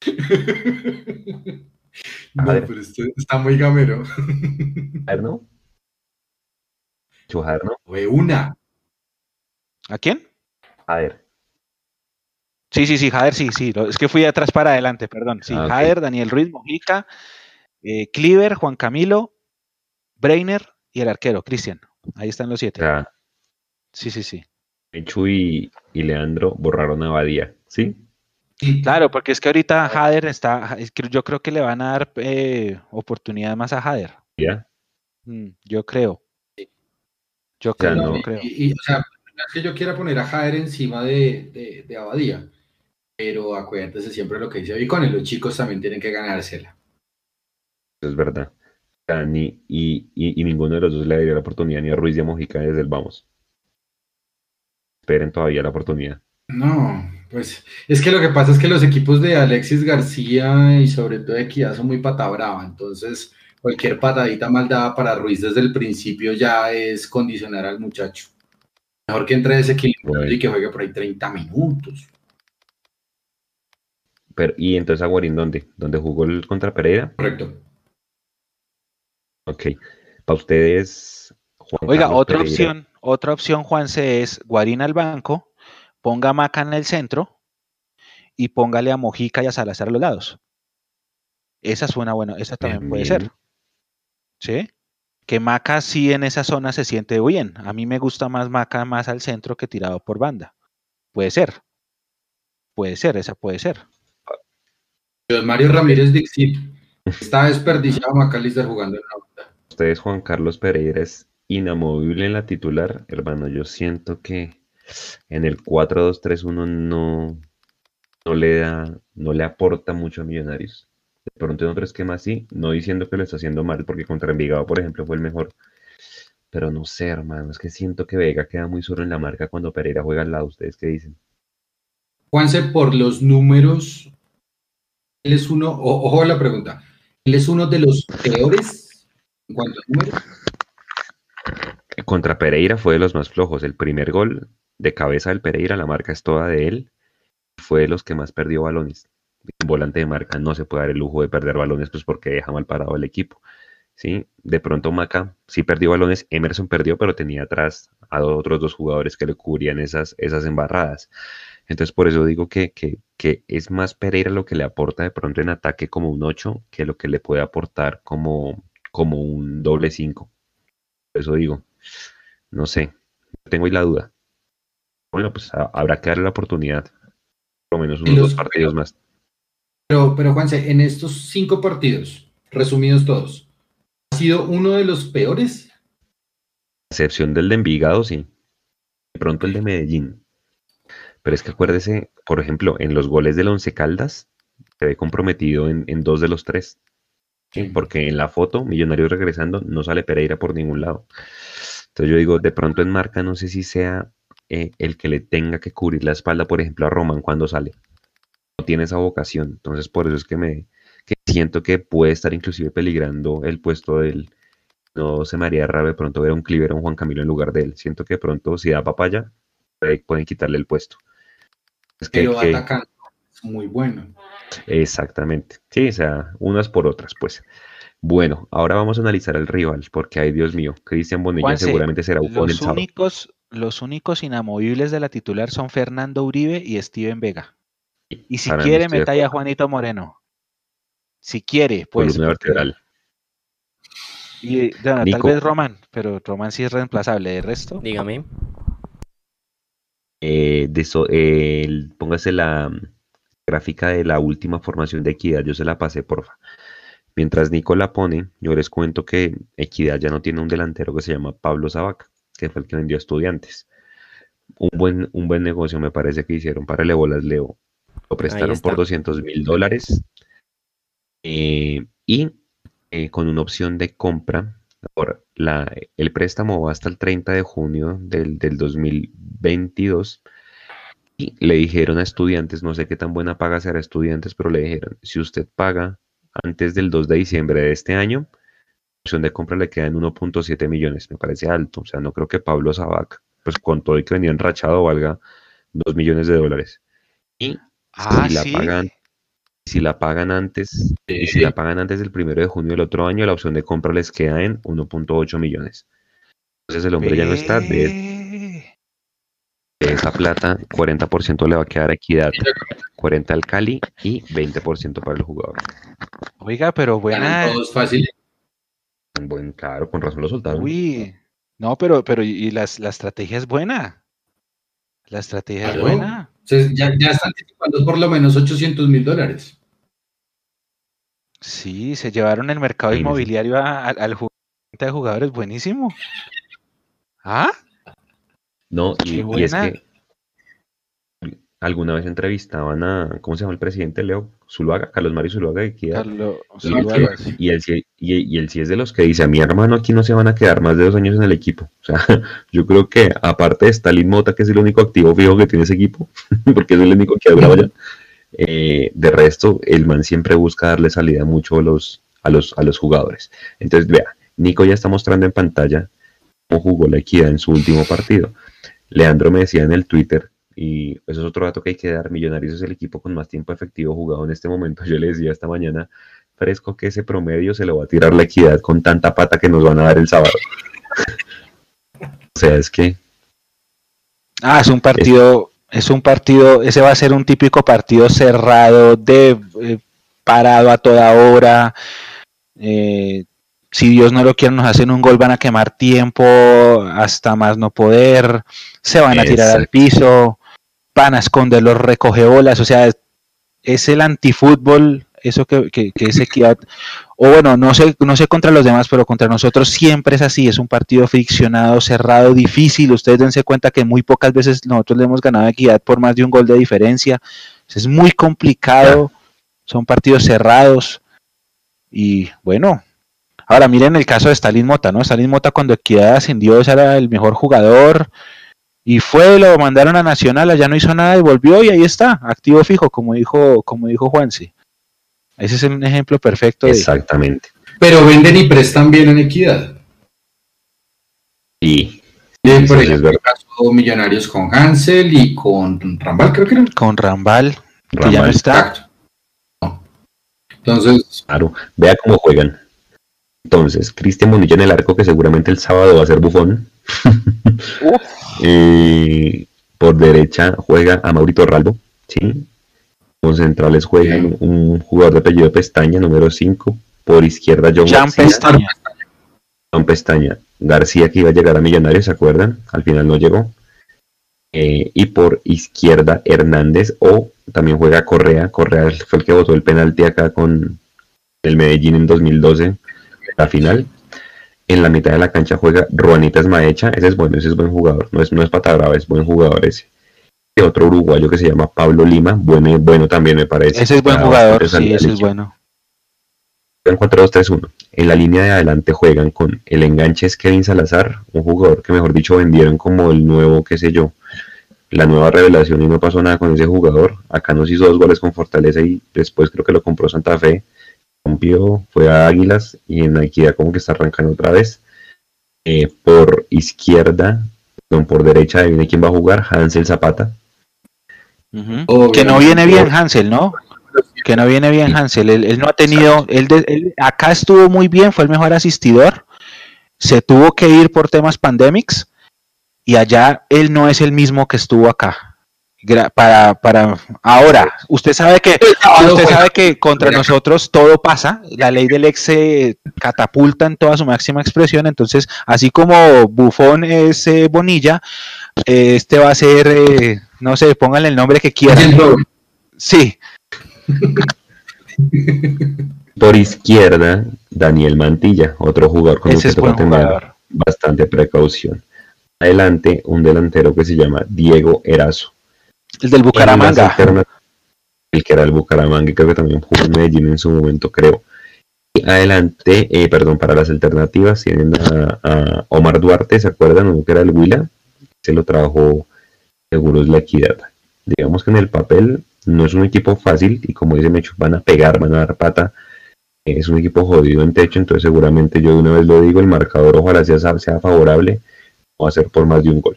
S2: no, pero este está muy gamero.
S1: A ver, ¿no? Chujar, ¿no?
S2: Fue una.
S3: ¿A quién?
S1: Jader.
S3: Sí, sí, sí, Jader, sí, sí. Es que fui de atrás para adelante, perdón. Sí, ah, Jader, Daniel Ruiz, Mojica, eh, Cleaver, Juan Camilo, Brainer y el arquero, Cristian. Ahí están los siete. Sí, sí, sí.
S1: Mechu y, Leandro borraron a Badía, ¿sí?
S3: Claro, porque es que ahorita Jader está, yo creo que le van a dar eh, oportunidad más a Jader.
S1: ¿Ya?
S3: Mm, yo creo. Yo creo, no. creo.
S2: o sea, es que yo quiera poner a Jader encima de, de, Abadía, pero acuérdense siempre lo que dice con los chicos también tienen que ganársela.
S1: Es verdad. Ni, y, y, ninguno de los dos le dio la oportunidad ni a Ruiz ni a Mojica desde el vamos. Esperen todavía la oportunidad.
S2: No, pues es que lo que pasa es que los equipos de Alexis García y sobre todo de Equidad son muy pata brava, entonces cualquier patadita mal dada para Ruiz desde el principio ya es condicionar al muchacho. Mejor que entre desequilibrado y que juegue por ahí 30 minutos.
S1: Pero, ¿Y entonces Aguarín dónde? ¿Dónde jugó el contra Pereira?
S2: Correcto.
S1: Ok. Para ustedes,
S3: Oiga, otra opción, otra opción, Juanse, es Guarín al banco, ponga a Maca en el centro y póngale a Mojica y a Salazar a los lados. Esa suena bueno, esa también puede ser. ¿Sí? Que Maca sí en esa zona se siente bien. A mí me gusta más Maca más al centro que tirado por banda. Puede ser. Puede ser, esa puede ser.
S2: Mario Ramírez Dixit está desperdiciado Macalister jugando en la banda.
S1: Ustedes, Juan Carlos Pereira, es inamovible en la titular. Hermano, yo siento que en el 4-2-3-1 no, no le da, no le aporta mucho a Millonarios de pronto en otro esquema así, no diciendo que lo está haciendo mal, porque contra Envigado, por ejemplo, fue el mejor. Pero no sé, hermano, es que siento que Vega queda muy solo en la marca cuando Pereira juega al lado. ¿Ustedes qué dicen?
S2: Juanse, por los números, él es uno, ojo a la pregunta, él es uno de los peores en cuanto a números.
S1: Contra Pereira fue de los más flojos. El primer gol de cabeza del Pereira, la marca es toda de él, fue de los que más perdió balones volante de marca no se puede dar el lujo de perder balones pues porque deja mal parado el equipo. ¿sí? De pronto Maca sí perdió balones, Emerson perdió, pero tenía atrás a otros dos jugadores que le cubrían esas, esas embarradas. Entonces por eso digo que, que, que, es más Pereira lo que le aporta de pronto en ataque como un 8 que lo que le puede aportar como, como un doble 5. Por eso digo, no sé, tengo ahí la duda. Bueno, pues habrá que darle la oportunidad, por lo menos unos dos partidos más.
S2: Pero, pero Juanse, en estos cinco partidos, resumidos todos, ¿ha sido uno de los peores?
S1: excepción del de Envigado, sí. De pronto el de Medellín. Pero es que acuérdese, por ejemplo, en los goles del Once Caldas, se ve comprometido en, dos de los tres. Porque en la foto, Millonarios regresando, no sale Pereira por ningún lado. Entonces yo digo, de pronto en marca, no sé si sea eh, el que le tenga que cubrir la espalda, por ejemplo, a Roman cuando sale. No tiene esa vocación. Entonces por eso es que me que siento que puede estar inclusive peligrando el puesto del, no se me haría raro de pronto ver a un Cliver o un Juan Camilo en lugar de él. Siento que de pronto si da papaya, pueden quitarle el puesto.
S2: Es que, Pero atacando es muy bueno.
S1: Exactamente. Sí, o sea, unas por otras, pues. Bueno, ahora vamos a analizar al rival, porque ay Dios mío, Cristian Bonilla seguramente será un
S3: los el únicos, Los únicos inamovibles de la titular son Fernando Uribe y Steven Vega. Y si quiere, meta a Juanito Moreno. Si quiere, pues. vertebral. Y tal vez Roman, pero Roman sí es reemplazable. ¿De resto?
S4: Dígame.
S1: Eh, de póngase la gráfica de la última formación de Equidad, yo se la pasé, porfa. Mientras Nico la pone, yo les cuento que Equidad ya no tiene un delantero que se llama Pablo Zabaca, que fue el que vendió a estudiantes. Un buen, un buen negocio me parece que hicieron para Bolas Leo. Lo prestaron por 200 mil dólares. Eh, y eh, con una opción de compra. Por la, el préstamo va hasta el 30 de junio del, 2022 y le dijeron a estudiantes, no sé qué tan buena paga será estudiantes, pero le dijeron, si usted paga antes del 2 de diciembre de este año, la opción de compra le queda en 1.7 millones, me parece alto, o sea, no creo que Pablo Sabac, pues con todo y que venía enrachado, valga 2 millones de dólares. Y
S3: ah,
S1: si la pagan si la pagan antes, y si la pagan antes del primero de junio del otro año, la opción de compra les queda en 1.8 millones. Entonces el hombre ya no está de, esa plata, 40% le va a quedar a Equidad, 40 al Cali y 20% para el jugador.
S3: Oiga, pero buena.
S2: Todo es fácil.
S1: Buen, claro, con razón lo soltaron.
S3: Uy, no, pero, pero y la estrategia es buena. La estrategia es buena.
S2: Ya, ya están anticipando por lo menos 800 mil dólares.
S3: Sí, se llevaron el mercado inmobiliario al jugador de jugadores buenísimo. ¿Ah?
S1: No, y, y, es que alguna vez entrevistaban a, ¿cómo se llama el presidente Leo? Zuluaga, Carlos Mario Zuluaga y, él, y, él sí es de los que dice, a mi hermano aquí no se van a quedar más de dos años en el equipo. O sea, yo creo que aparte de Stalin Mota, que es el único activo fijo que tiene ese equipo, porque es el único que ha durado ya, eh, de resto, el man siempre busca darle salida mucho a los, a los, a los jugadores. Entonces, vea, Nico ya está mostrando en pantalla cómo jugó la equidad en su último partido. Leandro me decía en el Twitter y eso es otro dato que hay que dar. Millonarios es el equipo con más tiempo efectivo jugado en este momento. Yo le decía esta mañana fresco que ese promedio se lo va a tirar la equidad con tanta pata que nos van a dar el sábado. o sea, es que.
S3: Ah, es un partido, es, un partido, ese va a ser un típico partido cerrado, de eh, parado a toda hora. Eh, si Dios no lo quiere, nos hacen un gol, van a quemar tiempo hasta más no poder, se van a tirar al piso van a esconder los recogebolas, o sea, es el antifútbol, eso que, que, es equidad, o bueno, no sé, no sé contra los demás, pero contra nosotros siempre es así, es un partido friccionado, cerrado, difícil, ustedes dense cuenta que muy pocas veces nosotros le hemos ganado equidad por más de un gol de diferencia, es muy complicado, son partidos cerrados, y bueno, ahora miren el caso de Stalin Mota, ¿no? Stalin Mota cuando Equidad ascendió era el mejor jugador, y fue, lo mandaron a Nacional, allá no hizo nada y volvió y ahí está, activo fijo, como dijo, como dijo Juanse. Ese es un ejemplo perfecto.
S1: Exactamente.
S2: Pero venden y prestan bien en equidad.
S1: Sí.
S2: por ejemplo, el caso Millonarios con Hansel y con Rambal, creo que era.
S3: Con Rambal, que ya no está.
S2: Entonces.
S1: Claro, vea cómo juegan. Entonces, Cristian Monillo en el arco, que seguramente el sábado va a ser bufón. Eh, Por derecha juega a Maurito Ralbo, ¿sí? Con centrales juega un jugador de apellido Pestaña, número 5. Por izquierda John,
S3: Pestaña.
S1: John Pestaña. García que iba a llegar a Millonarios, ¿se acuerdan? Al final no llegó. Eh, y por izquierda Hernández o también juega Correa. Correa fue el que votó el penalti acá con el Medellín en 2012, la final. En la mitad de la cancha juega Ruanita Esmaecha, ese es bueno, ese es buen jugador, no es, no es pata brava, es buen jugador ese. Y otro uruguayo que se llama Pablo Lima, bueno, bueno también me parece.
S3: Ese es buen jugador, sí, ese es bueno.
S1: En 4-2-3-1. En la línea de adelante juegan con el enganche es Kevin Salazar, un jugador que mejor dicho vendieron como el nuevo, qué sé yo, la nueva revelación y no pasó nada con ese jugador. Acá nos hizo dos goles con Fortaleza y después creo que lo compró Santa Fe rompió, fue a Águilas y en Equidad como que está arrancando otra vez. Eh, por izquierda, por derecha, viene quién va a jugar, Hansel Zapata.
S3: que no viene bien Hansel, ¿no? Que no viene bien Hansel. Él, no ha tenido, él, acá estuvo muy bien, fue el mejor asistidor. Se tuvo que ir por temas pandemics y allá él no es el mismo que estuvo acá para, para ahora, usted sabe que usted sabe que contra nosotros todo pasa, la ley del ex se catapulta en toda su máxima expresión, entonces así como Bufón es eh, Bonilla, eh, este va a ser, eh, no sé, pónganle el nombre que quieran. Sí.
S1: Por izquierda, Daniel Mantilla, otro jugador con
S3: Ese el que es tener
S1: bastante precaución. Adelante, un delantero que se llama Diego Erazo
S3: el del Bucaramanga.
S1: El que era el Bucaramanga, creo que también jugó en Medellín en su momento, creo. Y adelante, eh, perdón, para las alternativas tienen a, Omar Duarte, ¿se acuerdan? Uno que era el Huila, se lo trajo Seguros La Equidad. Digamos que en el papel no es un equipo fácil y como dice Mecho, van a pegar, van a dar pata. Es un equipo jodido en techo, entonces seguramente yo de una vez lo digo, el marcador ojalá sea, sea favorable, o a ser por más de un gol.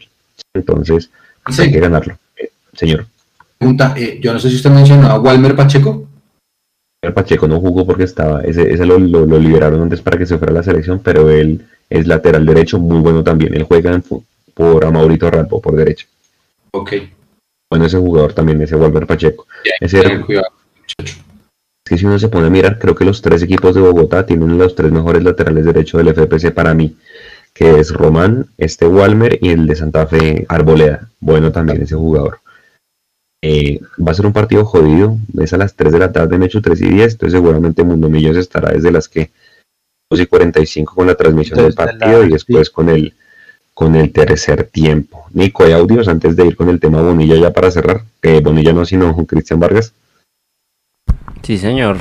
S1: Entonces, hay que ganarlo. Señor.
S2: Pregunta, eh, yo no sé si usted mencionó a Walmer Pacheco.
S1: El Pacheco no jugó porque estaba, ese, ese lo, liberaron antes para que se fuera a la selección, pero él es lateral derecho, muy bueno también. Él juega por a Maurito Rampo, por derecha.
S2: Ok.
S1: Bueno, ese jugador también, ese Walmer Pacheco. ese Es que si uno se pone a mirar, creo que los tres equipos de Bogotá tienen los tres mejores laterales derechos del FPC para mí, que es Román, este Walmer y el de Santa Fe Arboleda. Bueno también ese jugador. Eh, va a ser un partido jodido. Es a las 3 de la tarde, me hecho 3 y 10. Entonces, seguramente Mundo Millos estará desde las que 2 y 45 con la transmisión del partido y después con el, con el tercer tiempo. Nico, ¿hay audios antes de ir con el tema Bonilla ya para cerrar? Eh, Bonilla no, sino Cristian Vargas.
S4: Sí, señor.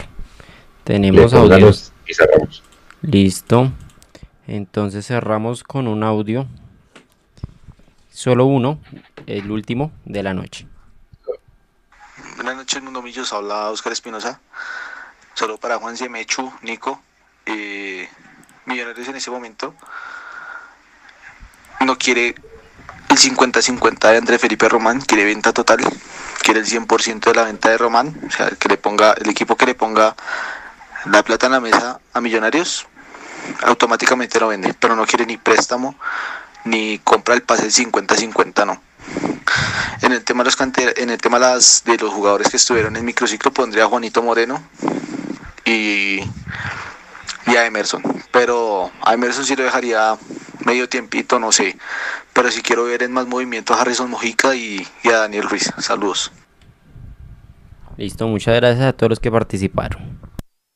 S4: Tenemos audios.
S1: Y cerramos.
S4: Listo. Entonces cerramos con un audio. Solo uno, el último de la noche.
S10: Buenas noches, Mundo Millos. Habla Oscar Espinosa. Solo para Juan Siemechu, Nico. Eh, millonarios en ese momento. No quiere el 50-50 de André Felipe Román. Quiere venta total. Quiere el 100% de la venta de Román. O sea, que le ponga, el equipo que le ponga la plata en la mesa a Millonarios, automáticamente lo vende. Pero no quiere ni préstamo ni compra el pase el 50-50, no. En el tema de los en el tema las, de los jugadores que estuvieron en microciclo pondría a Juanito Moreno y, y a Emerson. Pero a Emerson sí lo dejaría medio tiempito, no sé. Pero si quiero ver en más movimiento a Harrison Mojica y, a Daniel Ruiz. Saludos.
S4: Listo, muchas gracias a todos los que participaron.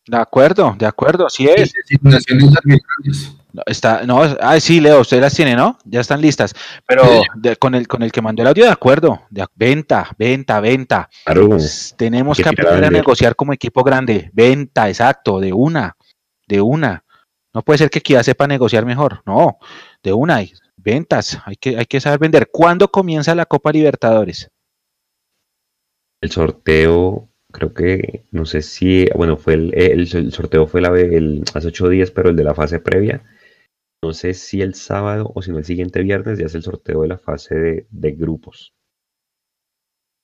S3: De acuerdo, de acuerdo, así es. Está, no, ah, sí, Leo, usted las tiene, ¿no? Ya están listas. Pero con, el, con el que mandó el audio, de acuerdo. De, venta, venta, venta. tenemos que, aprender a negociar como equipo grande. Venta, exacto, de una, de una. No puede ser que Kia sepa negociar mejor. No, de una. Ventas, hay que, hay que saber vender. ¿Cuándo comienza la Copa Libertadores?
S1: El sorteo creo que, no sé si, bueno, fue el, el, sorteo fue la, el, hace ocho días, pero el de la fase previa no sé si el sábado o si no el siguiente viernes ya es el sorteo de la fase de, grupos.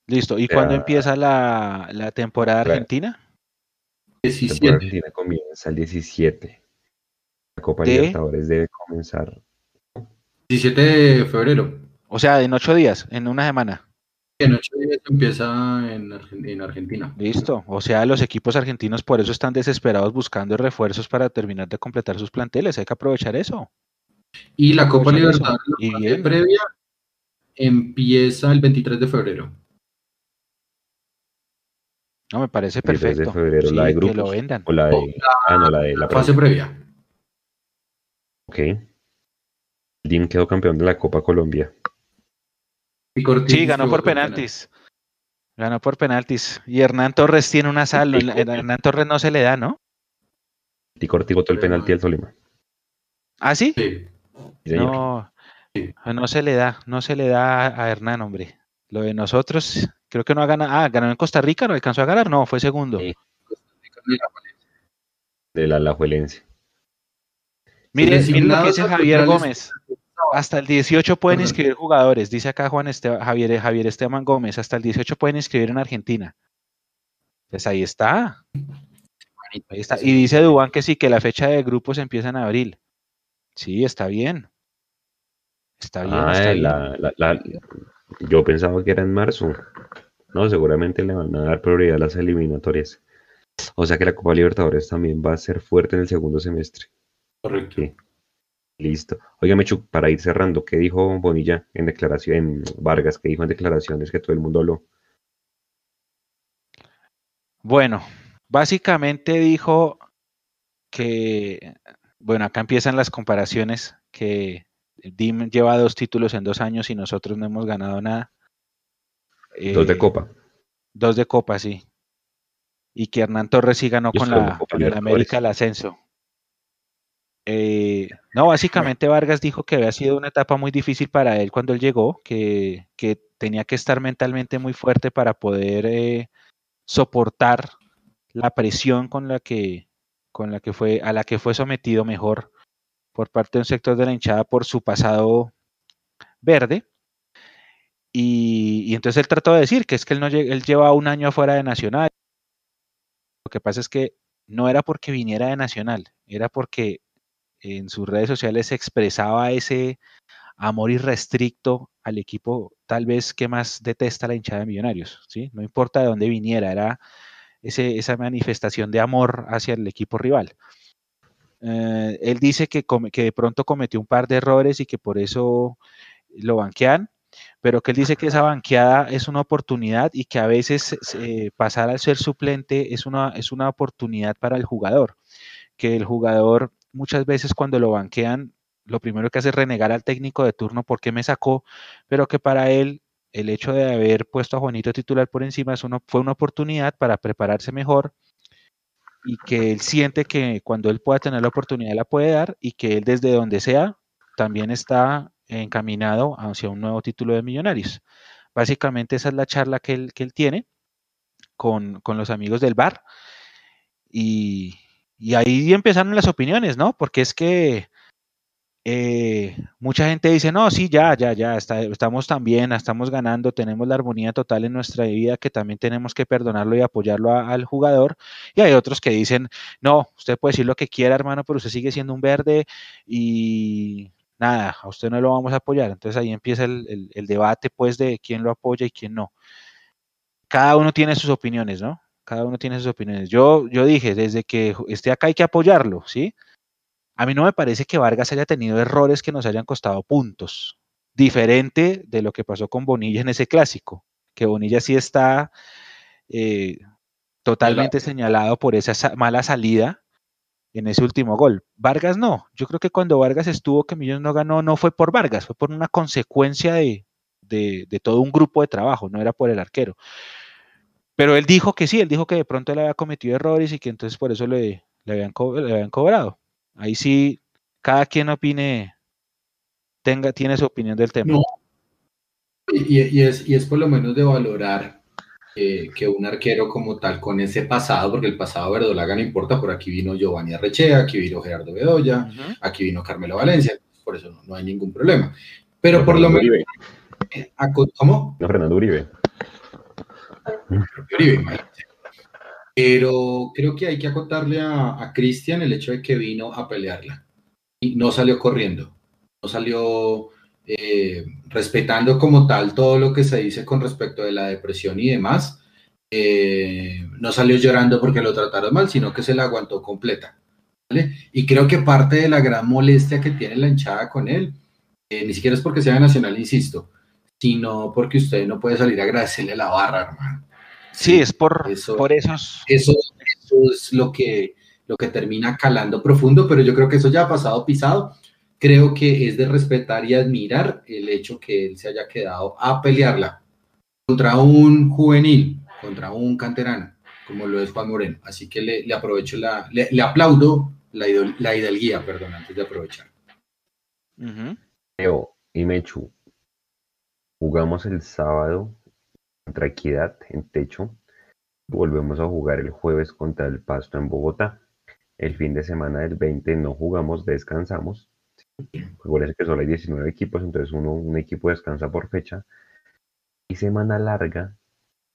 S3: Listo. ¿Y cuándo empieza la, temporada argentina?
S1: 17. La temporada argentina comienza el 17. La Copa Libertadores debe comenzar.
S2: 17 de febrero.
S3: O sea, en ocho días, en una semana.
S2: En ocho días empieza en, Argentina.
S3: Listo. O sea, los equipos argentinos por eso están desesperados buscando refuerzos para terminar de completar sus planteles. Hay que aprovechar eso.
S2: Y la Copa Libertadores la previa empieza el 23 de febrero.
S3: No, me parece perfecto.
S1: de febrero, la de grupos.
S3: Que lo vendan.
S1: O la de, ah, no, la, de
S2: la fase previa.
S1: Ok. El DIM quedó campeón de la Copa Colombia.
S3: Sí, ganó por penaltis. Ganó por penaltis. Y Hernán Torres tiene una sal. Hernán Torres no se le da, ¿no?
S1: Y Corti botó el penalti al Tolima.
S3: ¿Ah, sí? Sí. No, no se le da, no se le da a Hernán, hombre. Lo de nosotros, creo que no ha ganado. Ah, ganó en Costa Rica, no alcanzó a ganar, no, fue segundo. Sí.
S1: De la Alajuelense.
S3: Mire, miren lo que dice Javier Gómez. Hasta el 18 pueden inscribir jugadores, dice acá Juan Javier, Javier Esteban Gómez. Hasta el 18 pueden inscribir en Argentina. Pues ahí está. Ahí está. Y dice Dubán que sí, que la fecha de grupos empieza en abril. Sí, está bien. Está bien.
S1: Ah, yo pensaba que era en marzo. No, seguramente le van a dar prioridad a las eliminatorias. O sea que la Copa Libertadores también va a ser fuerte en el segundo semestre.
S2: Correcto.
S1: Listo. Oiga, Mechu, para ir cerrando, ¿qué dijo Bonilla en declaración, en Vargas, qué dijo en declaraciones que todo el mundo habló?
S3: Bueno, básicamente dijo que, bueno, acá empiezan las comparaciones, que DIM lleva dos títulos en dos años y nosotros no hemos ganado nada.
S1: dos de eh, Copa.
S3: Dos de Copa, sí. Y que Hernán Torres sí ganó con la, con América el ascenso. Eh, no, básicamente Vargas dijo que había sido una etapa muy difícil para él cuando él llegó, que, tenía que estar mentalmente muy fuerte para poder eh, soportar la presión con la que, con la que fue, a la que fue sometido mejor por parte de un sector de la hinchada por su pasado verde. Y, entonces él trató de decir que es que él, no, él lleva un año afuera de Nacional. Lo que pasa es que no era porque viniera de Nacional, era porque en sus redes sociales expresaba ese amor irrestricto al equipo tal vez que más detesta la hinchada de Millonarios, ¿sí? No importa de dónde viniera, era ese, esa manifestación de amor hacia el equipo rival. Eh, él dice que, que de pronto cometió un par de errores y que por eso lo banquean, pero que él dice que esa banqueada es una oportunidad y que a veces eh, pasar al ser suplente es una, es una oportunidad para el jugador, que el jugador muchas veces cuando lo banquean, lo primero que hace es renegar al técnico de turno porque me sacó, pero que para él el hecho de haber puesto a Juanito titular por encima es fue una oportunidad para prepararse mejor y que él siente que cuando él pueda tener la oportunidad la puede dar y que él desde donde sea también está encaminado hacia un nuevo título de millonarios. Básicamente esa es la charla que él, que él tiene con, con los amigos del bar y, y ahí empezaron las opiniones, ¿no? Porque es que eh, mucha gente dice, no, sí, ya, ya, ya, estamos tan bien, estamos ganando, tenemos la armonía total en nuestra vida que también tenemos que perdonarlo y apoyarlo al jugador. Y hay otros que dicen, no, usted puede decir lo que quiera, hermano, pero usted sigue siendo un verde y nada, a usted no lo vamos a apoyar. Entonces ahí empieza el debate, pues, de quién lo apoya y quién no. Cada uno tiene sus opiniones, ¿no? Cada uno tiene sus opiniones. Yo, yo dije, desde que esté acá hay que apoyarlo, ¿sí? A mí no me parece que Vargas haya tenido errores que nos hayan costado puntos, diferente de lo que pasó con Bonilla en ese clásico, que Bonilla sí está eh, totalmente señalado por esa mala salida en ese último gol. Vargas no, yo creo que cuando Vargas estuvo que Millones no ganó, no fue por Vargas, fue por una consecuencia de, de todo un grupo de trabajo, no era por el arquero. Pero él dijo que sí, él dijo que de pronto él había cometido errores y que entonces por eso le, le, habían, cobrado. Ahí sí, cada quien opine, tenga, tiene su opinión del tema.
S2: Y, es, y es por lo menos de valorar eh, que un arquero como tal, con ese pasado, porque el pasado verdolaga no importa, por aquí vino Giovanni Arrechea, aquí vino Gerardo Bedoya, aquí vino Carmelo Valencia, por eso no, hay ningún problema. Pero por lo menos...
S1: Eh, ¿Cómo? No, Fernando Uribe.
S2: Pero creo que hay que acotarle a, Cristian el hecho de que vino a pelearla. Y no salió corriendo, no salió eh, respetando como tal todo lo que se dice con respecto de la depresión y demás, eh, no salió llorando porque lo trataron mal, sino que se la aguantó completa. Y creo que parte de la gran molestia que tiene la hinchada con él, eh, ni siquiera es porque sea nacional, insisto, sino porque usted no puede salir a agradecerle la barra, hermano.
S3: Sí, es por, eso, por
S2: esos. Eso, eso es lo que, lo que termina calando profundo, pero yo creo que eso ya ha pasado pisado creo que es de respetar y admirar el hecho que él se haya quedado a pelearla contra un juvenil, contra un canterano, como lo es Juan Moreno. Así que le, aprovecho la, le, aplaudo la, la hidalguía, perdón, antes de aprovechar.
S1: Leo y Mechu, jugamos el sábado contra Equidad en techo. Volvemos a jugar el jueves contra el Pasto en Bogotá. El fin de semana del 20 no jugamos, descansamos Recuerden que solo hay 19 equipos, entonces uno, un equipo descansa por fecha. Y semana larga,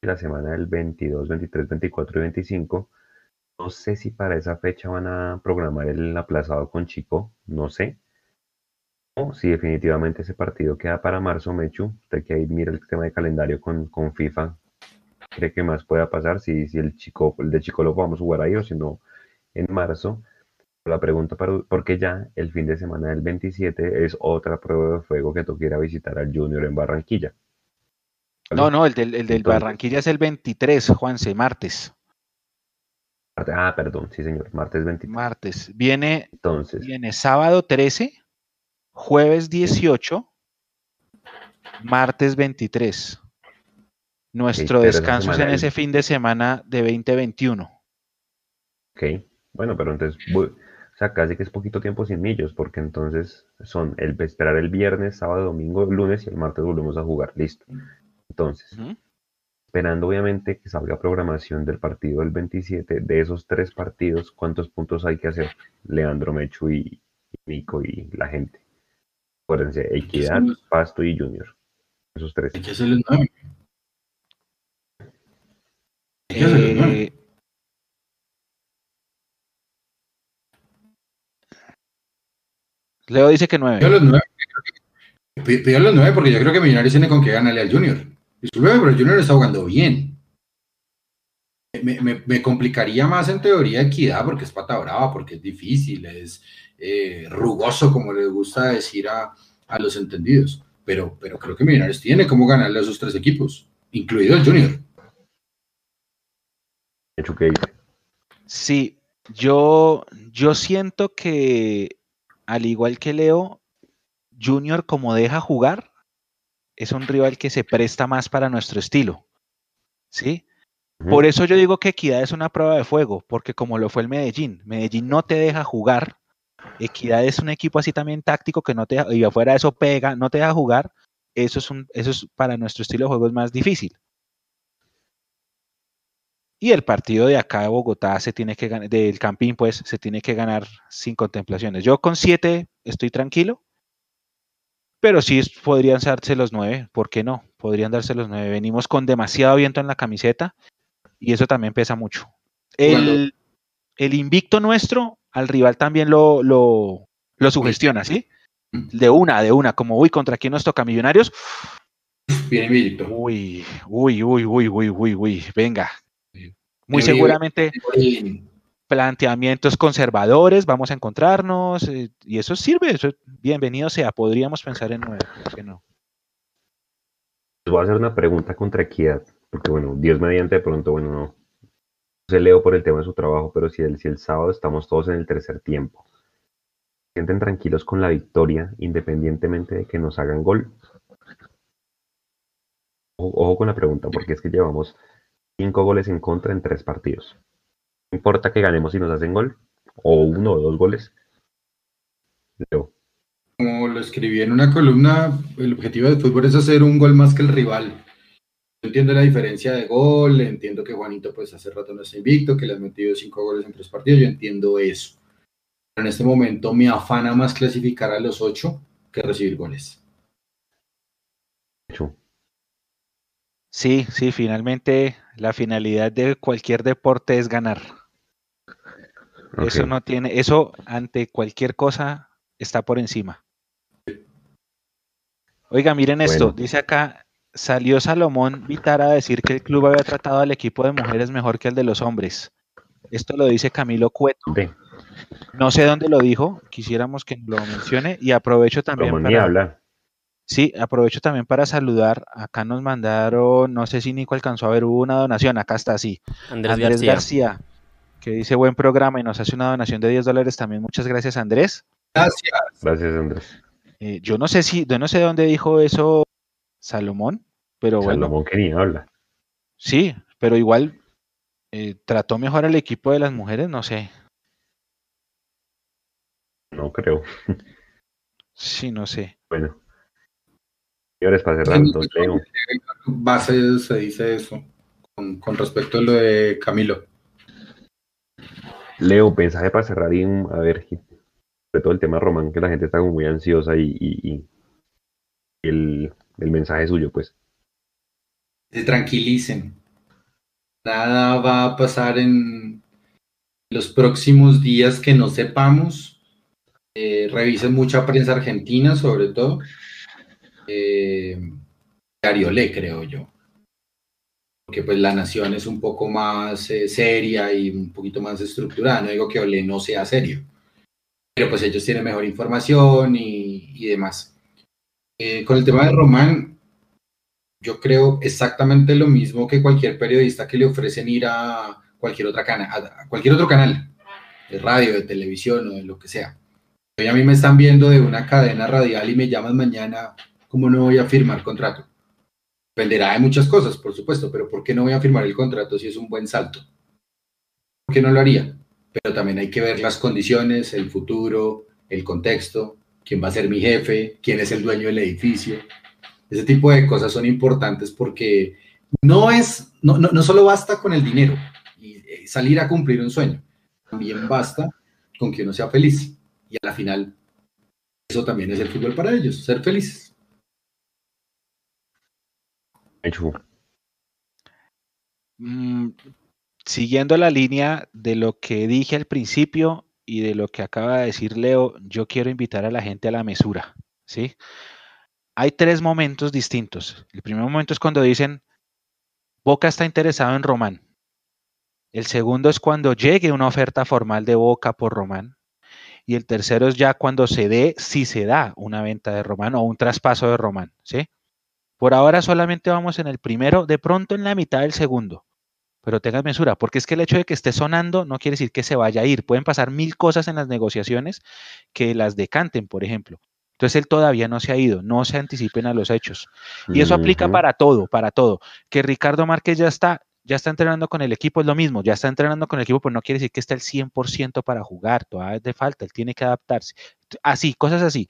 S1: la semana del 22, 23, 24 y 25. No sé si para esa fecha van a programar el aplazado con Chico, no sé. O si definitivamente ese partido queda para marzo, Mechu. Usted que ahí mira el tema de calendario con, con FIFA, ¿cree que más pueda pasar? Si, si el chico, el de Chico lo podamos jugar ahí o si no en marzo la pregunta para, porque ya el fin de semana del 27 es otra prueba de fuego que tú quieras visitar al Junior en Barranquilla.
S3: No, no, el del, el del Barranquilla es el 23, Juanse, martes.
S1: Ah, perdón, sí señor, martes 23.
S3: Martes. Viene, Entonces, viene sábado 13, jueves 18, martes 23. Nuestro descanso es en ese fin de semana de 2021.
S1: Ok, bueno, pero entonces o sea, casi que es poquito tiempo sin millos, porque entonces son el esperar el viernes, sábado, domingo, lunes y el martes volvemos a jugar. Listo. Entonces, esperando obviamente que salga programación del partido del 27, de esos tres partidos, ¿cuántos puntos hay que hacer? Leandro, Mechu y, Nico y la gente. Acuérdense, Equidad, Pasto y Junior. Esos tres. Hay que hacer
S3: eh, Leo dice que nueve.
S2: Pido los nueve, pido los nueve porque yo creo que Millonarios tiene con qué ganarle al Junior. Disculpe, pero el Junior está jugando bien. Me, complicaría más en teoría equidad porque es pata brava, porque es difícil, es eh, rugoso, como les gusta decir a, los entendidos. Pero, pero creo que Millonarios tiene cómo ganarle a esos tres equipos, incluido el Junior.
S1: ¿Hecho qué
S3: Sí, yo, yo siento que al igual que Leo, Junior como deja jugar, es un rival que se presta más para nuestro estilo. ¿Sí? Por eso yo digo que Equidad es una prueba de fuego, porque como lo fue el Medellín, Medellín no te deja jugar. Equidad es un equipo así también táctico que no te y afuera eso pega, no te deja jugar. Eso es un, eso es para nuestro estilo de juego es más difícil. Y el partido de acá de Bogotá se tiene que ganar, del Campín, pues se tiene que ganar sin contemplaciones. Yo con siete estoy tranquilo, pero sí podrían darse los nueve, ¿por qué no? Podrían darse los nueve. Venimos con demasiado viento en la camiseta y eso también pesa mucho. El, invicto nuestro al rival también lo, lo, lo sugestiona, ¿sí? De una, de una, como uy, ¿contra quién nos toca? Millonarios.
S2: Bien invicto.
S3: Uy, uy, uy, uy, uy, uy, uy, venga, muy seguramente planteamientos conservadores, vamos a encontrarnos eh, y eso sirve, eso, bienvenido sea, podríamos pensar en nuevo, que no?
S1: Les voy a hacer una pregunta contra equidad, porque bueno, Dios mediante de pronto, bueno, no, se leo por el tema de su trabajo, pero si el, si el sábado estamos todos en el tercer tiempo, sienten tranquilos con la victoria, independientemente de que nos hagan gol. ojo con la pregunta, porque es que llevamos cinco goles en contra en tres partidos. No importa que ganemos si nos hacen gol, o uno o dos goles.
S2: Como lo escribí en una columna, el objetivo del fútbol es hacer un gol más que el rival. Entiendo la diferencia de gol, entiendo que Juanito pues hace rato no está invicto, que le ha metido cinco goles en tres partidos, yo entiendo eso. Pero en este momento me afana más clasificar a los ocho que recibir goles.
S3: Sí, sí, finalmente la finalidad de cualquier deporte es ganar. Eso no tiene, eso ante cualquier cosa está por encima. Oiga, miren esto, dice acá, salió Salomón Vitar a decir que el club había tratado al equipo de mujeres mejor que el de los hombres. Esto lo dice Camilo Cueto. No sé dónde lo dijo, quisiéramos que lo mencione y aprovecho también
S1: para...
S3: Sí, aprovecho también para saludar. Acá nos mandaron, no sé si Nico alcanzó a ver, hubo una donación, acá está así. Andrés, García. que dice buen programa y nos hace una donación de 10 dólares también. Muchas gracias, Andrés.
S2: Gracias.
S1: Gracias, Andrés.
S3: Eh, yo no sé si, yo no sé de dónde dijo eso Salomón, pero bueno.
S1: Salomón que ni habla.
S3: Sí, pero igual eh, trató mejor al equipo de las mujeres, no sé.
S1: No creo.
S3: Sí, no sé.
S1: Bueno. Señores, para cerrar, entonces, Leo.
S2: Base se dice eso con, con, respecto a lo de Camilo.
S1: Leo, mensaje para cerrar y a ver, sobre todo el tema Román, que la gente está como muy ansiosa y, y, el, el, mensaje suyo, pues.
S2: Se tranquilicen. Nada va a pasar en los próximos días que no sepamos. Eh, revisen mucha prensa argentina, sobre todo. Eh, creo yo. Porque pues la nación es un poco más eh, seria y un poquito más estructurada. No digo que Olé no sea serio pero pues ellos tienen mejor información y, demás. Eh, con el tema de Román, yo creo exactamente lo mismo que cualquier periodista que le ofrecen ir a cualquier a cualquier otro canal de radio, de televisión o de lo que sea. Hoy a mí me están viendo de una cadena radial y me llaman mañana, ¿cómo no voy a firmar contrato? Dependerá de muchas cosas, por supuesto, pero ¿por qué no voy a firmar el contrato si es un buen salto? ¿Por qué no lo haría? pero también hay que ver las condiciones, el futuro, el contexto, quién va a ser mi jefe, quién es el dueño del edificio. Ese tipo de cosas son importantes porque no es, no, no, solo basta con el dinero y eh, salir a cumplir un sueño, también basta con que uno sea feliz. Y a la final, eso también es el fútbol para ellos, ser felices.
S3: Mm, siguiendo la línea de lo que dije al principio y de lo que acaba de decir Leo, yo quiero invitar a la gente a la mesura, ¿sí? Hay tres momentos distintos. El primer momento es cuando dicen, Boca está interesado en Román. El segundo es cuando llegue una oferta formal de Boca por Román. Y el tercero es ya cuando se dé, si se da una venta de Román o un traspaso de Román, ¿sí? Por ahora solamente vamos en el primero, de pronto en la mitad del segundo pero tengas mesura, porque es que el hecho de que esté sonando no quiere decir que se vaya a ir. Pueden pasar mil cosas en las negociaciones que las decanten, por ejemplo. Entonces él todavía no se ha ido, no se anticipen a los hechos. Y eso aplica para todo, para todo. Que Ricardo Márquez ya está, ya está entrenando con el equipo, es lo mismo, ya está entrenando con el equipo, pero no quiere decir que esté el 100% para jugar, todavía es de falta, él tiene que adaptarse. Así, cosas así.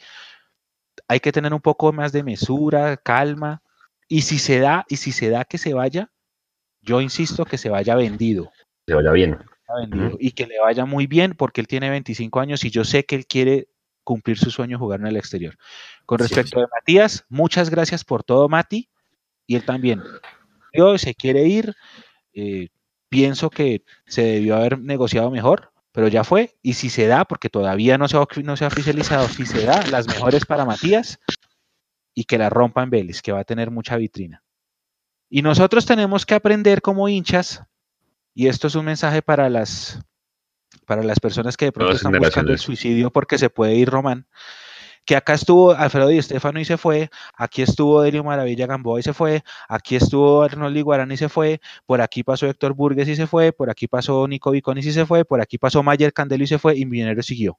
S3: Hay que tener un poco más de mesura, calma, y si se da, y si se da que se vaya, yo insisto que se vaya vendido.
S1: Se vaya bien.
S3: Y que le vaya muy bien porque él tiene 25 años y yo sé que él quiere cumplir su sueño jugar en el exterior. Con respecto a Matías, muchas gracias por todo, Mati. Y él también. Yo se quiere ir. Eh, pienso que se debió haber negociado mejor, pero ya fue. Y si se da, porque todavía no se ha, no se ha oficializado, si se da, las mejores para Matías y que la rompa en Vélez, que va a tener mucha vitrina. Y nosotros tenemos que aprender como hinchas, y esto es un mensaje para las, para las personas que de pronto están buscando el suicidio porque se puede ir Román, que acá estuvo Alfredo Di Stefano y se fue, aquí estuvo Delio Maravilla Gamboa y se fue, aquí estuvo Arnold Iguarán y se fue, por aquí pasó Héctor Burgues y se fue, por aquí pasó Nico Viconis y se fue, por aquí pasó Mayer Candelo y se fue, y Millonero siguió.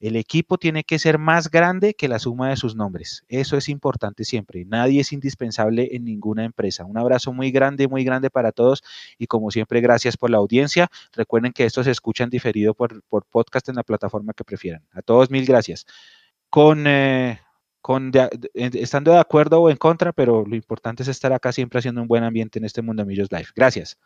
S3: El equipo tiene que ser más grande que la suma de sus nombres. Eso es importante siempre. Nadie es indispensable en ninguna empresa. Un abrazo muy grande, muy grande para todos y como siempre, gracias por la audiencia. Recuerden que esto se escucha diferido por, podcast en la plataforma que prefieran. A todos mil gracias. Con, eh, con estando de acuerdo o en contra, pero lo importante es estar acá siempre haciendo un buen ambiente en este Mundo Millos Live. Gracias.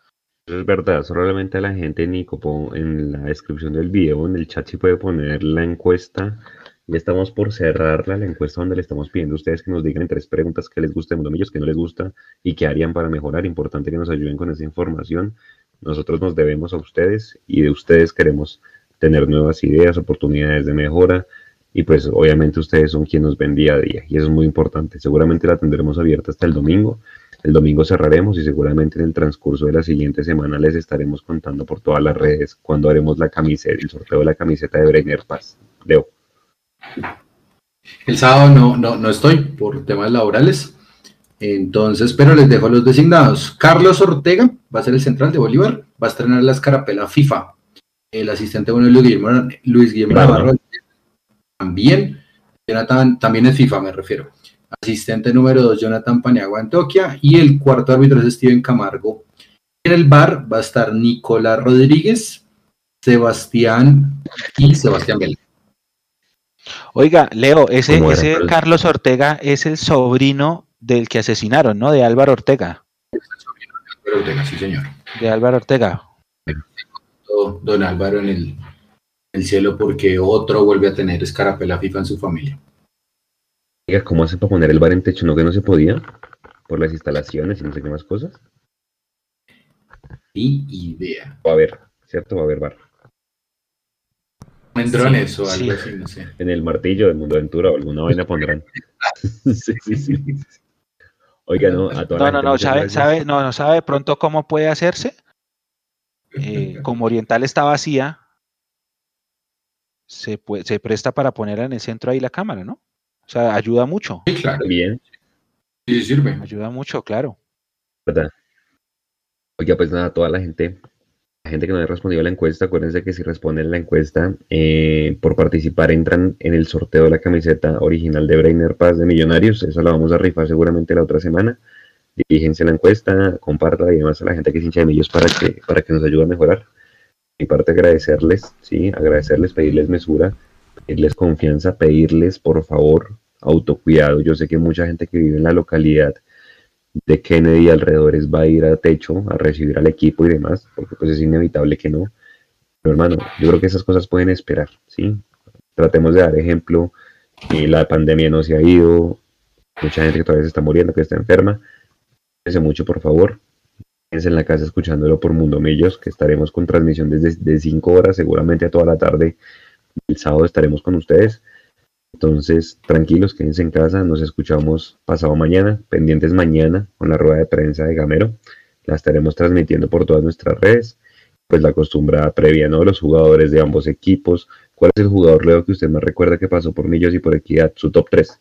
S1: Es verdad, solamente la gente, Nico, en la descripción del video, en el chat, si puede poner la encuesta. Ya estamos por cerrarla, la encuesta donde le estamos pidiendo a ustedes que nos digan en tres preguntas qué les gusta de Mundo Millos, qué no les gusta y qué harían para mejorar. Importante que nos ayuden con esa información. Nosotros nos debemos a ustedes y de ustedes queremos tener nuevas ideas, oportunidades de mejora. y pues obviamente ustedes son quienes nos ven día a día y eso es muy importante. Seguramente la tendremos abierta hasta el domingo. El domingo cerraremos y seguramente en el transcurso de la siguiente semana les estaremos contando por todas las redes cuando haremos la camiseta, el sorteo de la camiseta de Breiner Paz. Leo.
S2: El sábado no, no, no estoy por temas laborales. Entonces, pero les dejo los designados. Carlos Ortega va a ser el central de Bolívar, va a estrenar la escarapela FIFA. El asistente bueno Luis Guillermo, Luis Guillermo Navarro también. Jonathan, también es FIFA, me refiero. Asistente número 2, Jonathan Paniagua Antoquia. Y el cuarto árbitro es Steven Camargo. En el bar va a estar Nicolás Rodríguez, Sebastián y Sebastián Vélez.
S3: Oiga, Leo, ese, ese Carlos Ortega es el sobrino del que asesinaron, ¿no? De Álvaro Ortega.
S2: Es el sobrino de Álvaro Ortega, sí, señor.
S3: De Álvaro Ortega.
S2: Don Álvaro en el, el cielo porque otro vuelve a tener escarapela FIFA en su familia.
S1: Oiga, ¿cómo hacen para poner el bar en techo? ¿No que no se podía? Por las instalaciones y no sé qué más cosas.
S2: Ni idea.
S1: Va a haber, ¿cierto? Va a haber bar.
S2: En drones o algo así, no sé.
S1: En el martillo del Mundo Aventura o alguna vaina pondrán. sí, sí, sí. Oiga, no, a toda
S3: No,
S1: la
S3: no,
S1: gente,
S3: no, sabe, sabe, no, no sabe de pronto cómo puede hacerse. Eh, como Oriental está vacía, se, puede, se presta para ponerla en el centro ahí la cámara, ¿no? O sea, ayuda mucho,
S2: Sí, claro.
S1: Bien,
S2: Sí, sirve.
S3: ayuda mucho, claro.
S1: ¿verdad? Oiga, pues nada, toda la gente, la gente que no haya respondido a la encuesta, acuérdense que si responden la encuesta, eh, por participar entran en el sorteo de la camiseta original de Brainer Paz de Millonarios. Esa la vamos a rifar seguramente la otra semana. Diríjense a la encuesta, compartan y demás a la gente que es hincha de millos para que, para que nos ayude a mejorar. Mi parte agradecerles, sí, agradecerles, pedirles mesura, pedirles confianza, pedirles por favor autocuidado. Yo sé que mucha gente que vive en la localidad de Kennedy y alrededores va a ir a techo a recibir al equipo y demás, porque pues es inevitable que no. Pero hermano, yo creo que esas cosas pueden esperar, ¿sí? Tratemos de dar ejemplo, que la pandemia no se ha ido, mucha gente que todavía se está muriendo, que está enferma. Cuídense mucho, por favor. Quédense en la casa escuchándolo por Mundo Millos, que estaremos con transmisión desde 5 horas, seguramente a toda la tarde. El sábado estaremos con ustedes. Entonces, tranquilos, quédense en casa, nos escuchamos pasado mañana, pendientes mañana con la rueda de prensa de Gamero. La estaremos transmitiendo por todas nuestras redes. Pues la acostumbrada previa, ¿no? Los jugadores de ambos equipos. ¿Cuál es el jugador, Leo, que usted más recuerda que pasó por Millos y por Equidad? Su top 3.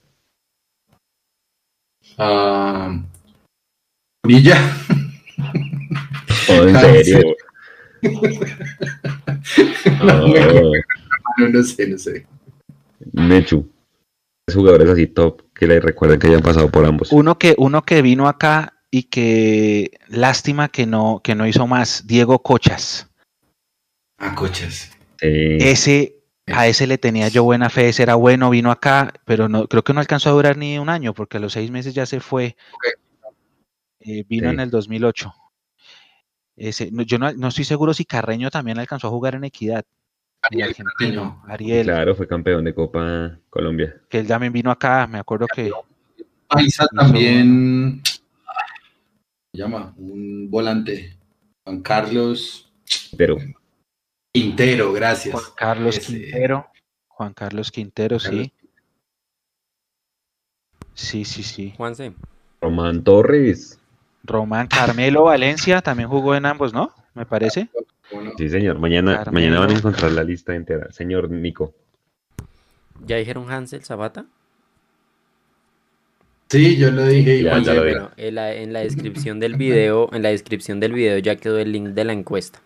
S2: Ah, Villa.
S1: Oh, en serio.
S2: No,
S1: Oh.
S2: No, no sé, no sé.
S1: Mechu. Tres jugadores así top que le recuerden que hayan pasado por ambos.
S3: Uno que, uno que vino acá y que lástima que no, que no hizo más, Diego Cochas.
S2: Ah, coches.
S1: Eh,
S3: Ese, a ese le tenía yo buena fe, ese era bueno, vino acá, pero no, creo que no alcanzó a durar ni un año, porque a los seis meses ya se fue. Eh, vino
S1: Sí.
S3: en el 2008. Ese, no, yo no, no estoy seguro si Carreño también alcanzó a jugar en Equidad. El
S2: Ariel
S3: argentino,
S2: Carreño.
S3: Ariel,
S1: claro, fue campeón de Copa Colombia.
S3: que él también vino acá, me acuerdo que
S2: Paisa también. Se llama un volante. Juan Carlos
S1: Pero
S2: Quintero, gracias.
S3: Juan Carlos
S2: Ese.
S3: Quintero, Juan Carlos Quintero,
S2: Carlos.
S3: sí. Sí, sí, sí.
S4: Juanse,
S1: Román Torres.
S3: Román Carmelo Valencia también jugó en ambos, ¿no? Me parece.
S2: ¿Cómo no?
S1: Sí, señor. Mañana,
S3: Carmelo.
S1: mañana van a encontrar la lista entera. Señor Nico.
S4: ¿ya dijeron Hansel Zapata?
S2: Sí, yo lo dije igual.
S1: ya lo
S2: siempre.
S1: dije.
S4: Bueno, en la, en la descripción del video, en la descripción del video ya quedó el link de la encuesta.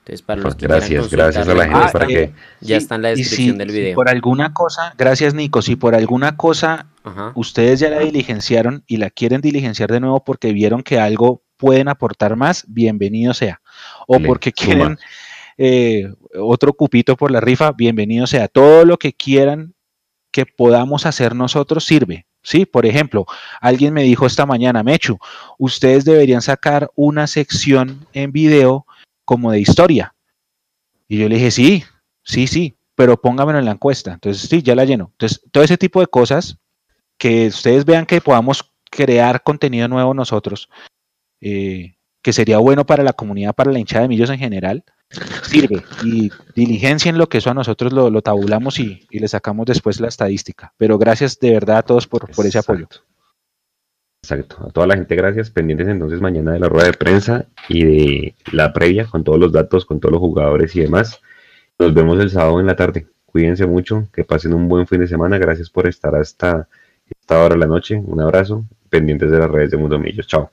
S4: Entonces, para los que
S1: Gracias, gracias a la gente
S3: Ah,
S1: para
S3: eh,
S1: que
S4: ya
S3: Sí,
S4: está en la descripción
S3: si-
S4: del
S3: si
S4: video.
S3: por alguna cosa, gracias Nico, si por alguna cosa
S4: Ajá.
S3: ustedes ya la diligenciaron y la quieren diligenciar de nuevo porque vieron que algo pueden aportar más, bienvenido sea. O
S1: Le
S3: porque
S1: suma.
S3: quieren eh, otro cupito por la rifa, bienvenido sea. Todo lo que quieran que podamos hacer nosotros sirve. Sí, por ejemplo, alguien me dijo esta mañana, Mechu, ustedes deberían sacar una sección en video como de historia. Y yo le dije, sí, sí, sí, pero póngamelo en la encuesta. Entonces, sí, ya la lleno. Entonces, todo ese tipo de cosas que ustedes vean que podamos crear contenido nuevo nosotros, eh, que sería bueno para la comunidad, para la hinchada de millos en general, sirve y diligencien lo que eso a nosotros lo, tabulamos y, le sacamos después la estadística. Pero gracias de verdad a todos por, por ese apoyo.
S1: Exacto. A toda la gente, gracias. Pendientes entonces mañana de la rueda de prensa y de la previa con todos los datos, con todos los jugadores y demás. Nos vemos el sábado en la tarde. Cuídense mucho, que pasen un buen fin de semana. Gracias por estar hasta esta hora de la noche. Un abrazo. Pendientes de las redes de Mundo Millos. Chao.